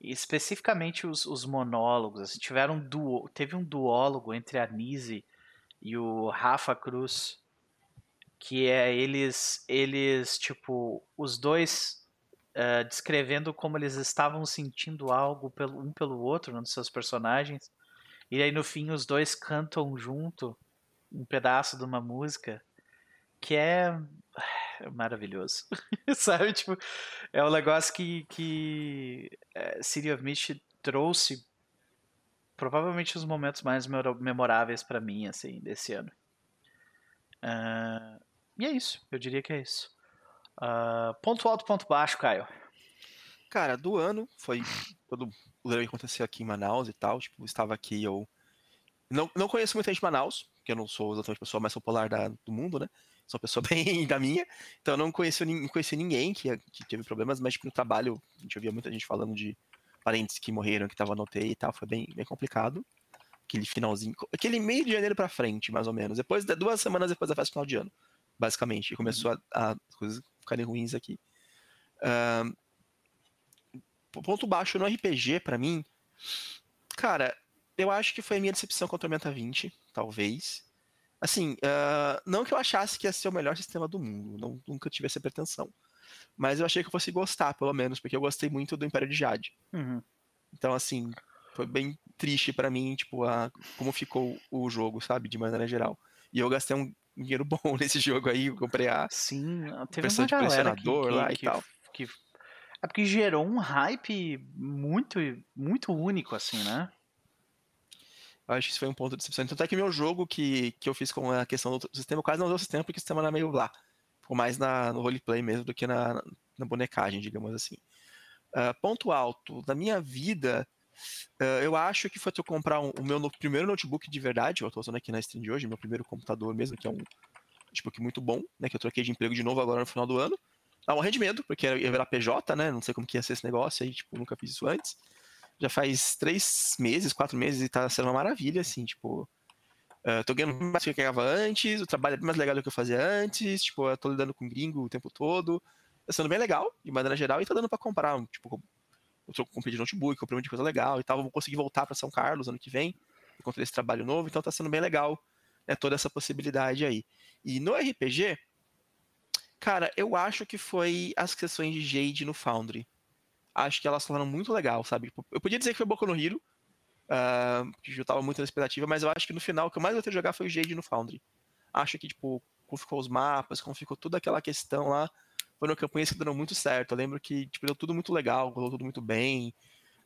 especificamente os, os monólogos, assim, tiveram duo, teve um duólogo entre a Nise e o Rafa Cruz, que é eles, eles tipo, os dois uh, descrevendo como eles estavam sentindo algo pelo, um pelo outro, um dos seus personagens, e aí no fim os dois cantam junto um pedaço de uma música que é maravilhoso. Sabe? Tipo, é um negócio que, que é, City of Mist trouxe provavelmente os momentos mais memoráveis para mim, assim, desse ano. Uh, e é isso, eu diria que é isso. Uh, ponto alto, ponto baixo, Caio. Cara, do ano foi todo o que aconteceu aqui em Manaus e tal. Tipo, estava aqui, eu não, não conheço muita gente de Manaus, porque eu não sou exatamente a pessoa mais popular da, do mundo, né? Sou uma pessoa bem da minha, então eu não conheço, não conheci ninguém que, que teve problemas, mas tipo, no trabalho a gente ouvia muita gente falando de parentes que morreram, que estavam no UTI e tal, foi bem, bem complicado. Aquele finalzinho, aquele meio de janeiro pra frente, mais ou menos. Depois, duas semanas depois da festa final de ano, basicamente. E começou uhum. a, a coisas ficarem ruins aqui. Uh, ponto baixo no RPG, para mim, cara, eu acho que foi a minha decepção com a Tormenta 20, talvez. Assim, uh, não que eu achasse que ia ser o melhor sistema do mundo, não, nunca tive essa pretensão. Mas eu achei que eu fosse gostar, pelo menos, porque eu gostei muito do Império de Jade. Uhum. Então, assim, foi bem triste para mim, tipo, a, como ficou o jogo, sabe, de maneira geral. E eu gastei um dinheiro bom nesse jogo aí, comprei a Sim, teve uma galera que, que, lá e tal. Que, é porque gerou um hype muito, muito único, assim, né? Eu acho que isso foi um ponto de decepção. Tanto é que meu jogo que, que eu fiz com a questão do sistema, quase não deu sistema, porque o sistema era meio lá. Ficou mais na, no roleplay mesmo do que na, na bonecagem, digamos assim. Uh, ponto alto. Da minha vida, uh, eu acho que foi eu comprar um, o meu no, primeiro notebook de verdade, eu estou usando aqui na stream de hoje, meu primeiro computador mesmo, que é um notebook muito bom, né, que eu troquei de emprego de novo agora no final do ano. Tava morrendo de medo, porque ia virar PJ, né, não sei como que ia ser esse negócio aí, tipo, nunca fiz isso antes. Já faz três meses, quatro meses e tá sendo uma maravilha, assim, tipo... Uh, tô ganhando mais do que eu ganhava antes, o trabalho é bem mais legal do que eu fazia antes, tipo, eu tô lidando com gringo o tempo todo. Tá sendo bem legal, de maneira geral, e tá dando pra comprar, tipo, eu comprei de notebook, comprei muita coisa legal e tal, vou conseguir voltar para São Carlos ano que vem, encontrei esse trabalho novo, então tá sendo bem legal, né, toda essa possibilidade aí. E no RPG, cara, eu acho que foi as questões de Jade no Foundry. Acho que elas falaram muito legal, sabe? Tipo, eu podia dizer que foi Boku no Hero, Uh, que eu tava muito na expectativa, mas eu acho que no final o que eu mais gostei de jogar foi o Jade no Foundry. Acho que, tipo, como ficou os mapas, como ficou toda aquela questão lá, foram campanhas que deram muito certo. Eu lembro que, tipo, deu tudo muito legal, rolou tudo muito bem.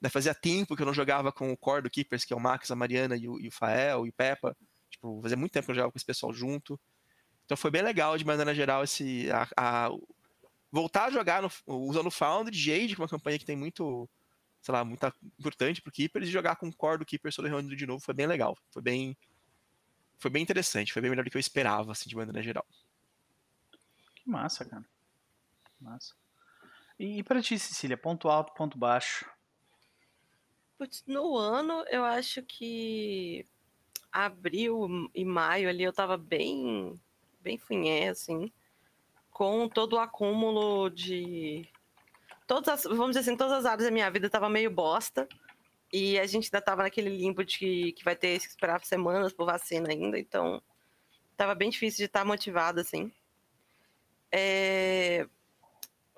Né, fazia tempo que eu não jogava com o core do Keepers, que é o Max, a Mariana e o, e o Fael e o Peppa. Tipo, fazia muito tempo que eu jogava com esse pessoal junto. Então foi bem legal, de maneira geral, esse, a, a voltar a jogar no, usando o Foundry, Jade, que é uma campanha que tem muito sei lá, muito importante pro Keeper, e jogar com o core do Keeper Solerando de novo foi bem legal. Foi bem. Foi bem interessante, foi bem melhor do que eu esperava, assim, de maneira geral. Que massa, cara. Massa. E, e pra ti, Cecília, ponto alto, ponto baixo? Putz, no ano, eu acho que abril e maio ali eu tava bem, bem funhé, assim, com todo o acúmulo de todas as, vamos dizer assim, todas as áreas da minha vida tava meio bosta. E a gente ainda tava naquele limbo de que, vai ter que esperar semanas por vacina ainda, então tava bem difícil de estar motivado, assim. É...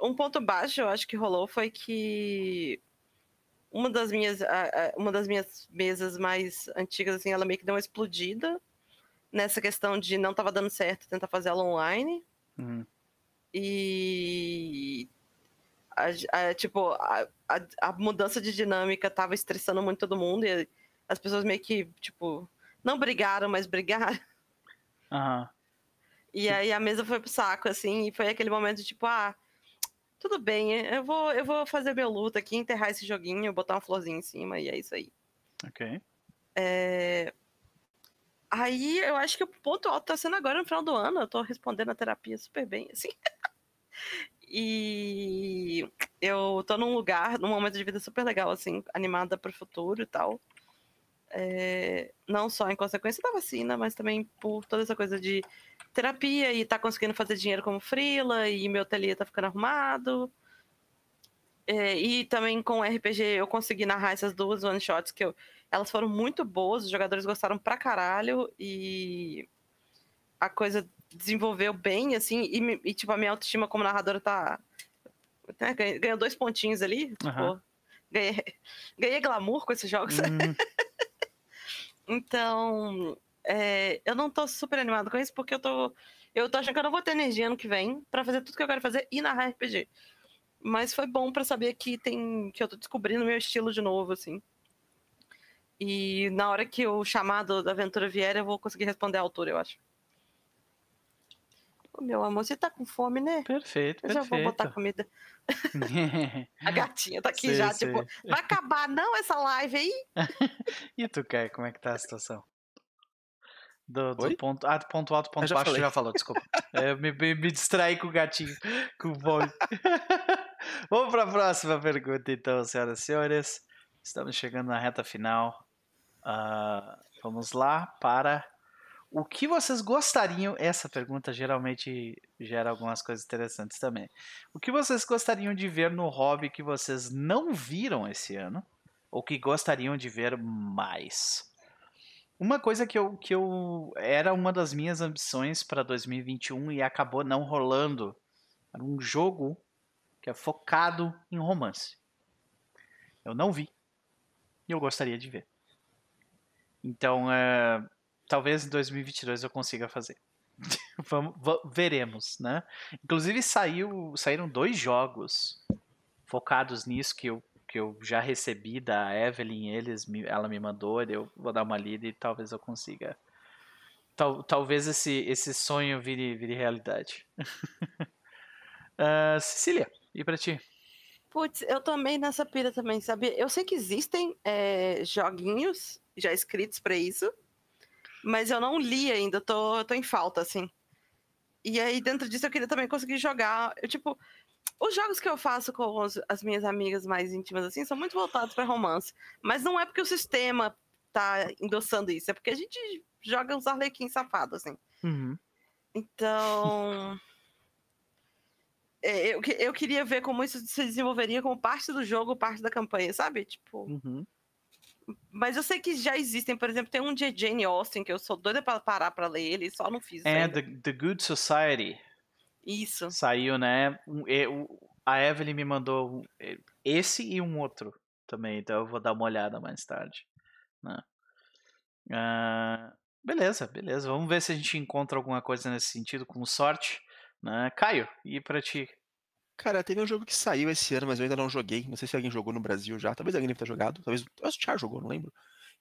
Um ponto baixo, eu acho que rolou, foi que uma das minhas, uma das minhas mesas mais antigas, assim, ela meio que deu uma explodida nessa questão de não tava dando certo tentar fazer ela online. Uhum. E a, a, tipo, a, a, mudança de dinâmica tava estressando muito todo mundo e as pessoas meio que, tipo, não brigaram, mas brigaram. Uhum. E aí a mesa foi pro saco, assim, e foi aquele momento de, tipo, ah, tudo bem, eu vou, eu vou fazer meu luta aqui, enterrar esse joguinho, botar uma florzinha em cima, e é isso aí. Ok. É... Aí eu acho que o ponto alto tá sendo agora no final do ano, eu tô respondendo a terapia super bem, assim. E eu tô num lugar, num momento de vida super legal, assim, animada pro futuro e tal. É, não só em consequência da vacina, mas também por toda essa coisa de terapia e tá conseguindo fazer dinheiro como frila e meu ateliê tá ficando arrumado. É, e também com RPG eu consegui narrar essas duas one shots que eu, elas foram muito boas, os jogadores gostaram pra caralho e a coisa desenvolveu bem, assim, e, e tipo, a minha autoestima como narradora tá. Né, ganhou dois pontinhos ali. Uhum. Ganhei, ganhei glamour com esses jogos. Uhum. então, é, eu não tô super animado com isso, porque eu tô. Eu tô achando que eu não vou ter energia ano que vem para fazer tudo que eu quero fazer e narrar RPG. Mas foi bom para saber que tem. que eu tô descobrindo meu estilo de novo, assim. E na hora que o chamado da aventura vier, eu vou conseguir responder à altura, eu acho. Meu amor, você tá com fome, né? Perfeito, Eu já vou botar comida. a gatinha tá aqui sei, já, sei. tipo, vai acabar não essa live aí? e tu, quer? como é que tá a situação? Do, do ponto, ah, do ponto alto, ponto baixo, falei. já falou, desculpa. é, me, me, me distraí com o gatinho, com o boi. Vamos para a próxima pergunta, então, senhoras e senhores. Estamos chegando na reta final. Uh, vamos lá para o que vocês gostariam? Essa pergunta geralmente gera algumas coisas interessantes também. O que vocês gostariam de ver no hobby que vocês não viram esse ano? Ou que gostariam de ver mais? Uma coisa que eu, que eu era uma das minhas ambições para 2021 e acabou não rolando era um jogo que é focado em romance. Eu não vi e eu gostaria de ver. Então, é, talvez em 2022 eu consiga fazer. vamos, veremos, né? Inclusive saiu, saíram dois jogos focados nisso que eu, que eu já recebi da Evelyn, eles, ela me mandou, eu vou dar uma lida e talvez eu consiga. Tal, talvez esse, esse sonho vire, vire realidade. uh, Cecília, e para ti? Putz, eu também nessa pira também, sabe? Eu sei que existem é, joguinhos já escritos para isso, mas eu não li ainda, tô, tô em falta, assim. E aí, dentro disso, eu queria também conseguir jogar. Eu, tipo, os jogos que eu faço com as minhas amigas mais íntimas, assim, são muito voltados para romance. Mas não é porque o sistema tá endossando isso, é porque a gente joga uns arlequins safados, assim. Uhum. Então. é, eu, eu queria ver como isso se desenvolveria como parte do jogo, parte da campanha, sabe? Tipo. Uhum. Mas eu sei que já existem, por exemplo, tem um de Jane Austen que eu sou doida para parar para ler ele, só não fiz. É, the, the, Good Society. Isso. Saiu, né? A Evelyn me mandou esse e um outro também, então eu vou dar uma olhada mais tarde. Né? Uh, beleza, beleza. Vamos ver se a gente encontra alguma coisa nesse sentido, com sorte. Né? Caio, e para ti? Cara, teve um jogo que saiu esse ano, mas eu ainda não joguei. Não sei se alguém jogou no Brasil já. Talvez alguém deve ter jogado. Talvez, talvez o Char jogou, não lembro.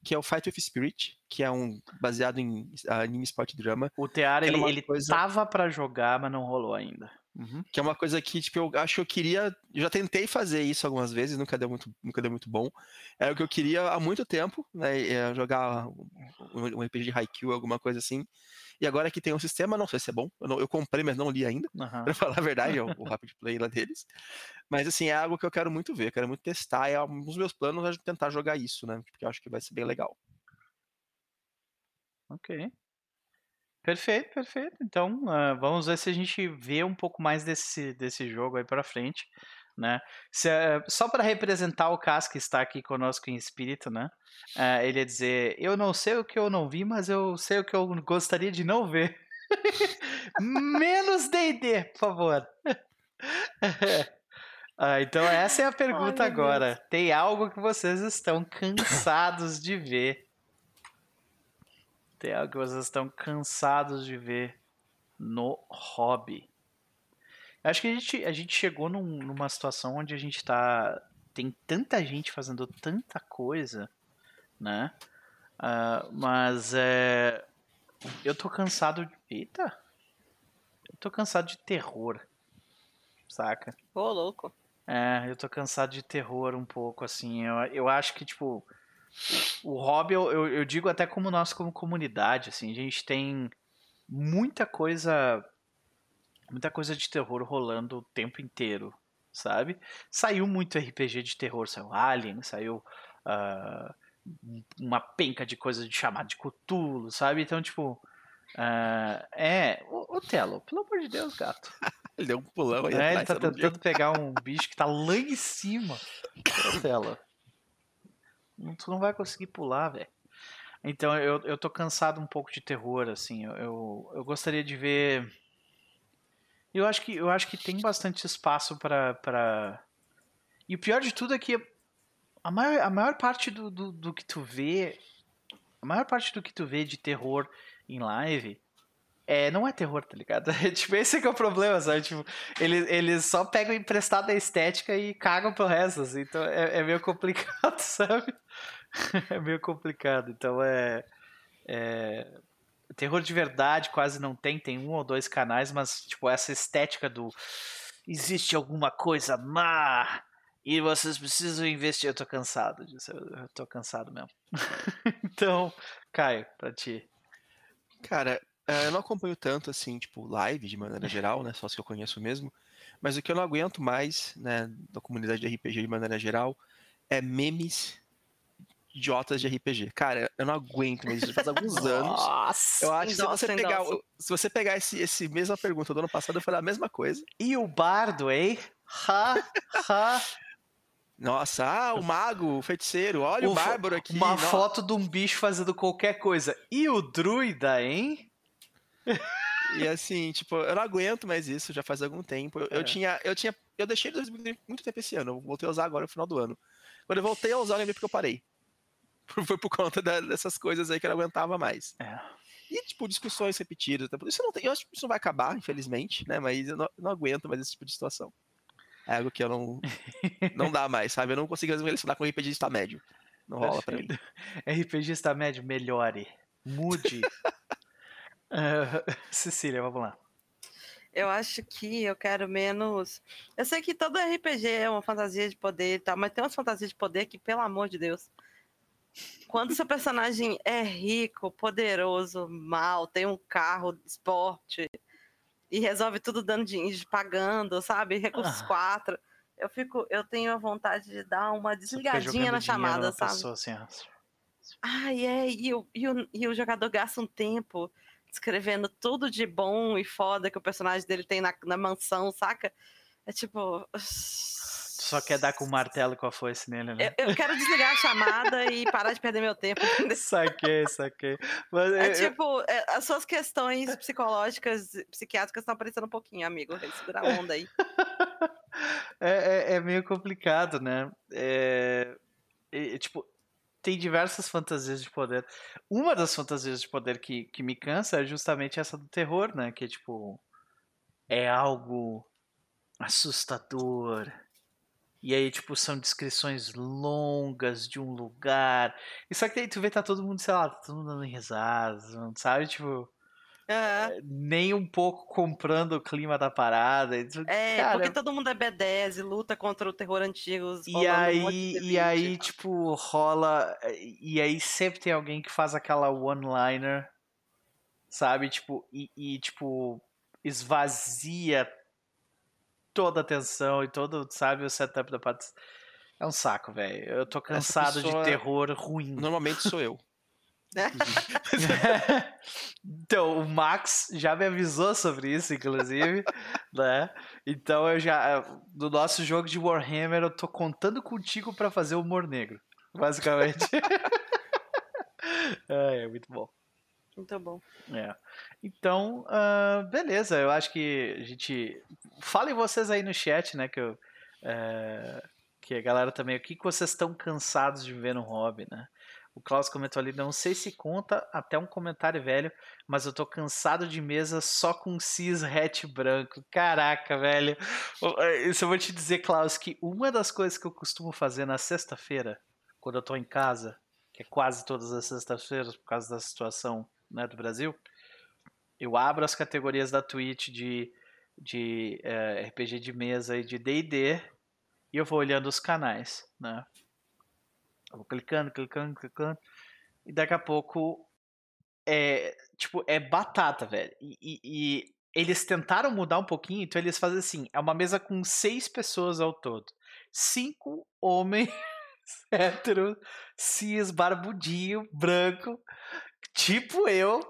Que é o Fight with Spirit, que é um baseado em uh, anime sport drama. O Tear, ele, ele coisa... tava para jogar, mas não rolou ainda. Uhum. Que é uma coisa que, tipo, eu acho que eu queria. Eu já tentei fazer isso algumas vezes, nunca deu muito, nunca deu muito bom. É o que eu queria há muito tempo, né? É jogar um RPG de Haikyuu, alguma coisa assim. E agora que tem um sistema, não sei se é bom. Eu, não, eu comprei, mas não li ainda. Uhum. Pra falar a verdade, é o, o Rapid Play lá deles. Mas assim, é algo que eu quero muito ver, quero muito testar. É um dos meus planos é tentar jogar isso, né? Porque eu acho que vai ser bem legal. Ok. Perfeito, perfeito. Então, uh, vamos ver se a gente vê um pouco mais desse, desse jogo aí para frente né? Se, uh, só para representar o Cas que está aqui conosco em espírito, né? Uh, ele ia dizer: Eu não sei o que eu não vi, mas eu sei o que eu gostaria de não ver. Menos DD, por favor. ah, então, essa é a pergunta Ai, agora. Tem algo que vocês estão cansados de ver? Tem algo que vocês estão cansados de ver no hobby? Acho que a gente, a gente chegou num, numa situação onde a gente tá. Tem tanta gente fazendo tanta coisa, né? Uh, mas é. Eu tô cansado. De... Eita! Eu tô cansado de terror. Saca? Ô, louco. É, eu tô cansado de terror um pouco, assim. Eu, eu acho que, tipo. O hobby, eu, eu, eu digo até como nós, como comunidade, assim, a gente tem muita coisa muita coisa de terror rolando o tempo inteiro, sabe? Saiu muito RPG de terror, saiu Alien, saiu uh, uma penca de coisa de chamar de Cthulhu, sabe? Então, tipo, uh, é. O, o Telo, pelo amor de Deus, gato. ele deu um pulão aí. É, ele tá tentando pegar um bicho que tá lá em cima. Ô, Telo. Tu não vai conseguir pular, velho. Então eu, eu tô cansado um pouco de terror, assim. Eu, eu, eu gostaria de ver. Eu acho que, eu acho que tem bastante espaço para. Pra... E o pior de tudo é que a maior, a maior parte do, do, do que tu vê. A maior parte do que tu vê de terror em live é, não é terror, tá ligado? É, tipo, esse é que é o problema, sabe? Tipo, eles, eles só pegam emprestado a estética e cagam pro resto, assim, então é, é meio complicado, sabe? é meio complicado. Então é, é. Terror de verdade quase não tem, tem um ou dois canais, mas tipo, essa estética do. Existe alguma coisa má e vocês precisam investir. Eu tô cansado disso, eu tô cansado mesmo. então, Caio, pra ti. Cara, é, eu não acompanho tanto assim, tipo, live de maneira geral, né? Só que eu conheço mesmo. Mas o que eu não aguento mais, né, da comunidade de RPG de maneira geral, é memes idiotas de RPG. Cara, eu não aguento mais isso faz alguns anos. Nossa, eu acho que se você pegar, se você pegar esse, esse mesma pergunta do ano passado, eu falei a mesma coisa. E o bardo, hein? Ha, ha. Nossa, ah, o mago, o feiticeiro, olha o, o bárbaro aqui. Uma Nossa. foto de um bicho fazendo qualquer coisa. E o druida, hein? E assim, tipo, eu não aguento mais isso, já faz algum tempo. Eu, é. eu tinha, eu tinha, eu deixei muito tempo esse ano, eu voltei a usar agora no final do ano. Quando eu voltei a usar, eu lembrei porque eu parei. Foi por conta da, dessas coisas aí que eu não aguentava mais. É. E, tipo, discussões repetidas. Isso não tem, eu acho que isso não vai acabar, infelizmente, né? Mas eu não, eu não aguento mais esse tipo de situação. É algo que eu não. não dá mais, sabe? Eu não consigo me relacionar com RPGista médio. Não rola pra mim. RPGista médio, melhore. Mude. uh, Cecília, vamos lá. Eu acho que eu quero menos. Eu sei que todo RPG é uma fantasia de poder e tal, mas tem umas fantasias de poder que, pelo amor de Deus, quando seu personagem é rico, poderoso, mal, tem um carro de esporte e resolve tudo dando dinheiro, pagando, sabe? Recursos ah. quatro. Eu fico, eu tenho a vontade de dar uma desligadinha na chamada, sabe? Pessoa, assim, ah, é, e o, e, o, e o jogador gasta um tempo escrevendo tudo de bom e foda que o personagem dele tem na, na mansão, saca? É tipo só quer dar com o martelo e com a foice nele, né? Eu, eu quero desligar a chamada e parar de perder meu tempo. saquei, saquei. Mas, é, eu, tipo, é, as suas questões psicológicas, psiquiátricas estão aparecendo um pouquinho, amigo. Segura a onda aí. É, é, é meio complicado, né? É, tipo, tem diversas fantasias de poder. Uma das fantasias de poder que, que me cansa é justamente essa do terror, né? Que, tipo, é algo assustador e aí, tipo, são descrições longas de um lugar. E só que aí tu vê tá todo mundo, sei lá, tá todo mundo dando risadas, sabe? Tipo. Uhum. Nem um pouco comprando o clima da parada. É, cara, porque todo mundo é B10 e luta contra o terror antigo. E aí, um e aí, tipo, rola. E aí sempre tem alguém que faz aquela one-liner, sabe? Tipo, e, e tipo, esvazia toda a atenção e todo, sabe, o setup da parte. É um saco, velho. Eu tô cansado de terror ruim. Normalmente sou eu. então, o Max já me avisou sobre isso, inclusive, né? Então eu já no nosso jogo de Warhammer eu tô contando contigo para fazer o humor negro, basicamente. é, é muito bom. Muito bom. É. Então, uh, beleza. Eu acho que a gente. Falem vocês aí no chat, né? Que, eu, uh, que a galera também. O que, que vocês estão cansados de ver no hobby, né? O Klaus comentou ali, não sei se conta até um comentário velho, mas eu tô cansado de mesa só com cis hatch branco. Caraca, velho. Isso eu vou te dizer, Klaus, que uma das coisas que eu costumo fazer na sexta-feira, quando eu tô em casa, que é quase todas as sextas-feiras por causa da situação né, do Brasil, eu abro as categorias da Twitch de, de é, RPG de mesa e de D&D e eu vou olhando os canais, né? Eu vou clicando, clicando, clicando e daqui a pouco é tipo é batata, velho. E, e, e eles tentaram mudar um pouquinho, então eles fazem assim: é uma mesa com seis pessoas ao todo. Cinco homens hétero, cis, barbudinho, branco, tipo eu,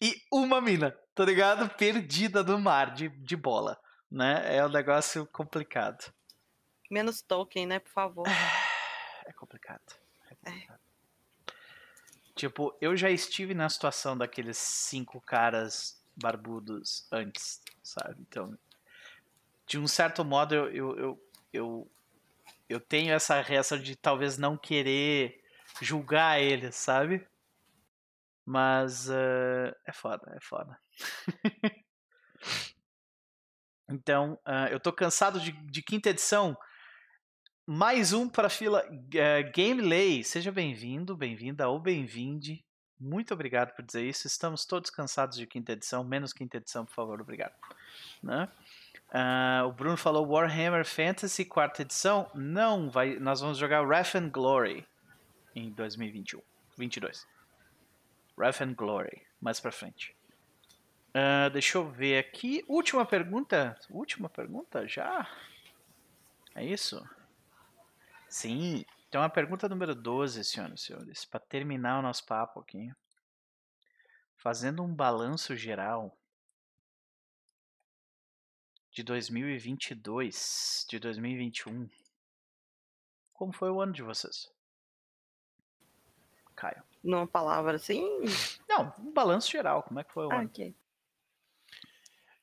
e uma mina, tá ligado? Perdida no mar de, de bola, né? É um negócio complicado. Menos Tolkien, né, por favor. É complicado. É complicado. É. Tipo, eu já estive na situação daqueles cinco caras barbudos antes, sabe? Então, de um certo modo, eu, eu, eu, eu, eu tenho essa reação de talvez não querer julgar eles, sabe? Mas uh, é foda, é foda. então, uh, eu tô cansado de, de quinta edição. Mais um para a fila uh, Gamelay. Seja bem-vindo, bem-vinda ou bem-vinde. Muito obrigado por dizer isso. Estamos todos cansados de quinta edição, menos quinta edição, por favor, obrigado. Né? Uh, o Bruno falou Warhammer Fantasy quarta edição. Não, vai, nós vamos jogar Wrath and Glory em 2021, 22. Wrath and Glory, mais pra frente. Uh, deixa eu ver aqui. Última pergunta. Última pergunta já? É isso? Sim. Então a pergunta número 12, senhoras e senhores, para terminar o nosso papo aqui. Fazendo um balanço geral de 2022, de 2021. Como foi o ano de vocês? Caio. Numa palavra assim? Não, um balanço geral. Como é que foi o ah, ano? Okay.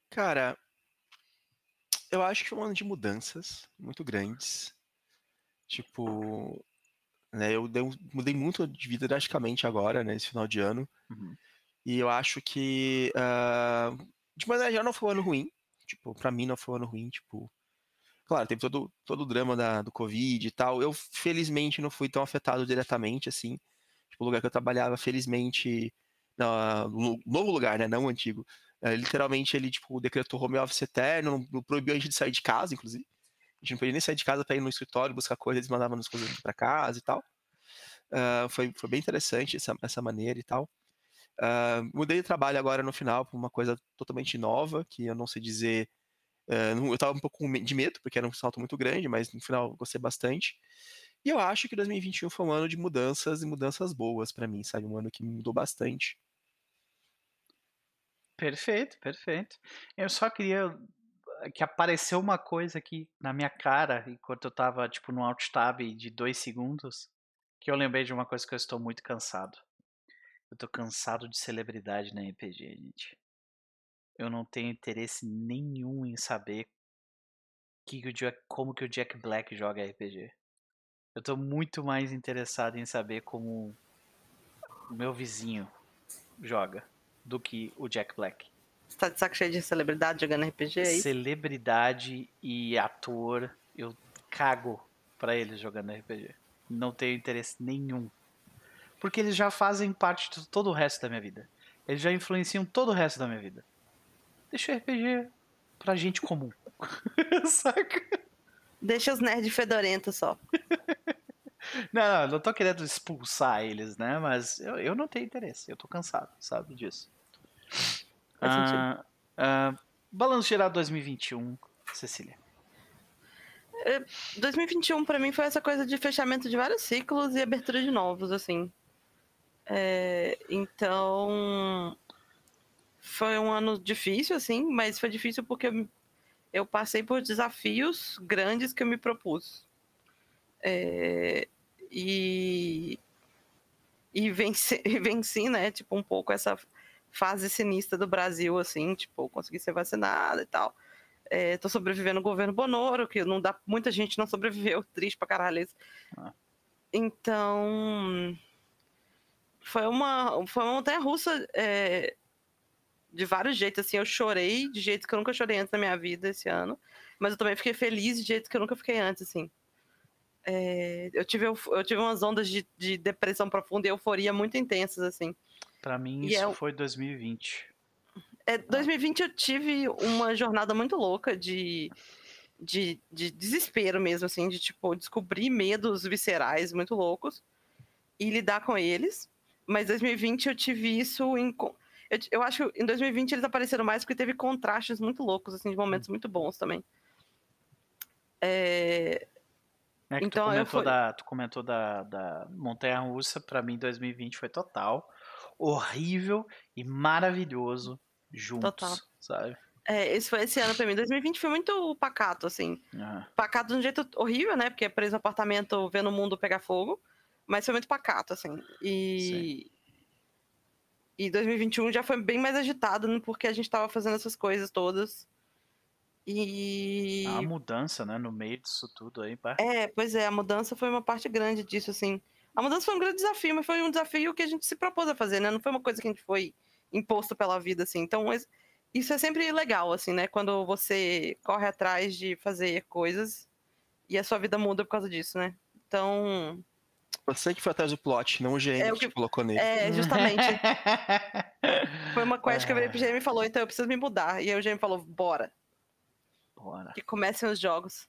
Cara, eu acho que foi um ano de mudanças muito grandes. Tipo, né, eu dei, mudei muito de vida drasticamente agora, né, final de ano. Uhum. E eu acho que, uh, de maneira geral, não foi um ano ruim. Tipo, pra mim não foi um ano ruim, tipo... Claro, teve todo, todo o drama da, do Covid e tal. Eu, felizmente, não fui tão afetado diretamente, assim. Tipo, o lugar que eu trabalhava, felizmente... No, novo lugar, né, não o antigo. Uh, literalmente, ele, tipo, decretou home office eterno, não proibiu a gente de sair de casa, inclusive. A gente não podia nem sair de casa para ir no escritório buscar coisas, eles mandavam as coisas para casa e tal. Uh, foi, foi bem interessante essa, essa maneira e tal. Uh, mudei de trabalho agora no final para uma coisa totalmente nova, que eu não sei dizer. Uh, eu estava um pouco de medo, porque era um salto muito grande, mas no final gostei bastante. E eu acho que 2021 foi um ano de mudanças e mudanças boas para mim, sabe? Um ano que mudou bastante. Perfeito, perfeito. Eu só queria que apareceu uma coisa aqui na minha cara enquanto eu tava, tipo, no alt tab de dois segundos, que eu lembrei de uma coisa que eu estou muito cansado. Eu tô cansado de celebridade na RPG, gente. Eu não tenho interesse nenhum em saber que que Jack, como que o Jack Black joga RPG. Eu tô muito mais interessado em saber como o meu vizinho joga do que o Jack Black. Você tá de saco cheio de celebridade jogando RPG aí? É celebridade e ator, eu cago para eles jogando RPG. Não tenho interesse nenhum. Porque eles já fazem parte de todo o resto da minha vida. Eles já influenciam todo o resto da minha vida. Deixa o RPG pra gente comum. Saca? Deixa os nerds fedorentos só. não, não, não tô querendo expulsar eles, né? Mas eu, eu não tenho interesse. Eu tô cansado, sabe disso. Ah, ah, balanço geral 2021, Cecília. 2021 é, para mim foi essa coisa de fechamento de vários ciclos e abertura de novos, assim. É, então foi um ano difícil, assim, mas foi difícil porque eu, eu passei por desafios grandes que eu me propus. É, e e venci, venci, né, tipo, um pouco essa fase sinistra do Brasil, assim, tipo, consegui ser vacinada e tal. É, tô sobrevivendo no governo Bonoro, que não dá, muita gente não sobreviveu, triste pra caralho isso. Ah. Então, foi uma, foi uma montanha russa é, de vários jeitos, assim, eu chorei de jeitos que eu nunca chorei antes na minha vida esse ano, mas eu também fiquei feliz de jeitos que eu nunca fiquei antes, assim. É, eu, tive, eu tive umas ondas de, de depressão profunda e euforia muito intensas, assim. Para mim, e isso é... foi 2020. É, 2020 eu tive uma jornada muito louca de, de, de desespero mesmo, assim, de tipo, descobrir medos viscerais muito loucos e lidar com eles. Mas 2020 eu tive isso em. Eu, eu acho que em 2020 eles apareceram mais porque teve contrastes muito loucos, assim, de momentos muito bons também. É... É então, tu comentou, fui... da, tu comentou da, da Montanha Russa, pra mim 2020 foi total. Horrível e maravilhoso juntos, total. sabe? É, esse foi esse ano pra mim. 2020 foi muito pacato, assim. Pacato de um jeito horrível, né? Porque é preso no apartamento vendo o mundo pegar fogo. Mas foi muito pacato, assim. E. Sim. E 2021 já foi bem mais agitado, né? porque a gente tava fazendo essas coisas todas. E. A mudança, né? No meio disso tudo aí, pá. É, pois é, a mudança foi uma parte grande disso, assim. A mudança foi um grande desafio, mas foi um desafio que a gente se propôs a fazer, né? Não foi uma coisa que a gente foi imposto pela vida, assim. Então, isso é sempre legal, assim, né? Quando você corre atrás de fazer coisas e a sua vida muda por causa disso, né? Então. Você que foi atrás do plot, não o GM é, que, que colocou nele. É, justamente. foi uma quest é. que eu virei pro GM e falou, então eu preciso me mudar. E aí o GM falou, bora. Bora. Que comecem os jogos.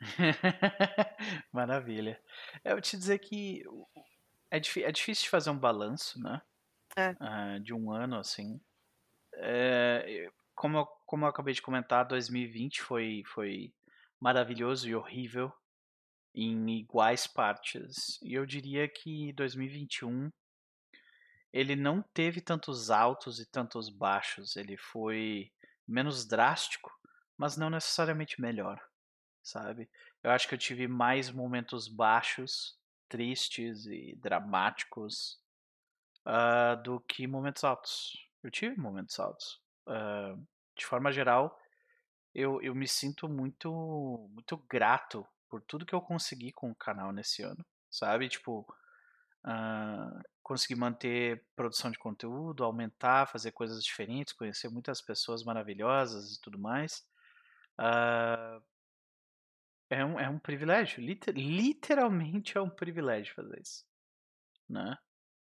Maravilha. Eu vou te dizer que é, é difícil de fazer um balanço, né? É. Uh, de um ano, assim. É, como, eu, como eu acabei de comentar, 2020 foi, foi maravilhoso e horrível em iguais partes. E eu diria que 2021 ele não teve tantos altos e tantos baixos. Ele foi menos drástico, mas não necessariamente melhor, sabe? Eu acho que eu tive mais momentos baixos, tristes e dramáticos uh, do que momentos altos. Eu tive momentos altos. Uh, de forma geral, eu, eu me sinto muito, muito grato por tudo que eu consegui com o canal nesse ano, sabe? Tipo, uh, conseguir manter produção de conteúdo, aumentar, fazer coisas diferentes, conhecer muitas pessoas maravilhosas e tudo mais. Uh, é, um, é um privilégio, liter, literalmente é um privilégio fazer isso, né?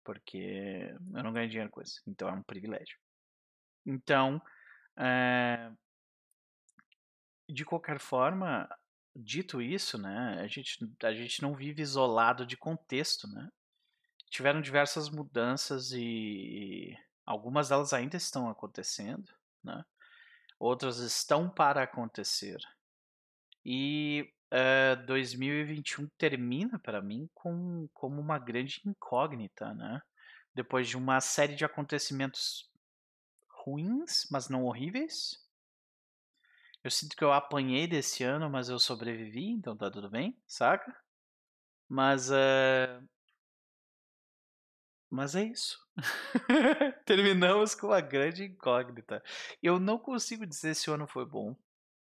porque eu não ganho dinheiro com isso, então é um privilégio. Então, é, de qualquer forma, dito isso, né, a gente, a gente não vive isolado de contexto, né? Tiveram diversas mudanças e algumas delas ainda estão acontecendo, né? Outras estão para acontecer. E uh, eh, 2021 termina para mim com, como uma grande incógnita, né? Depois de uma série de acontecimentos ruins, mas não horríveis. Eu sinto que eu apanhei desse ano, mas eu sobrevivi, então tá tudo bem, saca? Mas uh... Mas é isso. Terminamos com uma grande incógnita. Eu não consigo dizer se o ano foi bom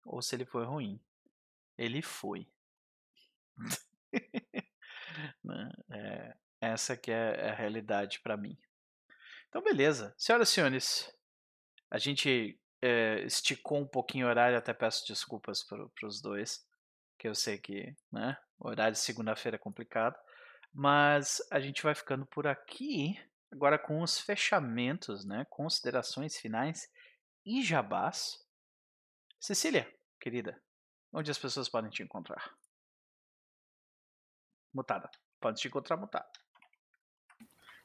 ou se ele foi ruim. Ele foi. Né, é, essa que é a realidade para mim. Então, beleza. Senhoras e senhores, a gente é, esticou um pouquinho o horário, até peço desculpas para os dois, que eu sei que né, o horário de segunda-feira é complicado, mas a gente vai ficando por aqui, agora com os fechamentos, né, considerações finais e jabás. Cecília, querida, Onde as pessoas podem te encontrar? Mutada. Pode te encontrar mutada.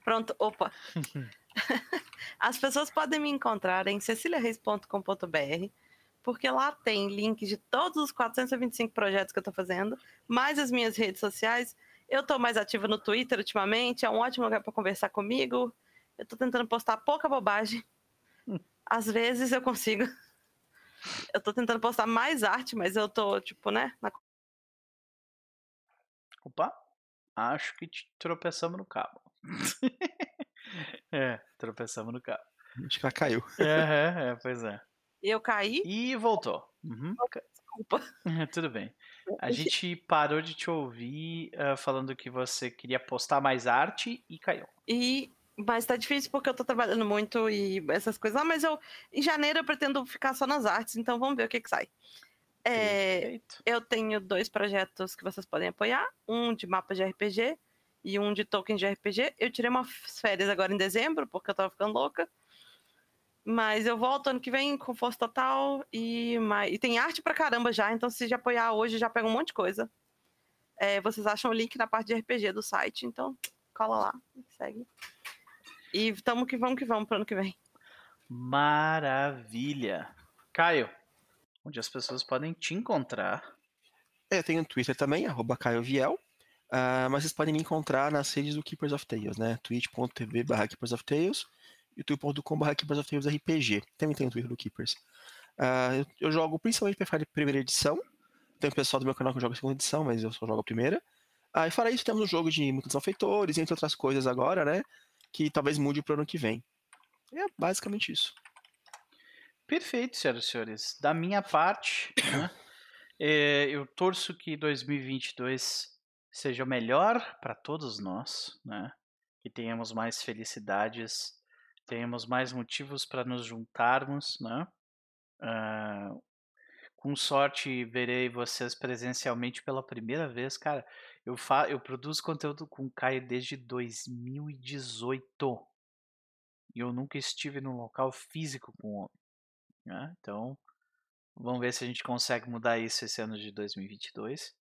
Pronto, opa. as pessoas podem me encontrar em ceciliareis.com.br, porque lá tem links de todos os 425 projetos que eu estou fazendo, mais as minhas redes sociais. Eu estou mais ativa no Twitter ultimamente, é um ótimo lugar para conversar comigo. Eu estou tentando postar pouca bobagem. Às vezes eu consigo. Eu tô tentando postar mais arte, mas eu tô, tipo, né? Na... Opa, acho que tropeçamos no cabo. é, tropeçamos no cabo. Acho que ela caiu. É, é, é pois é. Eu caí. E voltou. Uhum. Desculpa. Tudo bem. A gente parou de te ouvir uh, falando que você queria postar mais arte e caiu. E mas tá difícil porque eu tô trabalhando muito e essas coisas. Ah, mas eu em janeiro eu pretendo ficar só nas artes, então vamos ver o que que sai. É, eu tenho dois projetos que vocês podem apoiar, um de mapa de RPG e um de token de RPG. Eu tirei umas férias agora em dezembro, porque eu tava ficando louca. Mas eu volto ano que vem com força total e, e tem arte pra caramba já, então se já apoiar hoje já pega um monte de coisa. É, vocês acham o link na parte de RPG do site, então cola lá, segue. E tamo que vamos que vamos pro ano que vem. Maravilha. Caio, onde as pessoas podem te encontrar? É, eu tenho um Twitter também, arroba Caio Viel. Uh, mas vocês podem me encontrar nas redes do Keepers of Tales, né? twitch.tv barra Keepers of Tales, youtube.com barra Keepers of Tales RPG. Também tem o Twitter do Keepers. Uh, eu, eu, jogo principalmente Pathfinder primeira edição. Tem o pessoal do meu canal que joga segunda edição, mas eu só jogo a primeira. Ah, e fora isso, temos um jogo de muitos malfeitores, entre outras coisas agora, né? Que talvez mude pro ano que vem. É basicamente isso. Perfeito, senhoras e senhores. Da minha parte, né, é, eu torço que 2022 seja melhor para todos nós, né? Que tenhamos mais felicidades, tenhamos mais motivos para nos juntarmos, né? Uh, com sorte verei vocês presencialmente pela primeira vez, cara. Eu, fa eu produzo conteúdo com o Caio desde 2018 e eu nunca estive num local físico com o homem. Né? Então, vamos ver se a gente consegue mudar isso esse ano de 2022.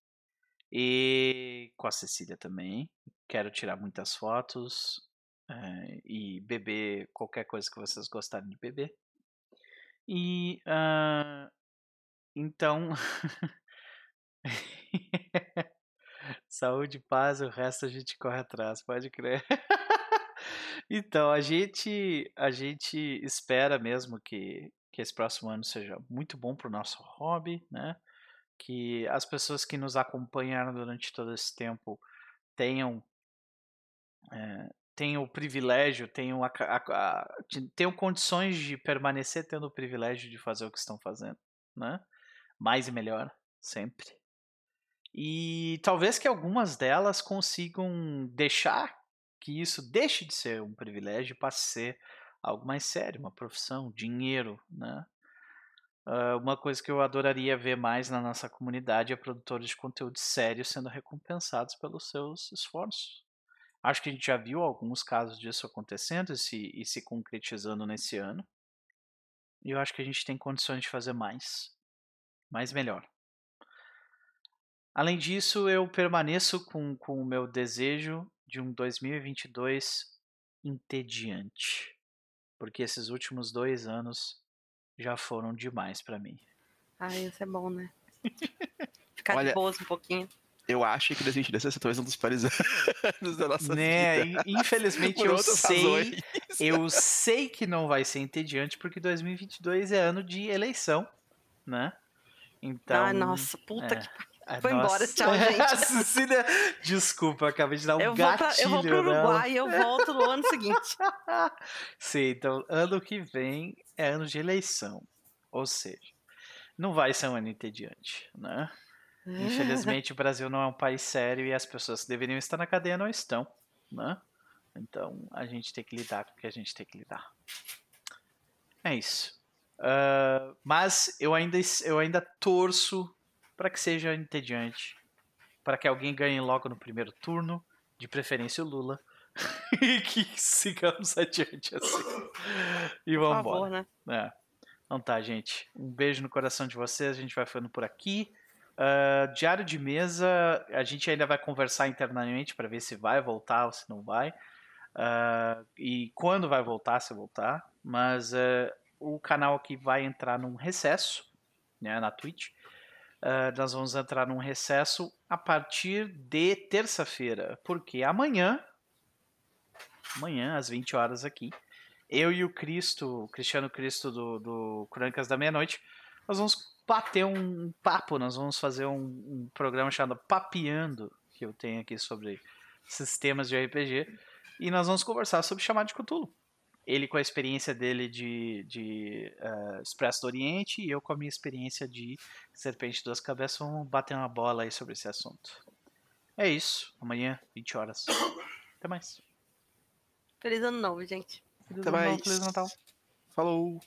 E com a Cecília também. Quero tirar muitas fotos é, e beber qualquer coisa que vocês gostarem de beber. E uh, então. Saúde, paz, o resto a gente corre atrás, pode crer. então, a gente, a gente espera mesmo que, que esse próximo ano seja muito bom para o nosso hobby, né? que as pessoas que nos acompanharam durante todo esse tempo tenham é, tenham o privilégio, tenham, a, a, a, condições de permanecer tendo o privilégio de fazer o que estão fazendo, né? Mais e melhor, sempre. E talvez que algumas delas consigam deixar que isso deixe de ser um privilégio e passe a ser algo mais sério, uma profissão, dinheiro, né? Uh, uma coisa que eu adoraria ver mais na nossa comunidade é produtores de conteúdo sério sendo recompensados pelos seus esforços. Acho que a gente já viu alguns casos disso acontecendo e se, e se concretizando nesse ano. E eu acho que a gente tem condições de fazer mais. Mais melhor. Além disso, eu permaneço com, com o meu desejo de um 2022 entediante. Porque esses últimos dois anos já foram demais para mim. Ah, isso é bom, né? Ficar Olha, de boas um pouquinho. Eu acho que 2022 vai ser talvez um dos piores anos da nossa né? vida. Infelizmente eu sei, razões. eu sei que não vai ser entediante porque 2022 é ano de eleição, né? Então. Ah, nossa, puta é. que foi embora, tchau, gente. Cecília, desculpa, acabei de dar um eu gatilho. Pra, eu vou pro Uruguai e eu volto no ano seguinte. Sim, então ano que vem é ano de eleição. Ou seja, não vai ser um ano entediante, né? Infelizmente o Brasil não é um país sério e as pessoas que deveriam estar na cadeia não estão, né? Então a gente tem que lidar com o que a gente tem que lidar. É isso. Uh, mas eu ainda, eu ainda torço para que seja entediante, para que alguém ganhe logo no primeiro turno, de preferência o Lula, e que sigamos adiante assim. E vamos embora. Né? É. Então tá, gente. Um beijo no coração de vocês. A gente vai ficando por aqui. Uh, diário de mesa, a gente ainda vai conversar internamente para ver se vai voltar ou se não vai. Uh, e quando vai voltar, se voltar. Mas uh, o canal aqui vai entrar num recesso né, na Twitch. Nós vamos entrar num recesso a partir de terça-feira, porque amanhã, amanhã às 20 horas aqui, eu e o Cristo, o Cristiano Cristo do, do Crônicas da Meia-Noite, nós vamos bater um papo, nós vamos fazer um, um programa chamado Papeando, que eu tenho aqui sobre sistemas de RPG, e nós vamos conversar sobre chamado de Cthulhu ele com a experiência dele de, de uh, Expresso do Oriente e eu com a minha experiência de Serpente de Duas Cabeças. Vamos bater uma bola aí sobre esse assunto. É isso. Amanhã, 20 horas. Até mais. Feliz ano novo, gente. Feliz Até ano mais. Novo, Feliz Natal. Falou.